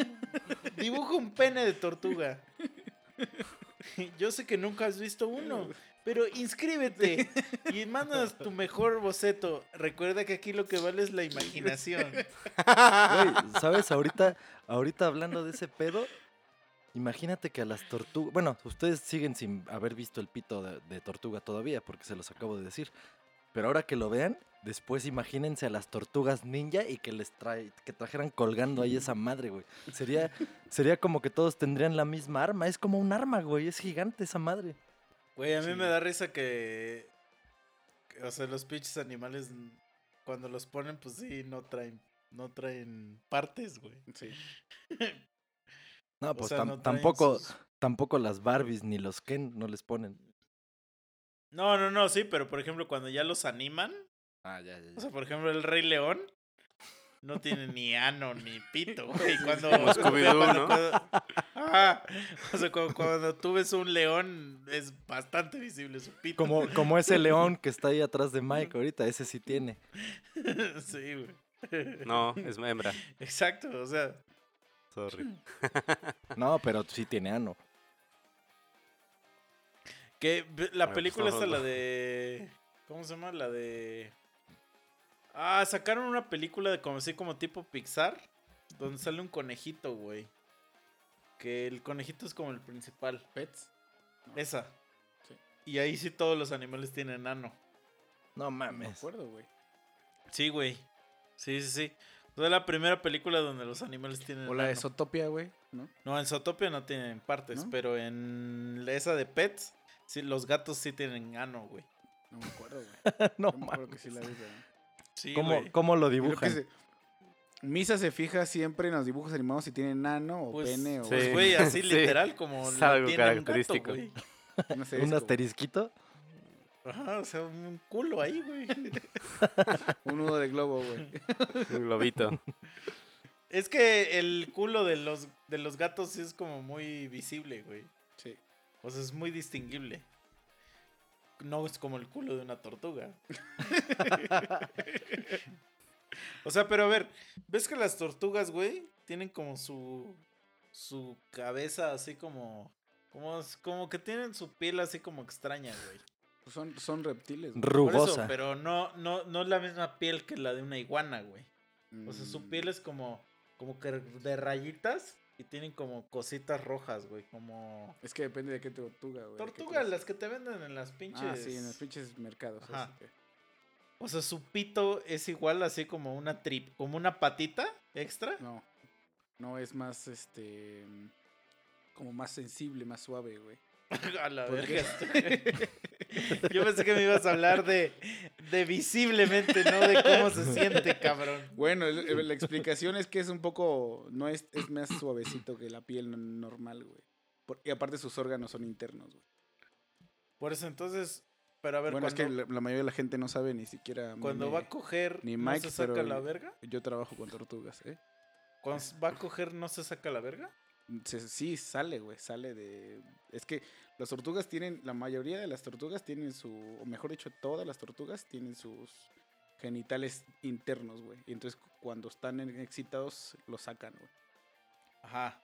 Dibuja un pene de tortuga. Yo sé que nunca has visto uno, pero inscríbete y mandas tu mejor boceto. Recuerda que aquí lo que vale es la imaginación. Güey, ¿sabes? Ahorita, ahorita hablando de ese pedo, imagínate que a las tortugas. Bueno, ustedes siguen sin haber visto el pito de, de tortuga todavía, porque se los acabo de decir. Pero ahora que lo vean, después imagínense a las tortugas ninja y que les trae, que trajeran colgando ahí esa madre, güey. Sería, sería como que todos tendrían la misma arma. Es como un arma, güey. Es gigante esa madre. Güey, a mí me da risa que, O sea, los pinches animales, cuando los ponen, pues sí, no traen, no traen partes, güey. Sí. No, O pues sea, tam- no traen tampoco, sus- tampoco las Barbies ni los Ken no les ponen. No, no, no, sí, pero por ejemplo, cuando ya los animan, Ah, ya, ya, o sea, por ejemplo, el Rey León no tiene ni ano ni pito, güey. Cuando, Como cuando- ¿no? cuando- Ajá. O sea, cuando, cuando tú ves un león, es bastante visible su pito. Como, como ese león que está ahí atrás de Mike ahorita, ese sí tiene. sí, güey. No, es hembra. Exacto, o sea, Sorry. No, pero sí tiene ano. que la Bueno, película pues, esta, la de... ¿Cómo se llama? La de... Ah, sacaron una película de como así como tipo Pixar, donde sale un conejito, güey. Que el conejito es como el principal. Pets. Esa. Sí. Y ahí sí todos los animales tienen ano. No No me mames. acuerdo, güey. Sí, güey. Sí, sí, sí. Fue la primera película donde los animales tienen O la de. Zootopia, güey, ¿no? No, en Zootopia no tienen partes, ¿No? pero en esa de Pets, sí, los gatos sí tienen ano, güey. No me acuerdo, güey. no me acuerdo que mames. sí la vi. Sí, ¿Cómo, güey. cómo lo dibujan? se- Misa se fija siempre en los dibujos animados si tienen nano o Pues, pene o... Pues, güey, así Sí. literal como Es lo algo tiene un gato, no sé, ¿Un como asterisquito? Ajá, o sea, un culo ahí, güey. Un nudo de globo, güey. Un globito. Es que el culo de los, de los gatos es como muy visible, güey. Sí. O sea, es muy distinguible. No es como el culo de una tortuga. o sea, pero a ver, ¿ves que las tortugas, güey, tienen como su su cabeza así como como como que tienen su piel así como extraña, güey. Pues son, son reptiles. güey. Por eso, Rugosa. pero no no no es la misma piel que la de una iguana, güey. O sea, su Mm, piel es como como que de rayitas y tienen como cositas rojas, güey, como Es que depende de qué tortuga, güey. clase. las que te venden en las pinches. Ah, sí, en los pinches mercados. Ajá. así que- O sea, su pito es igual así como una trip, como una patita extra. No, no es más, este, como más sensible, más suave, güey. A la ¿Por verga. Yo pensé que me ibas a hablar de, de visiblemente, no de cómo se siente, cabrón. Bueno, el- la explicación es que es un poco, no es, es más suavecito que la piel normal, güey. Por- y aparte sus órganos son internos, güey. Por eso entonces, pero a ver, Bueno, cuando, es que la, la mayoría de la gente no sabe ni siquiera. cuando me- va a coger, ni ¿no Mike, se saca pero- la verga? Yo trabajo con tortugas, ¿eh? Cuando va a coger, ¿no se saca la verga? Se- sí, sale, güey, sale de... Es que las tortugas tienen, la mayoría de las tortugas tienen su, o mejor dicho, todas las tortugas tienen sus genitales internos, güey. Y entonces cu- cuando están excitados, los sacan, güey. Ajá.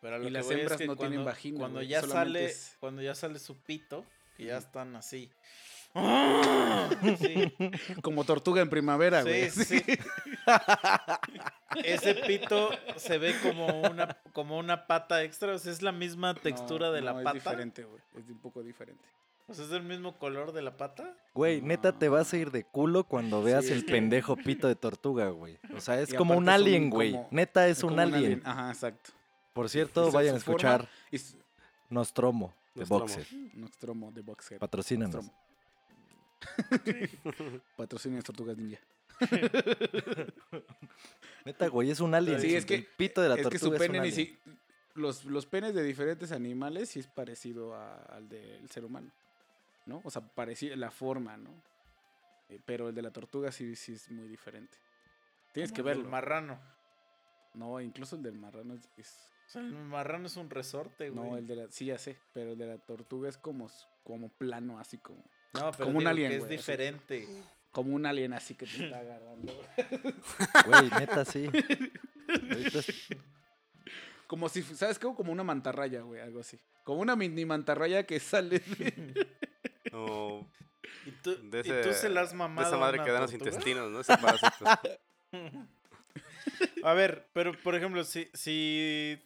Pero lo Y que las es hembras que no tienen vagina, Cuando ya sale, es- cuando ya sale su pito, que ya están así. Sí, Como tortuga en primavera, güey. sí, sí. Ese pito se ve como una, como una pata extra, o sea, es la misma textura No, de la no, pata. Es diferente, güey. Es un poco diferente. O sea, es del mismo color de la pata. Güey, neta te vas a ir de culo cuando veas Sí, el pendejo pito de tortuga, güey. O sea, es Y como un es un alien, güey. como- Neta es un alien. Ajá, exacto. Por cierto, vayan a forma escuchar Nostromo de. Boxer. Nostromo de Boxhead. Patrocínanos. Nostromo. Patrocina Tortugas Ninja. Neta, güey, es un alien. Sí, es El que- pito de la es tortuga que su es un pene ni alien. si... Los, los penes de diferentes animales sí es parecido a- al del ser humano, ¿no? O sea, parecido la forma, ¿no? Eh, pero el de la tortuga sí, sí es muy diferente. Tienes que Como el verlo. marrano. No, incluso el del marrano es... es- O sea, el marrano es un resorte, güey. no, el de la... Sí, ya sé, pero el de la tortuga es como, como plano, así como... No, pero como un alien, que es güey, así. diferente. Como un alien así que te está agarrando. Güey, neta, sí. Como si, ¿sabes qué? Como una mantarraya, güey, algo así. Como una mini mantarraya que sale de... O ¿Y tú, de, y ese, tú se la has de mamado esa madre que dan los intestinos, ¿no? Ese parásito. A ver, pero por ejemplo, si, si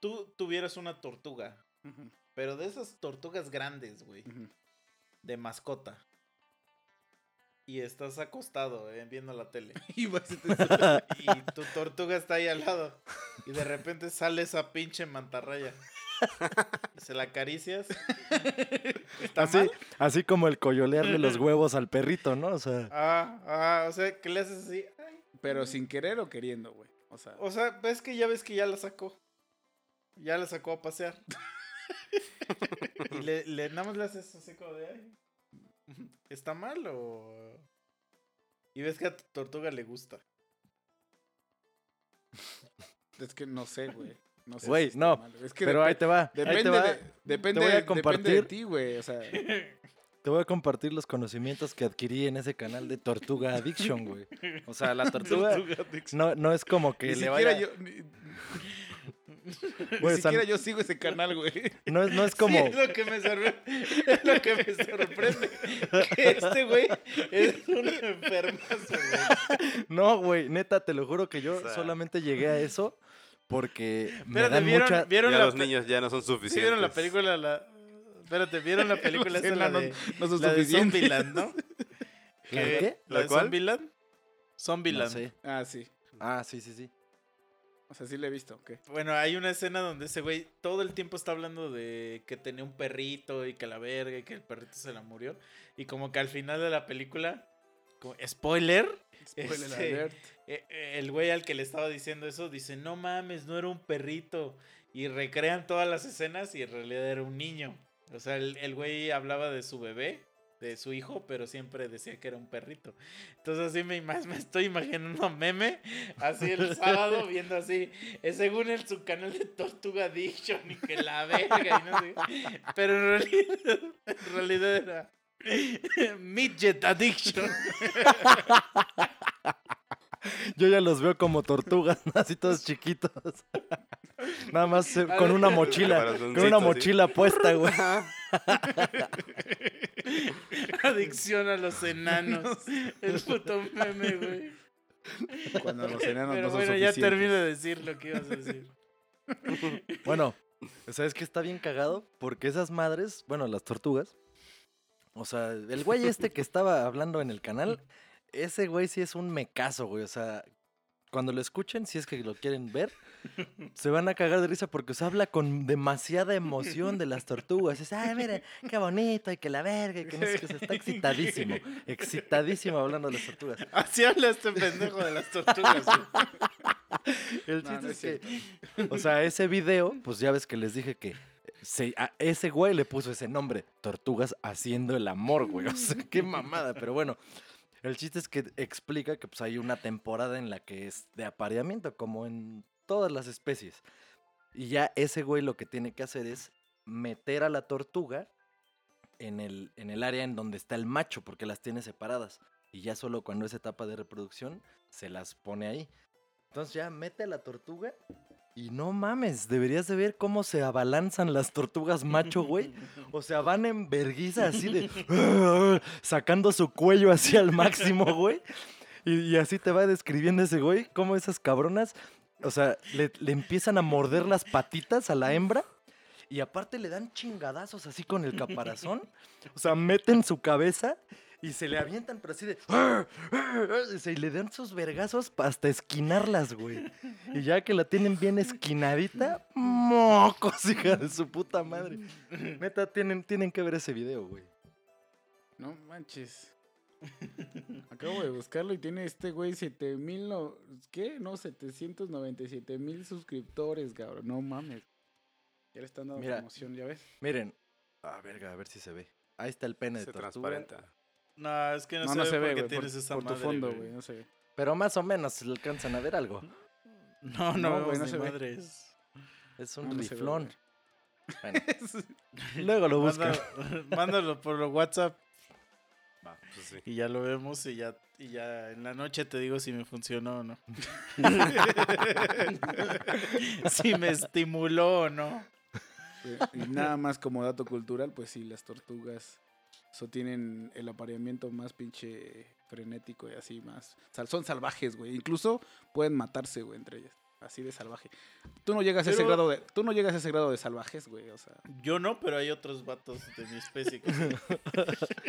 tú tuvieras una tortuga, pero de esas tortugas grandes, güey, ujú. De mascota, y estás acostado eh, viendo la tele, Y tu tortuga está ahí al lado, y de repente sale esa pinche mantarraya, se la acaricias, ¿está Así, mal? así como el coyolearle los huevos al perrito, ¿no? O sea, Ah, ah, o sea, que le haces así, ay, Pero sin querer o queriendo, güey. O sea, O sea, ves que ya ves que ya la sacó. Ya la sacó a pasear. Y le, le nada más le haces así como de ay. ¿Está mal o.? Y ves que a tu tortuga le gusta. es que no sé, güey. No sé Güey, no, Es que pero ahí te va. ahí te Depende, va. de, depende, voy a depende de compartir. ti, güey. O sea, Te voy a compartir los conocimientos que adquirí en ese canal de Tortuga Addiction, güey. O sea, la tortuga no, no es como que ni le vaya... yo. Ni, ni siquiera yo sigo ese canal, güey. no, es, no es Sí, como... es lo que me sorprende. Es lo que me sorprende. Que este güey es un enfermazo, güey. No, güey, neta, te lo juro que yo O sea- solamente llegué a eso porque me Espérate, dan ¿vieron, mucha... ¿vieron Ya la los pe- niños ya no son ¿sí suficientes. vieron la película? La... Espérate, ¿vieron la película esa, la de, no son la de suficientes. Zombieland, no? ¿La de qué? ¿La de ¿La cuál? Zombieland? No Zombieland. sé. Ah, sí. Ah, sí, sí, sí. O sea, sí le he visto. ¿qué? Bueno, hay una escena donde ese güey todo el tiempo está hablando de que tenía un perrito y que la verga y que el perrito se la murió. Y como que al final de la película, como, spoiler, Spoiler Este, alert. eh, eh, el güey al que le estaba diciendo eso dice, no mames, no era un perrito. Y recrean todas las escenas y en realidad era un niño. O sea, el, el güey hablaba de su bebé, de su hijo, pero siempre decía que era un perrito. Entonces así me, me estoy imaginando meme, así el sábado viendo así, eh, según en su canal de Tortuga Addiction y que la verga y no sé. Pero en realidad, en realidad era Midget Addiction. Yo ya los veo como tortugas, así todos chiquitos. Nada más eh, con una mochila, con una mochila puesta, güey. Adicción a los enanos. El puto meme, güey. Cuando los enanos Pero no son bueno, ya termino de decir lo que ibas a decir. Bueno, ¿sabes qué está bien cagado? Porque esas madres, bueno, las tortugas, o sea, el güey este que estaba hablando en el canal, ese güey sí es un mecazo, güey. O sea, cuando lo escuchen, si es que lo quieren ver, se van a cagar de risa porque se habla con demasiada emoción de las tortugas. Es, ay, mire, qué bonito, y que la verga, y que no sé qué. Está excitadísimo, excitadísimo hablando de las tortugas. Así habla este pendejo de las tortugas. güey. El No, chiste no es es que, o sea, ese video, pues ya ves que les dije que se- a ese güey le puso ese nombre, Tortugas haciendo el amor, güey. O sea, qué mamada, pero bueno. El chiste es que explica que pues hay una temporada en la que es de apareamiento, como en todas las especies. Y ya ese güey lo que tiene que hacer es meter a la tortuga en el, en el área en donde está el macho, porque las tiene separadas. Y ya solo cuando es etapa de reproducción, se las pone ahí. Entonces ya mete a la tortuga y no mames, deberías de ver cómo se abalanzan las tortugas macho, güey. O sea, van en verguiza así de... sacando su cuello así al máximo, güey. Y, así te va describiendo ese güey, cómo esas cabronas, o sea, le, le empiezan a morder las patitas a la hembra. Y aparte le dan chingadazos así con el caparazón. O sea, meten su cabeza y se le avientan, pero así de. o sea, Y le dan sus vergazos hasta esquinarlas, güey. Y ya que la tienen bien esquinadita, mocos, hija de su puta madre. Neta, tienen, tienen que ver ese video, güey. No manches. Acabo de buscarlo y tiene este güey 7000, no, ¿qué? No, 797 mil suscriptores, cabrón. No mames. Ya le están dando Mira. promoción, ¿ya ves? Miren. Ah, verga, a ver si se ve. Ahí está el pene Se de tortuga. transparenta. No, es que no, No, se, no ve se ve, porque güey, por, tienes esa por tu fondo, güey. no se ve. Pero más o menos se le alcanzan a ver algo. No, no, No, no ve. madres. Es un ve, riflón. Bueno, luego lo buscan. Manda- mándalo por WhatsApp. Va. Ah, pues sí. Y ya lo vemos y ya, y ya en la noche te digo si me funcionó o no. si me estimuló o no. Y nada más como dato cultural, pues sí, las tortugas so, tienen el apareamiento más pinche frenético y así más. sal- son salvajes, güey. Incluso pueden matarse, güey, entre ellas. Así de salvaje. Tú no llegas a ese grado de. Tú no llegas a ese grado de salvajes, güey. O sea. Yo no, pero hay otros vatos de mi especie que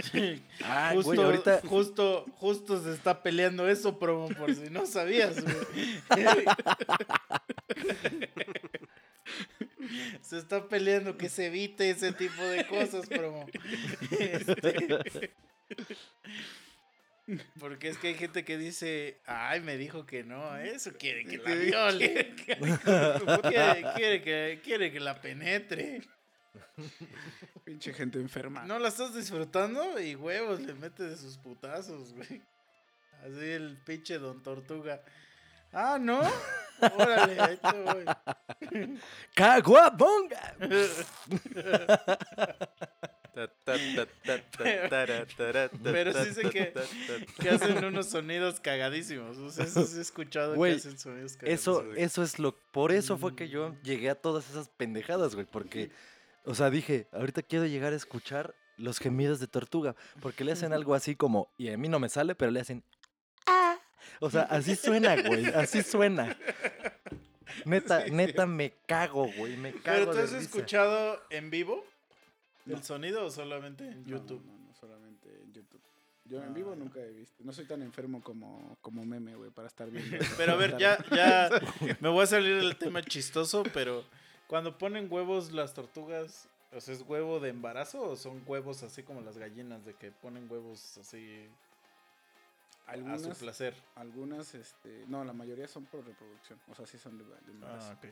sí. Ah, justo, güey, ahorita. justo, justo se está peleando eso, promo, por si no sabías, güey. Se está peleando que se evite ese tipo de cosas, promo. Este, Porque es que hay gente que dice, ay, me dijo que no, eso quiere que la viole. quiere, quiere que, quiere que la penetre. Pinche gente enferma. No la estás disfrutando y huevos le mete de sus putazos, güey. Así el pinche don Tortuga. Ah, ¿no? Órale, ahí te voy. ¡Caguabonga! Pero sí sé que- Que hacen unos sonidos cagadísimos. O sea, eso sí he escuchado Güey, que hacen sonidos cagadísimos. Eso, eso es lo. Por eso fue que yo llegué a todas esas pendejadas, güey. Porque, o sea, dije, ahorita quiero llegar a escuchar los gemidos de tortuga. Porque le hacen algo así como, y a mí no me sale, pero le hacen. O sea, así suena, güey. Así suena. Neta, neta me cago, güey. Me cago. ¿Pero tú de has risa. escuchado en vivo el No. sonido o solamente en YouTube? No, no, solamente en YouTube. Yo en Ah, vivo nunca he visto. No soy tan enfermo como, como meme, güey, para estar viendo. Pero a ver, ya, ya me voy a salir del tema chistoso, pero cuando ponen huevos las tortugas, ¿es huevo de embarazo o son huevos así como las gallinas de que ponen huevos así a su Algunas, placer? algunas, este, no, la mayoría son por reproducción. O sea, sí son de, de. Ah, ok.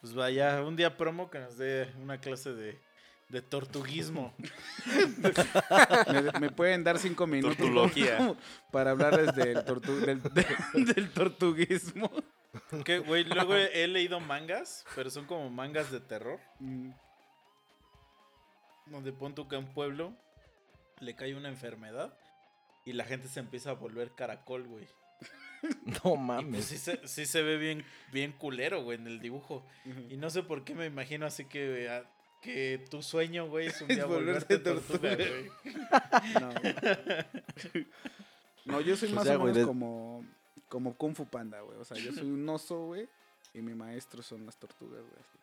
Pues vaya, un día promo que nos dé una clase de, de tortuguismo. me, me pueden dar cinco minutos Tortulogía. para hablarles del, tortu- del, del- del tortuguismo. que, güey, luego he, he leído mangas, pero son como mangas de terror. Mm, donde pon tú que a un pueblo le cae una enfermedad y la gente se empieza a volver caracol, güey. No Y pues mames. sí se, sí se ve bien, bien culero, güey, en el dibujo. Y no sé por qué me imagino así que, que tu sueño, güey, es un Es día volverte volverte tortuga, tortuga. güey. No. No, yo soy O más sea, o güey, menos de- como, como Kung Fu Panda, güey. O sea, yo soy un oso, güey. Y mi maestro son las tortugas, güey. así.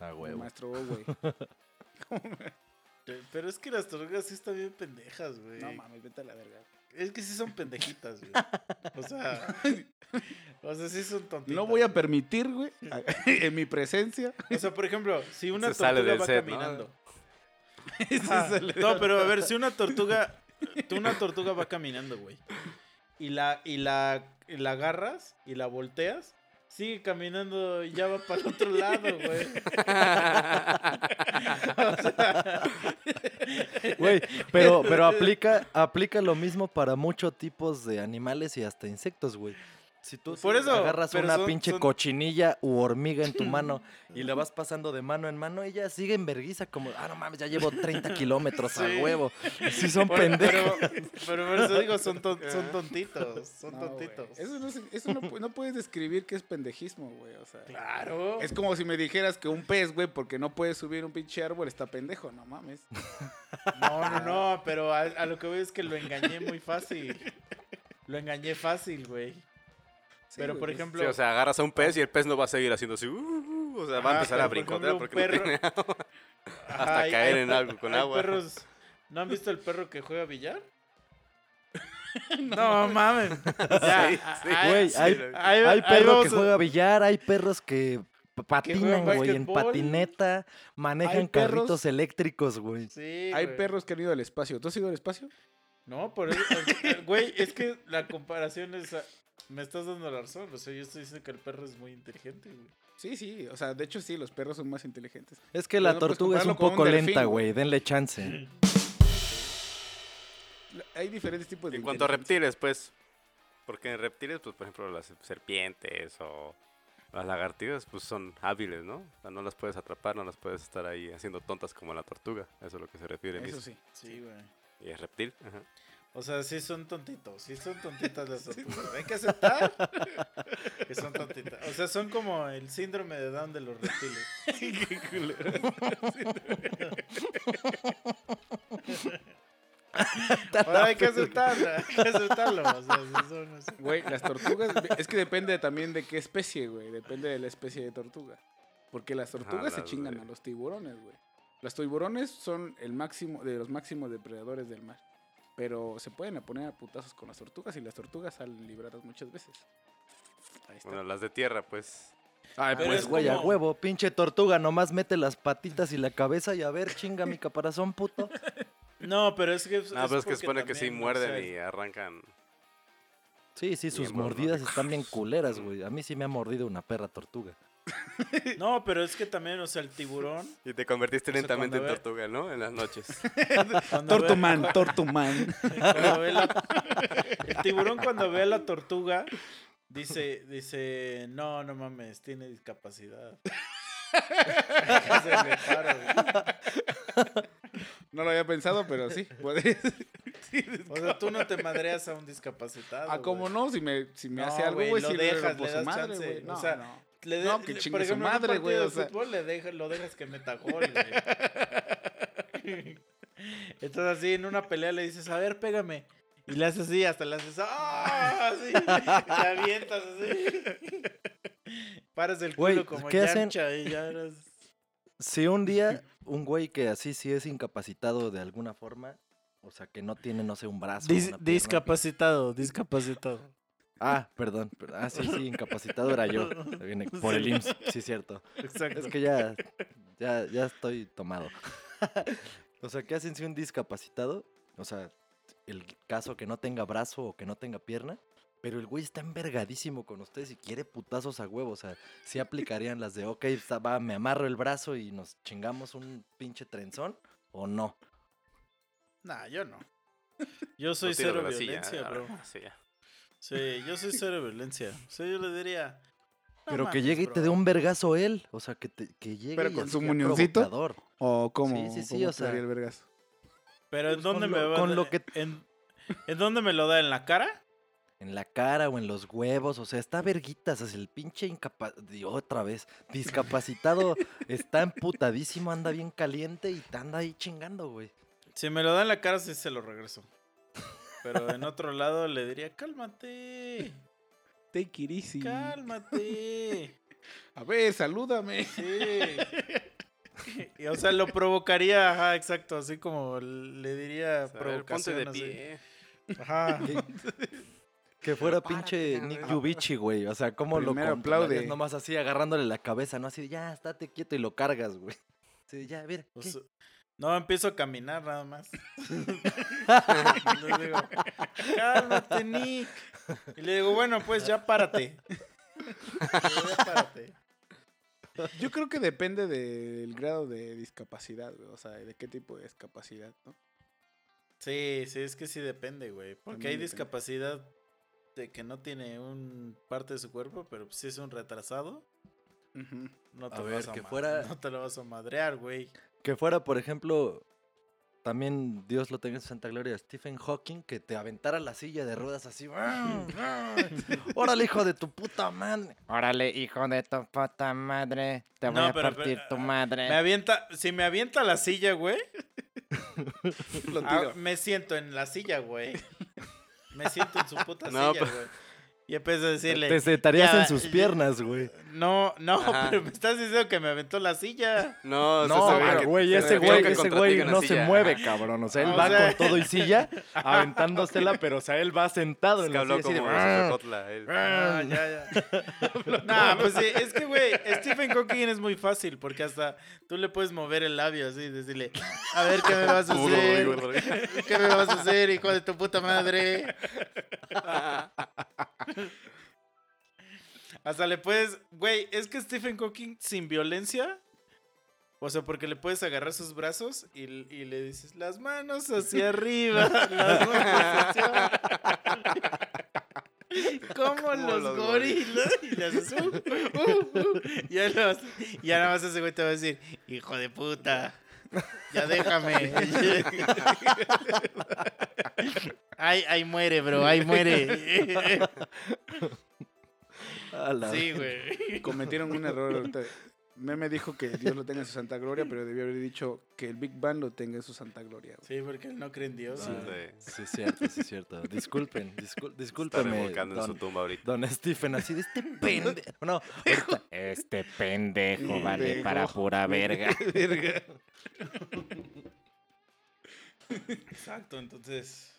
Ah, Mi huevo. maestro, güey. Pero es que las tortugas sí están bien pendejas, güey. No mames, vete a la verga. Es que sí son pendejitas, güey. O sea, o sea, sí son tontitas. No voy a permitir, güey, en mi presencia. O sea, por ejemplo, si una Se tortuga va set, ¿no? caminando. El- No, pero a ver, si una tortuga, tú una tortuga va caminando, güey. Y la, y la, y la agarras y la volteas, sigue caminando y ya va para otro lado, güey. Güey, pero, pero aplica, aplica lo mismo para muchos tipos de animales y hasta insectos, güey. Si tú Por sí eso, agarras una son- pinche son- cochinilla u hormiga en tu mano y la vas pasando de mano en mano, ella sigue en verguiza como, ah, no mames, ya llevo 30 kilómetros a Sí. huevo. Sí son por- pendejos. pero, pero por eso digo, son, ton- son tontitos, son No, tontitos. Eso, no, eso no, pu- no puedes describir que es pendejismo, güey. O sea, Claro. es como si me dijeras que un pez, güey, porque no puedes subir un pinche árbol, está pendejo. No mames. No, no, no, pero a, a lo que voy es que lo engañé muy fácil. Lo engañé fácil, güey. Sí, Pero, güey, por pues, ejemplo, Sí, o sea, agarras a un pez y el pez no va a seguir haciendo así. uh, uh, o sea, va a empezar a brincotear ejemplo, porque no tiene agua. Hasta caer hay- en algo con agua. perros- ¿No han visto el perro que juega billar? no, mames. Ya, Sí, a- sí. a- hay, hay ahí perro vamos que a- juega billar, hay perros que patinan, güey, en patineta, manejan perros- carritos eléctricos, güey. Sí, Hay güey. perros que han ido al espacio. ¿Tú has ido al espacio? No, por eso. eh, Güey, es que la comparación es. Me estás dando la razón. O sea, yo estoy diciendo que el perro es muy inteligente, güey. Sí, sí. O sea, de hecho, sí, los perros son más inteligentes. Es que Pero la no puedes tortuga es un poco lenta, güey. denle chance. Hay diferentes tipos de En cuanto a reptiles, pues. Porque en reptiles, pues, por ejemplo, las serpientes o las lagartijas, pues son hábiles, ¿no? O sea, no las puedes atrapar, no las puedes estar ahí haciendo tontas como la tortuga. Eso es lo que se refiere. Eso sí. Sí, güey. Y es reptil. Ajá. O sea, sí son tontitos, sí son tontitas las tortugas. Hay que aceptar que son tontitas. O sea, son como el síndrome de Down de los reptiles. Qué culero. Ahora hay que aceptarlo, hay que aceptarlo. O sea, sí son así. Güey, las tortugas, es que depende también de qué especie, güey. Depende de la especie de tortuga. Porque las tortugas se las chingan de- a los tiburones, güey. Los tiburones son el máximo, de los máximos depredadores del mar. Pero se pueden poner a putazos con las tortugas y las tortugas salen libradas muchas veces. Ahí está. Bueno, las de tierra, pues. Ay, pero Pues, es güey, a huevo, pinche tortuga, nomás mete las patitas y la cabeza y a ver, chinga mi caparazón, puto. No, pero es que. No, pero es que porque supone que sí o muerden sea, y arrancan. Sí, sí, sus mordidas están bien culeras, güey. A mí sí me ha mordido una perra tortuga. No, pero es que también, o sea, el tiburón. Y te convertiste O sea, lentamente en ve- tortuga, ¿no? En las noches. ve- ve la- el tiburón cuando ve a la tortuga dice, dice, no, no mames, tiene discapacidad. Se me para, güey. No lo había pensado, pero sí. puede- sí, o sea, tú no te madreas a un discapacitado. Ah, ¿cómo güey. no? Si me, si me No, hace algo, güey, le dejas, le su das madre, chance, o sea, no. Le de- No, que chingue su ejemplo, en un madre, güey, partido o de sea. fútbol le deja- lo dejas que meta gol, güey. Entonces así en una pelea le dices, a ver, pégame. Y le haces así, hasta le haces, ¡ah! Así, te avientas así. Paras el culo Güey, como ¿qué hacen? y ya eres... Si un día un güey que así sí es incapacitado de alguna forma, o sea, que no tiene, no sé, un brazo. Dis- una pierna, discapacitado, discapacitado. Ah, perdón. per- Ah, sí, sí, incapacitado era yo. Viene Por el. IMSS, sí, cierto. Exacto. Es que ya, ya, ya estoy tomado. o sea, ¿qué hacen si un discapacitado? O sea, el caso que no tenga brazo o que no tenga pierna, pero el güey está envergadísimo con ustedes y quiere putazos a huevo. O sea, sí aplicarían las de, ok, está- va, me amarro el brazo y nos chingamos un pinche trenzón, o no. Nah, yo no. Yo soy tiro cero silla, violencia, ah, bro. Sí, yo soy cero violencia. O sea, yo le diría... "No Pero que mames, llegue y te bro". dé un vergazo él. O sea, que, te, que llegue ¿Pero y con su muñoncito? ¿O cómo? Sí, sí, sí, cómo o sea- el vergazo? Pero ¿en Pues dónde con me lo- va a con dar- lo que- en, ¿En dónde me lo da? ¿En la cara? En la cara o en los huevos, o sea, está verguitas, es el pinche incapaz... Otra vez, discapacitado, está emputadísimo, anda bien caliente y te anda ahí chingando, güey. Si me lo da en la cara, sí se lo regreso. Pero en otro lado le diría, cálmate, Take it easy. cálmate. A ver, salúdame. Sí. Y, o sea, lo provocaría, ajá, exacto, así como le diría A ver, ponte provocación. de así. pie. Ajá. Que fuera Párate, pinche. Nick Yubichi, güey. O sea, como lo Primero controlarías? aplaude. Nomás así agarrándole la cabeza, ¿no? Así de, ya, estate quieto y lo cargas, güey. Así de, ya, a ver. O ¿qué? sea, no, empiezo a caminar nada más. le digo, cálmate, Nick. Y le digo, bueno, pues ya párate. Le digo, "Ya párate. Yo creo que depende del grado de discapacidad, güey. O sea, de qué tipo de discapacidad, ¿no? Sí, sí, es que sí depende, güey. Porque También hay depende. discapacidad de que no tiene un parte de su cuerpo, pero si es un retrasado, no te, A lo ver, vas a que fuera- no te lo vas a madrear, güey. Que fuera, por ejemplo, también Dios lo tenga en su santa gloria, Stephen Hawking, que te aventara la silla de ruedas así. Órale, hijo de tu puta madre. Órale, hijo de tu puta madre. Te voy No, a pero- partir pero, tu ah, madre. Me avienta, si me avienta la silla, güey, Lo ah, me siento en la silla, güey. Me siento en su puta No, silla, pero- güey. Y empiezo a decirle. Te sentarías "Ya, en sus piernas, güey. No, no, Ajá. pero me estás diciendo que me aventó la silla. No, No, pero, que- güey, se ese güey, que ese güey no se mueve, cabrón. O sea, él O va sea- con todo y silla aventándosela, pero o sea, él va sentado Es en que la habló silla de, como "Ah". Sosocotla, él. Ah, ya, ya. nah, pues sí, es que, güey, Stephen Hawking es muy fácil porque hasta tú le puedes mover el labio así y decirle, a ver qué me vas a hacer, qué me vas a hacer, hijo de tu puta madre. Hasta le puedes, güey, es que Stephen Hawking sin violencia, o sea, porque le puedes agarrar sus brazos y, y le dices, las manos hacia arriba, las manos hacia Como Como los, los gorilas. Y le haces, uh, uh, uh, y ya nada más ese güey te va a decir, hijo de puta. Ya déjame. Ay, ahí muere, bro, ahí muere. Sí, güey. Cometieron un error ahorita. Meme dijo que Dios lo tenga en su santa gloria, pero debió haber dicho que el Big Bang lo tenga en su santa gloria. güey. Sí, porque él no cree en Dios. Sí. güey. Sí, es cierto, sí, es cierto. Disculpen, discul Está discúlpeme, revolcando en su don, tumba ahorita. don Stephen, así de este pendejo. No, ahorita, Este pendejo vale para pura verga. Verga. Exacto, entonces.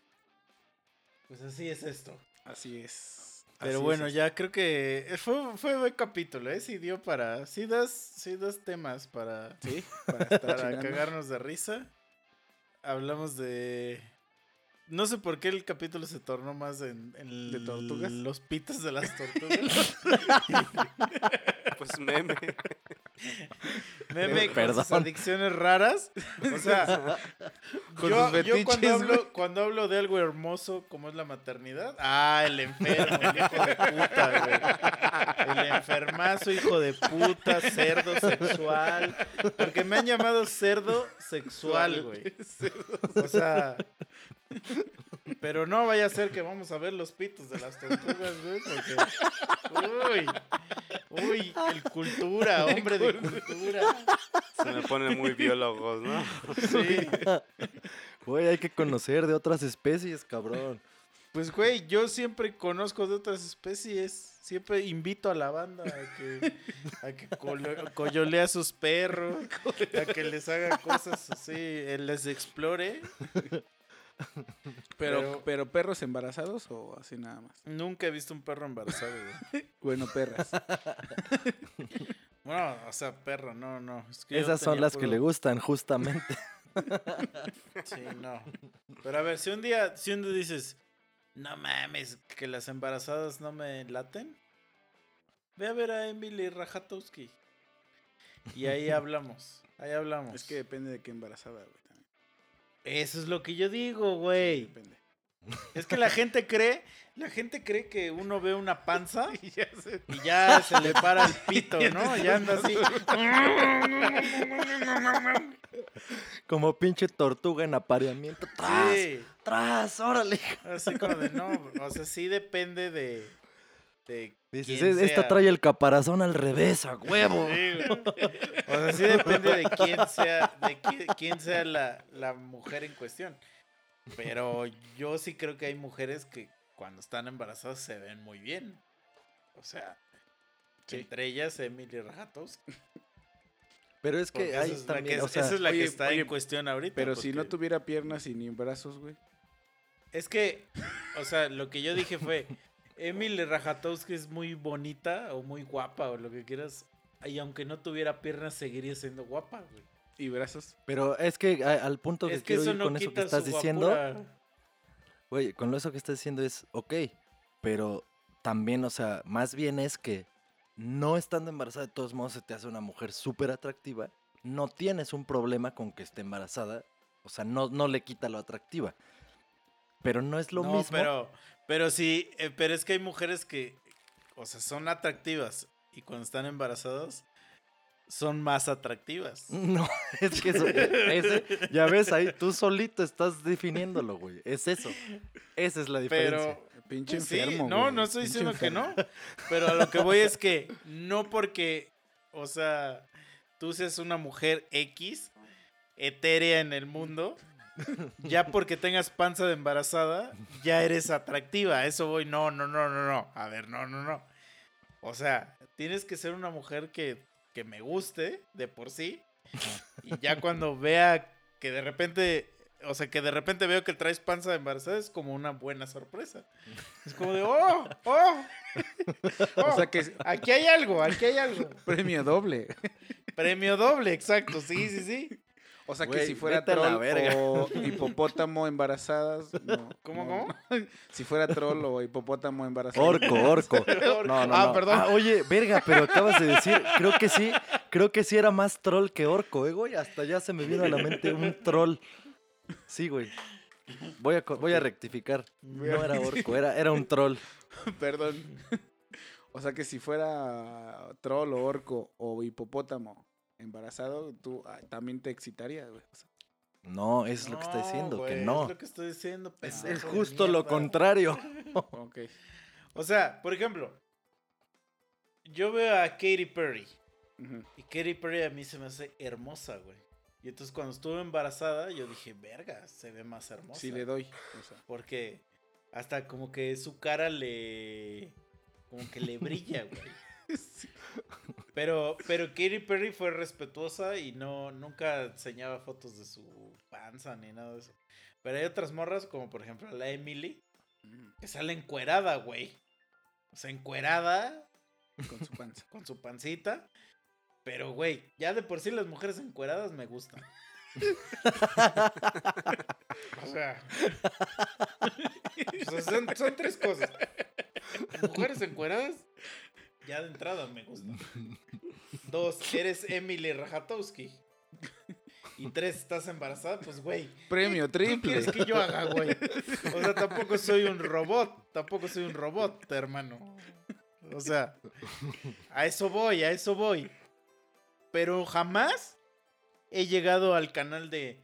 Pues así es esto. Así es. Pero Así bueno, es. ya creo que fue, fue buen capítulo, ¿eh? Sí dio para... Sí das, sí das temas para, Sí, para estar para cagarnos de risa. Hablamos de... No sé por qué el capítulo se tornó más en, en ¿De tortugas? los pitos de las tortugas. Pues meme. Meme con sus adicciones raras. O sea, Con yo, sus yo fetiches, cuando, hablo, cuando hablo de algo hermoso como es la maternidad, ah, el enfermo, el hijo de puta, güey. El enfermazo, hijo de puta, cerdo sexual. Porque me han llamado cerdo sexual, güey. O sea, pero no vaya a ser que vamos a ver los pitos de las tortugas, güey, porque... Uy, uy, el cultura, hombre de cultura. Se me ponen muy biólogos, ¿no? Sí. güey, hay que conocer de otras especies, cabrón. Pues, güey, yo siempre conozco de otras especies. Siempre invito a la banda a que, a que coyolee a sus perros, a que les haga cosas así, eh, les explore. Pero, Pero pero perros embarazados o así nada más. nunca he visto un perro embarazado, güey. Bueno, perras. Bueno, o sea, perro, no, no. es que Esas son las que le gustan, justamente. Sí, no. Pero a ver, si un día, si un día dices, no mames, que las embarazadas no me laten, ve a ver a Emily Rajatowski. Y ahí hablamos, ahí hablamos. Es que depende de qué embarazada, güey. Eso es lo que yo digo, güey. Es que la gente cree, la gente cree que uno ve una panza y ya se, le para el pito, ¿no? Ya anda así. Como pinche tortuga en apareamiento. ¡Tras! Sí. ¡Tras! ¡Órale! Así como de no, o sea, sí depende de. De Dices, quién "Es- esta sea". trae el caparazón al revés, a huevo. Sí. O sea, sí depende de quién sea, de qui- quién sea la, la mujer en cuestión. Pero yo sí creo que hay mujeres que cuando están embarazadas se ven muy bien. O sea, entre ellas Emily Rajatowski. Pero es que esa hay es la también, que, o sea, esa es la que está oye, en cuestión ahorita. Pero si no tuviera piernas y ni brazos, güey. Es que, o sea, lo que yo dije fue, Emily Rajatowski es muy bonita o muy guapa o lo que quieras. Y aunque no tuviera piernas, seguiría siendo guapa, güey. Y brazos. pero es que a- al punto que Es que quiero eso ir no con eso que estás diciendo, güey, con eso que estás diciendo es, ok, pero también, o sea, más bien es que no estando embarazada, de todos modos se te hace una mujer súper atractiva, no tienes un problema con que esté embarazada, o sea, no, no le quita lo atractiva. Pero no es lo no, mismo. pero, pero sí, eh, pero es que hay mujeres que, o sea, son atractivas y cuando están embarazadas son más atractivas. No, es que eso, ese, ya ves ahí, tú solito estás definiéndolo, güey. Es eso. Esa es la diferencia. Pero, Pinche sí, enfermo. no, güey, no estoy pinche diciendo que no, pero a lo que voy es que no porque, o sea, tú seas una mujer X, etérea en el mundo, ya porque tengas panza de embarazada, ya eres atractiva. Eso voy, no, no, no, no, no. A ver, no, no, no. O sea, tienes que ser una mujer que, que me guste de por sí. Y ya cuando vea que de repente, o sea, que de repente veo que traes panza de embarazada, es como una buena sorpresa. Es como de, oh, oh. O sea que aquí hay algo, aquí hay algo. premio doble. Premio doble, exacto, sí, sí, sí. O sea que si fuera vete a la troll verga. o hipopótamo embarazadas. No, ¿Cómo, no. cómo? Si fuera troll o hipopótamo embarazado. Orco, orco. No, no, Ah, no. perdón. Ah, oye, verga, pero acabas de decir, creo que sí, creo que sí era más troll que orco, eh, güey. Hasta ya se me vino a la mente un troll. Sí, güey. Voy a, co- voy a rectificar. Voy a No era orco, era, era un troll. Perdón. O sea que si fuera troll o orco o hipopótamo embarazado, tú ah, también te excitaría, güey. O sea, No, es lo que está diciendo, que no. Es lo que estoy diciendo. Es, justo lo contrario. ok. O sea, por ejemplo, yo veo a Katy Perry. Y Katy Perry a mí se me hace hermosa, güey. Y entonces cuando estuve embarazada, yo dije, verga, se ve más hermosa. Sí le doy. O sea, Porque hasta como que su cara le. como que le brilla, güey. Pero, pero Katy Perry fue respetuosa y no, nunca enseñaba fotos de su panza ni nada de eso. Pero hay otras morras, como por ejemplo la Emily, mm, que sale encuerada, güey. O sea, encuerada con su panza. con su pancita. Pero, güey, ya de por sí las mujeres encueradas me gustan. o sea, o sea, son, son tres cosas. Mujeres encueradas, ya de entrada me gustan. Dos, eres Emily Rajatowski. Y tres, estás embarazada, pues, güey. Premio ¿Qué triple. quieres que yo haga, güey? O sea, tampoco soy un robot. Tampoco soy un robot, hermano. O sea, a eso voy, a eso voy. Pero jamás he llegado al canal de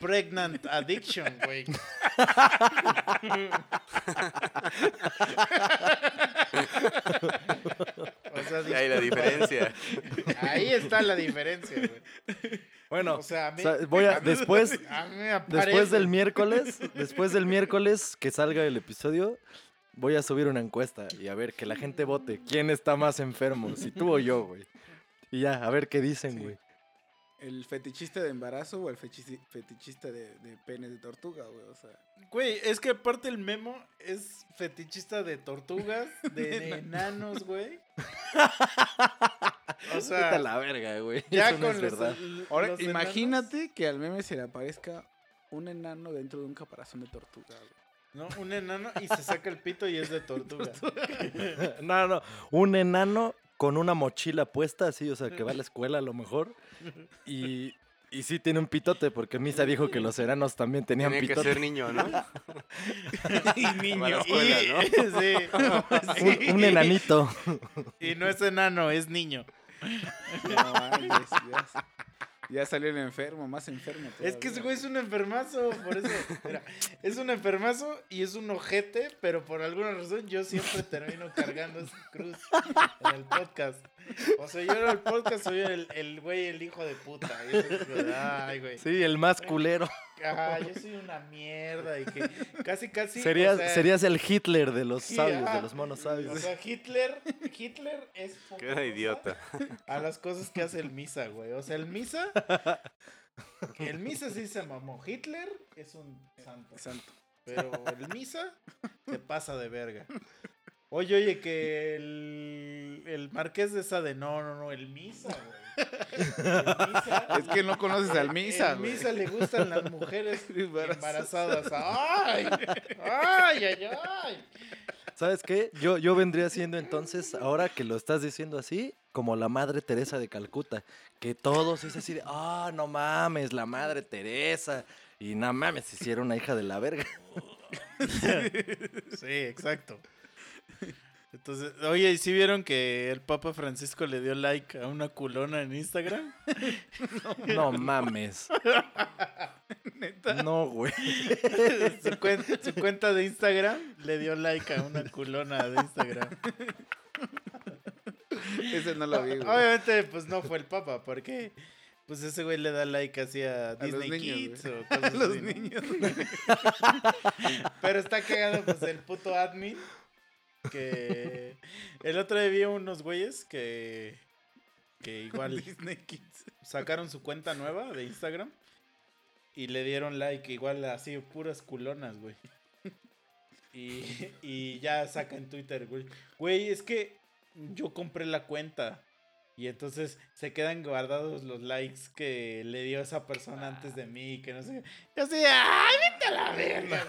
Pregnant Addiction, güey. O sea, Y ahí la diferencia. Ahí está la diferencia, güey. Bueno, O sea, a mí- o sea, voy a, a mí- después, a después del miércoles, después del miércoles que salga el episodio, voy a subir una encuesta y a ver que la gente vote quién está más enfermo, si tú o yo, güey. Y ya, a ver qué dicen, güey. ¿El fetichista de embarazo o el fetichista de, de pene de tortuga, güey? O sea, Güey, es que aparte el memo es fetichista de tortugas, de enanos, güey. O Vete sea, a la verga, güey. ya Eso no con es los, verdad. ahora los imagínate que al meme se le aparezca un enano dentro de un caparazón de tortuga, güey. ¿no? Un enano y se saca el pito y es de tortuga. No, no, un enano con una mochila puesta, así, o sea, que va a la escuela a lo mejor. Y, y sí tiene un pitote, porque Misa dijo que los enanos también tenían Tenía que pitote. ser niño, ¿no? y niño. Sí, Un, sí. un enanito. Y no es enano, es niño. No, mames, ya, ya salió el enfermo, más enfermo. Es que ese güey es un enfermazo, por eso. Mira, es un enfermazo y es un ojete, pero por alguna razón yo siempre termino cargando esa cruz en el podcast. O sea, yo en el podcast soy el, el güey, el hijo de puta. y eso es como de, Ay, güey. Sí, el más culero. Ajá, yo soy una mierda y que casi, casi. serías, o sea, serías el Hitler de los sabios, ajá. de los monos O sabios. sea, Hitler, Hitler es Qué cosa idiota. A las cosas que hace el Misa, güey. O sea, el Misa. El Misa sí se mamó. Hitler es un santo. Santo. Pero el Misa se pasa de verga. Oye, oye, que el, el marqués de esa de no, no, no, el Misa, güey. Misa. Es que no conoces al Misa, güey. Misa le gustan las mujeres Embarazadas. ¡Ay, ay, ay! ¿Sabes qué? Yo, yo vendría siendo entonces, ahora que lo estás diciendo así, como la madre Teresa de Calcuta. Que todos es así de, ah, no mames, la madre Teresa. Y no mames, hicieron una hija de la verga. Sí, exacto. Entonces, oye, ¿y si vieron que el Papa Francisco le dio like a una culona en Instagram? No mames. No, güey. su, cuen- su cuenta de Instagram le dio like a una culona de Instagram. Ese no lo vi, güey. Obviamente, pues no fue el Papa, porque pues ese güey le da like así a los Disney niños, Kids güey. o cosas A los así, ¿no? niños. Pero está cagado, pues, el puto admin. Que el otro día vi unos güeyes que. Que igual Disney Kids. sacaron su cuenta nueva de Instagram. Y le dieron like, igual así, puras culonas, güey. Y, y ya saca en Twitter, güey. Güey, es que yo compré la cuenta. Y entonces se quedan guardados los likes que le dio esa persona antes de mí, que no sé. Yo así, ¡ay, vete a la verga!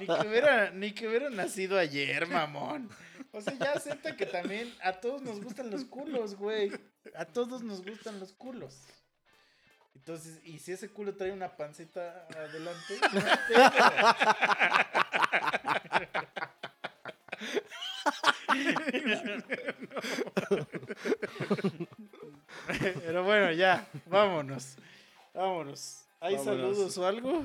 Ni que, hubiera, ni que hubiera nacido ayer, mamón. O sea, ya acepta que también a todos nos gustan los culos, güey. A todos nos gustan los culos. Entonces, y si ese culo trae una pancita adelante. Pero bueno, ya, vámonos. Vámonos. ¿Hay Vámonos. saludos o algo?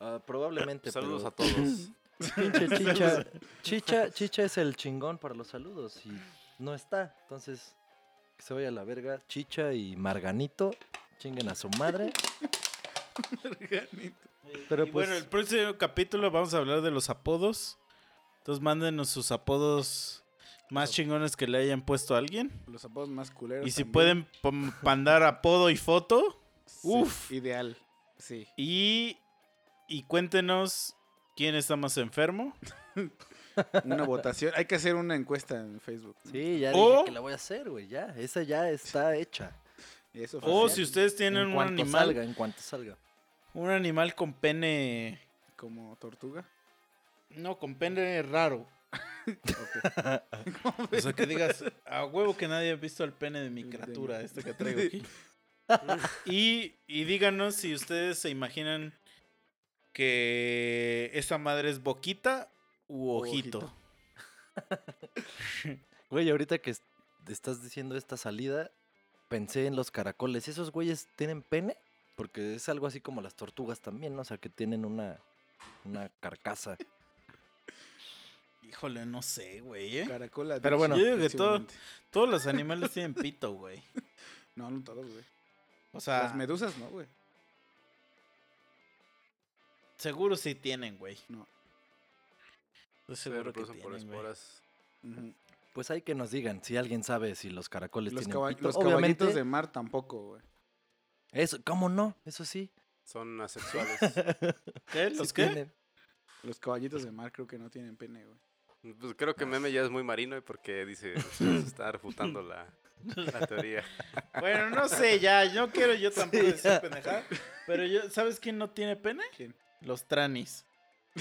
Ah, probablemente. Saludos a todos. Pinche chicha. Chicha, chicha es el chingón para los saludos y no está. Entonces, que se vaya a la verga. Chicha y Marganito. Chinguen a su madre. Pero Y pues. bueno, el próximo capítulo vamos a hablar de los apodos. Entonces mándenos sus apodos más chingones que le hayan puesto a alguien. Los apodos más culeros. Y si también. pueden mandar apodo y foto. Sí, uf. Ideal. Sí. Y, y cuéntenos quién está más enfermo. Una votación. Hay que hacer una encuesta en Facebook. Sí, ya O- dije que la voy a hacer, güey. Ya, esa ya está hecha. Eso O si ustedes tienen en un animal, salga, en cuanto salga. un animal con pene, Como tortuga. No, con pene raro. O sea, que digas, a huevo que nadie ha visto el pene de mi criatura, este que traigo aquí. y, y díganos si ustedes se imaginan que esa madre es boquita u ojito. Güey, ahorita que es- estás diciendo esta salida, pensé en los caracoles. ¿Esos güeyes tienen pene? Porque es algo así como las tortugas también, ¿no? O sea, que tienen una, una carcasa. Híjole, no sé, güey. ¿eh? Caracola. Pero bueno, Yo digo que todo-. Todos los animales tienen pito, güey. No, no todos, güey. O sea, Las medusas no, güey. seguro sí tienen, güey. No. Estoy Se seguro que por tienen, güey. esporas. Pues hay que nos digan si alguien sabe si los caracoles Los, tienen caba- pito. los Obviamente, caballitos de mar tampoco, güey. eso, ¿cómo no? Eso sí. Son asexuales. ¿Qué? sí ¿Los qué? tienen. Los caballitos de mar creo que no tienen pene, güey. Pues creo que Meme ya es muy marino y porque dice, se está refutando la, la teoría. Bueno, no sé, ya, no quiero yo tampoco Sí, decir ya. pendejada. Pero yo, ¿sabes quién no tiene pene? ¿Quién? Los tranis.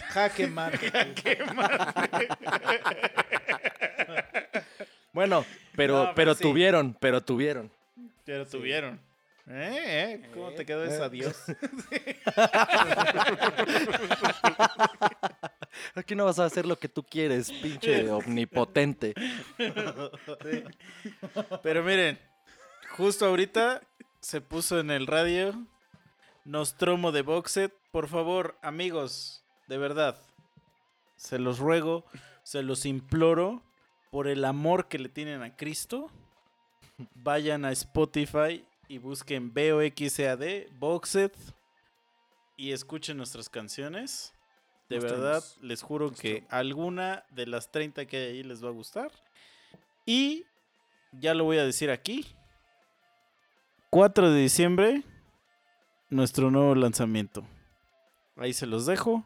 Jaque mate. Bueno, pero, No, pero pero sí. tuvieron, pero tuvieron. Pero tuvieron. ¿Eh? ¿Eh? ¿Cómo te quedó Eh. esa Dios? Aquí no vas a hacer lo que tú quieres, pinche omnipotente. Pero miren, justo ahorita se puso en el radio Nostromo de Boxet. Por favor, amigos, de verdad, se los ruego, se los imploro, por el amor que le tienen a Cristo, vayan a Spotify y busquen BOXAD, Boxet, y escuchen nuestras canciones. De verdad, les juro que alguna de las 30 que hay ahí les va a gustar. Y ya lo voy a decir aquí. 4 de diciembre, nuestro nuevo lanzamiento. Ahí se los dejo.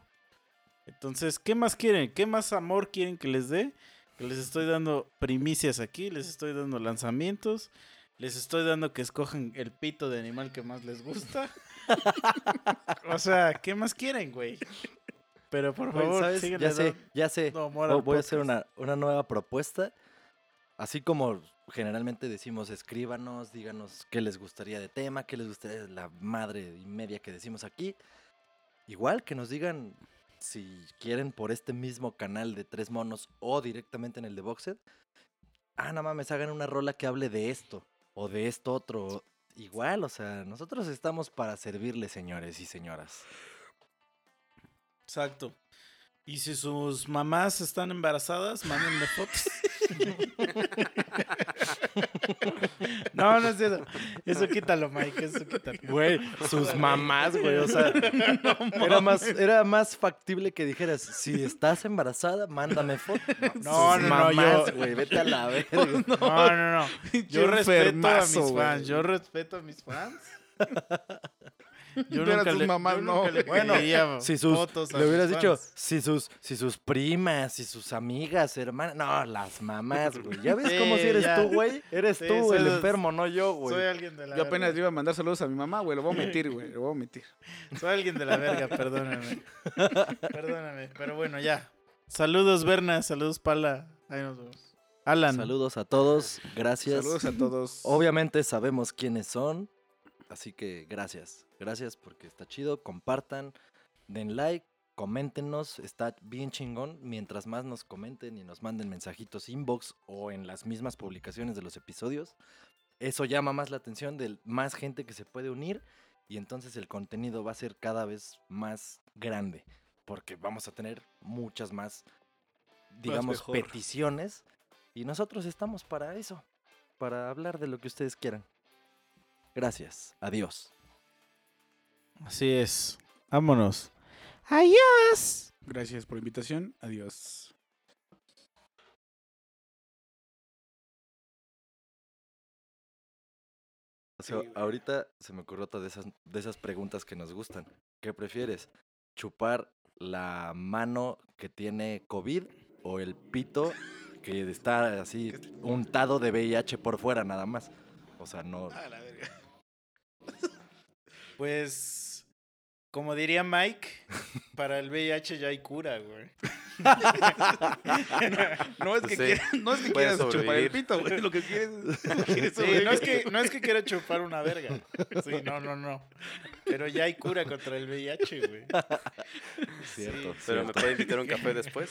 Entonces, ¿qué más quieren? ¿Qué más amor quieren que les dé? Que les estoy dando primicias aquí, les estoy dando lanzamientos, les estoy dando que escojan el pito de animal que más les gusta. o sea, ¿qué más quieren, güey? Pero por favor, ¿sabes? Ya sé, ya sé. No, Voy a hacer podcast. una, una nueva propuesta. Así como generalmente decimos, escríbanos, díganos qué les gustaría de tema, qué les gustaría de la madre y media que decimos aquí. Igual que nos digan si quieren por este mismo canal de Tres Monos o directamente en el de Boxed. Ah, no mames, hagan una rola que hable de esto o de esto otro. Igual, o sea, nosotros estamos para servirles, señores y señoras. Exacto. Y si sus mamás están embarazadas, mándenme fotos. no, no es cierto. Eso quítalo, Mike. Eso quítalo. Güey, sus mamás, güey, o sea, era más, era más factible que dijeras, si estás embarazada, mándame foto. No, Sus no, no, mamás, yo- güey, vete a la verga. No, no, no. Yo respeto a mis fans. Yo respeto a mis fans. Yo Pero nunca tus le, mamás yo no, nunca le güey. pediría Si sus, fotos le hubieras dicho, si sus, si sus primas, si sus amigas, hermanas, no, las mamás, güey. ¿Ya ves Sí, cómo si eres ya. tú, güey? Eres Sí, tú el los- enfermo, no yo, güey. Soy alguien de la Yo apenas verga. iba a mandar saludos a mi mamá, güey. Lo voy a omitir, güey. Lo voy a omitir. Soy alguien de la verga, perdóname. Perdóname. Pero bueno, ya. Saludos, Berna. Saludos, Pala. Ahí nos vemos. Alan. Saludos a todos, gracias. Saludos a todos. Obviamente sabemos quiénes son, así que gracias. Gracias porque está chido. Compartan, den like, coméntenos, está bien chingón. Mientras más nos comenten y nos manden mensajitos inbox o en las mismas publicaciones de los episodios, eso llama más la atención de más gente que se puede unir y entonces el contenido va a ser cada vez más grande porque vamos a tener muchas más, digamos, peticiones y nosotros estamos para eso, para hablar de lo que ustedes quieran. Gracias, adiós. Así es. Vámonos. Gracias por la invitación. Adiós. Ahorita se me ocurrió otra de esas, de esas preguntas que nos gustan. ¿Qué prefieres? ¿Chupar la mano que tiene COVID o el pito que está así untado de VIH por fuera nada más? O sea, no... Pues, como diría Mike, para el VIH ya hay cura, güey. No es que, Sí, quieras, no es que quieras chupar el pito, güey. Lo que quieres es. quieres Sí, no es que, no es que quiera chupar una verga. Sí, no, no, no. Pero ya hay cura contra el VIH, güey. Cierto, Pero me puede invitar a un café después.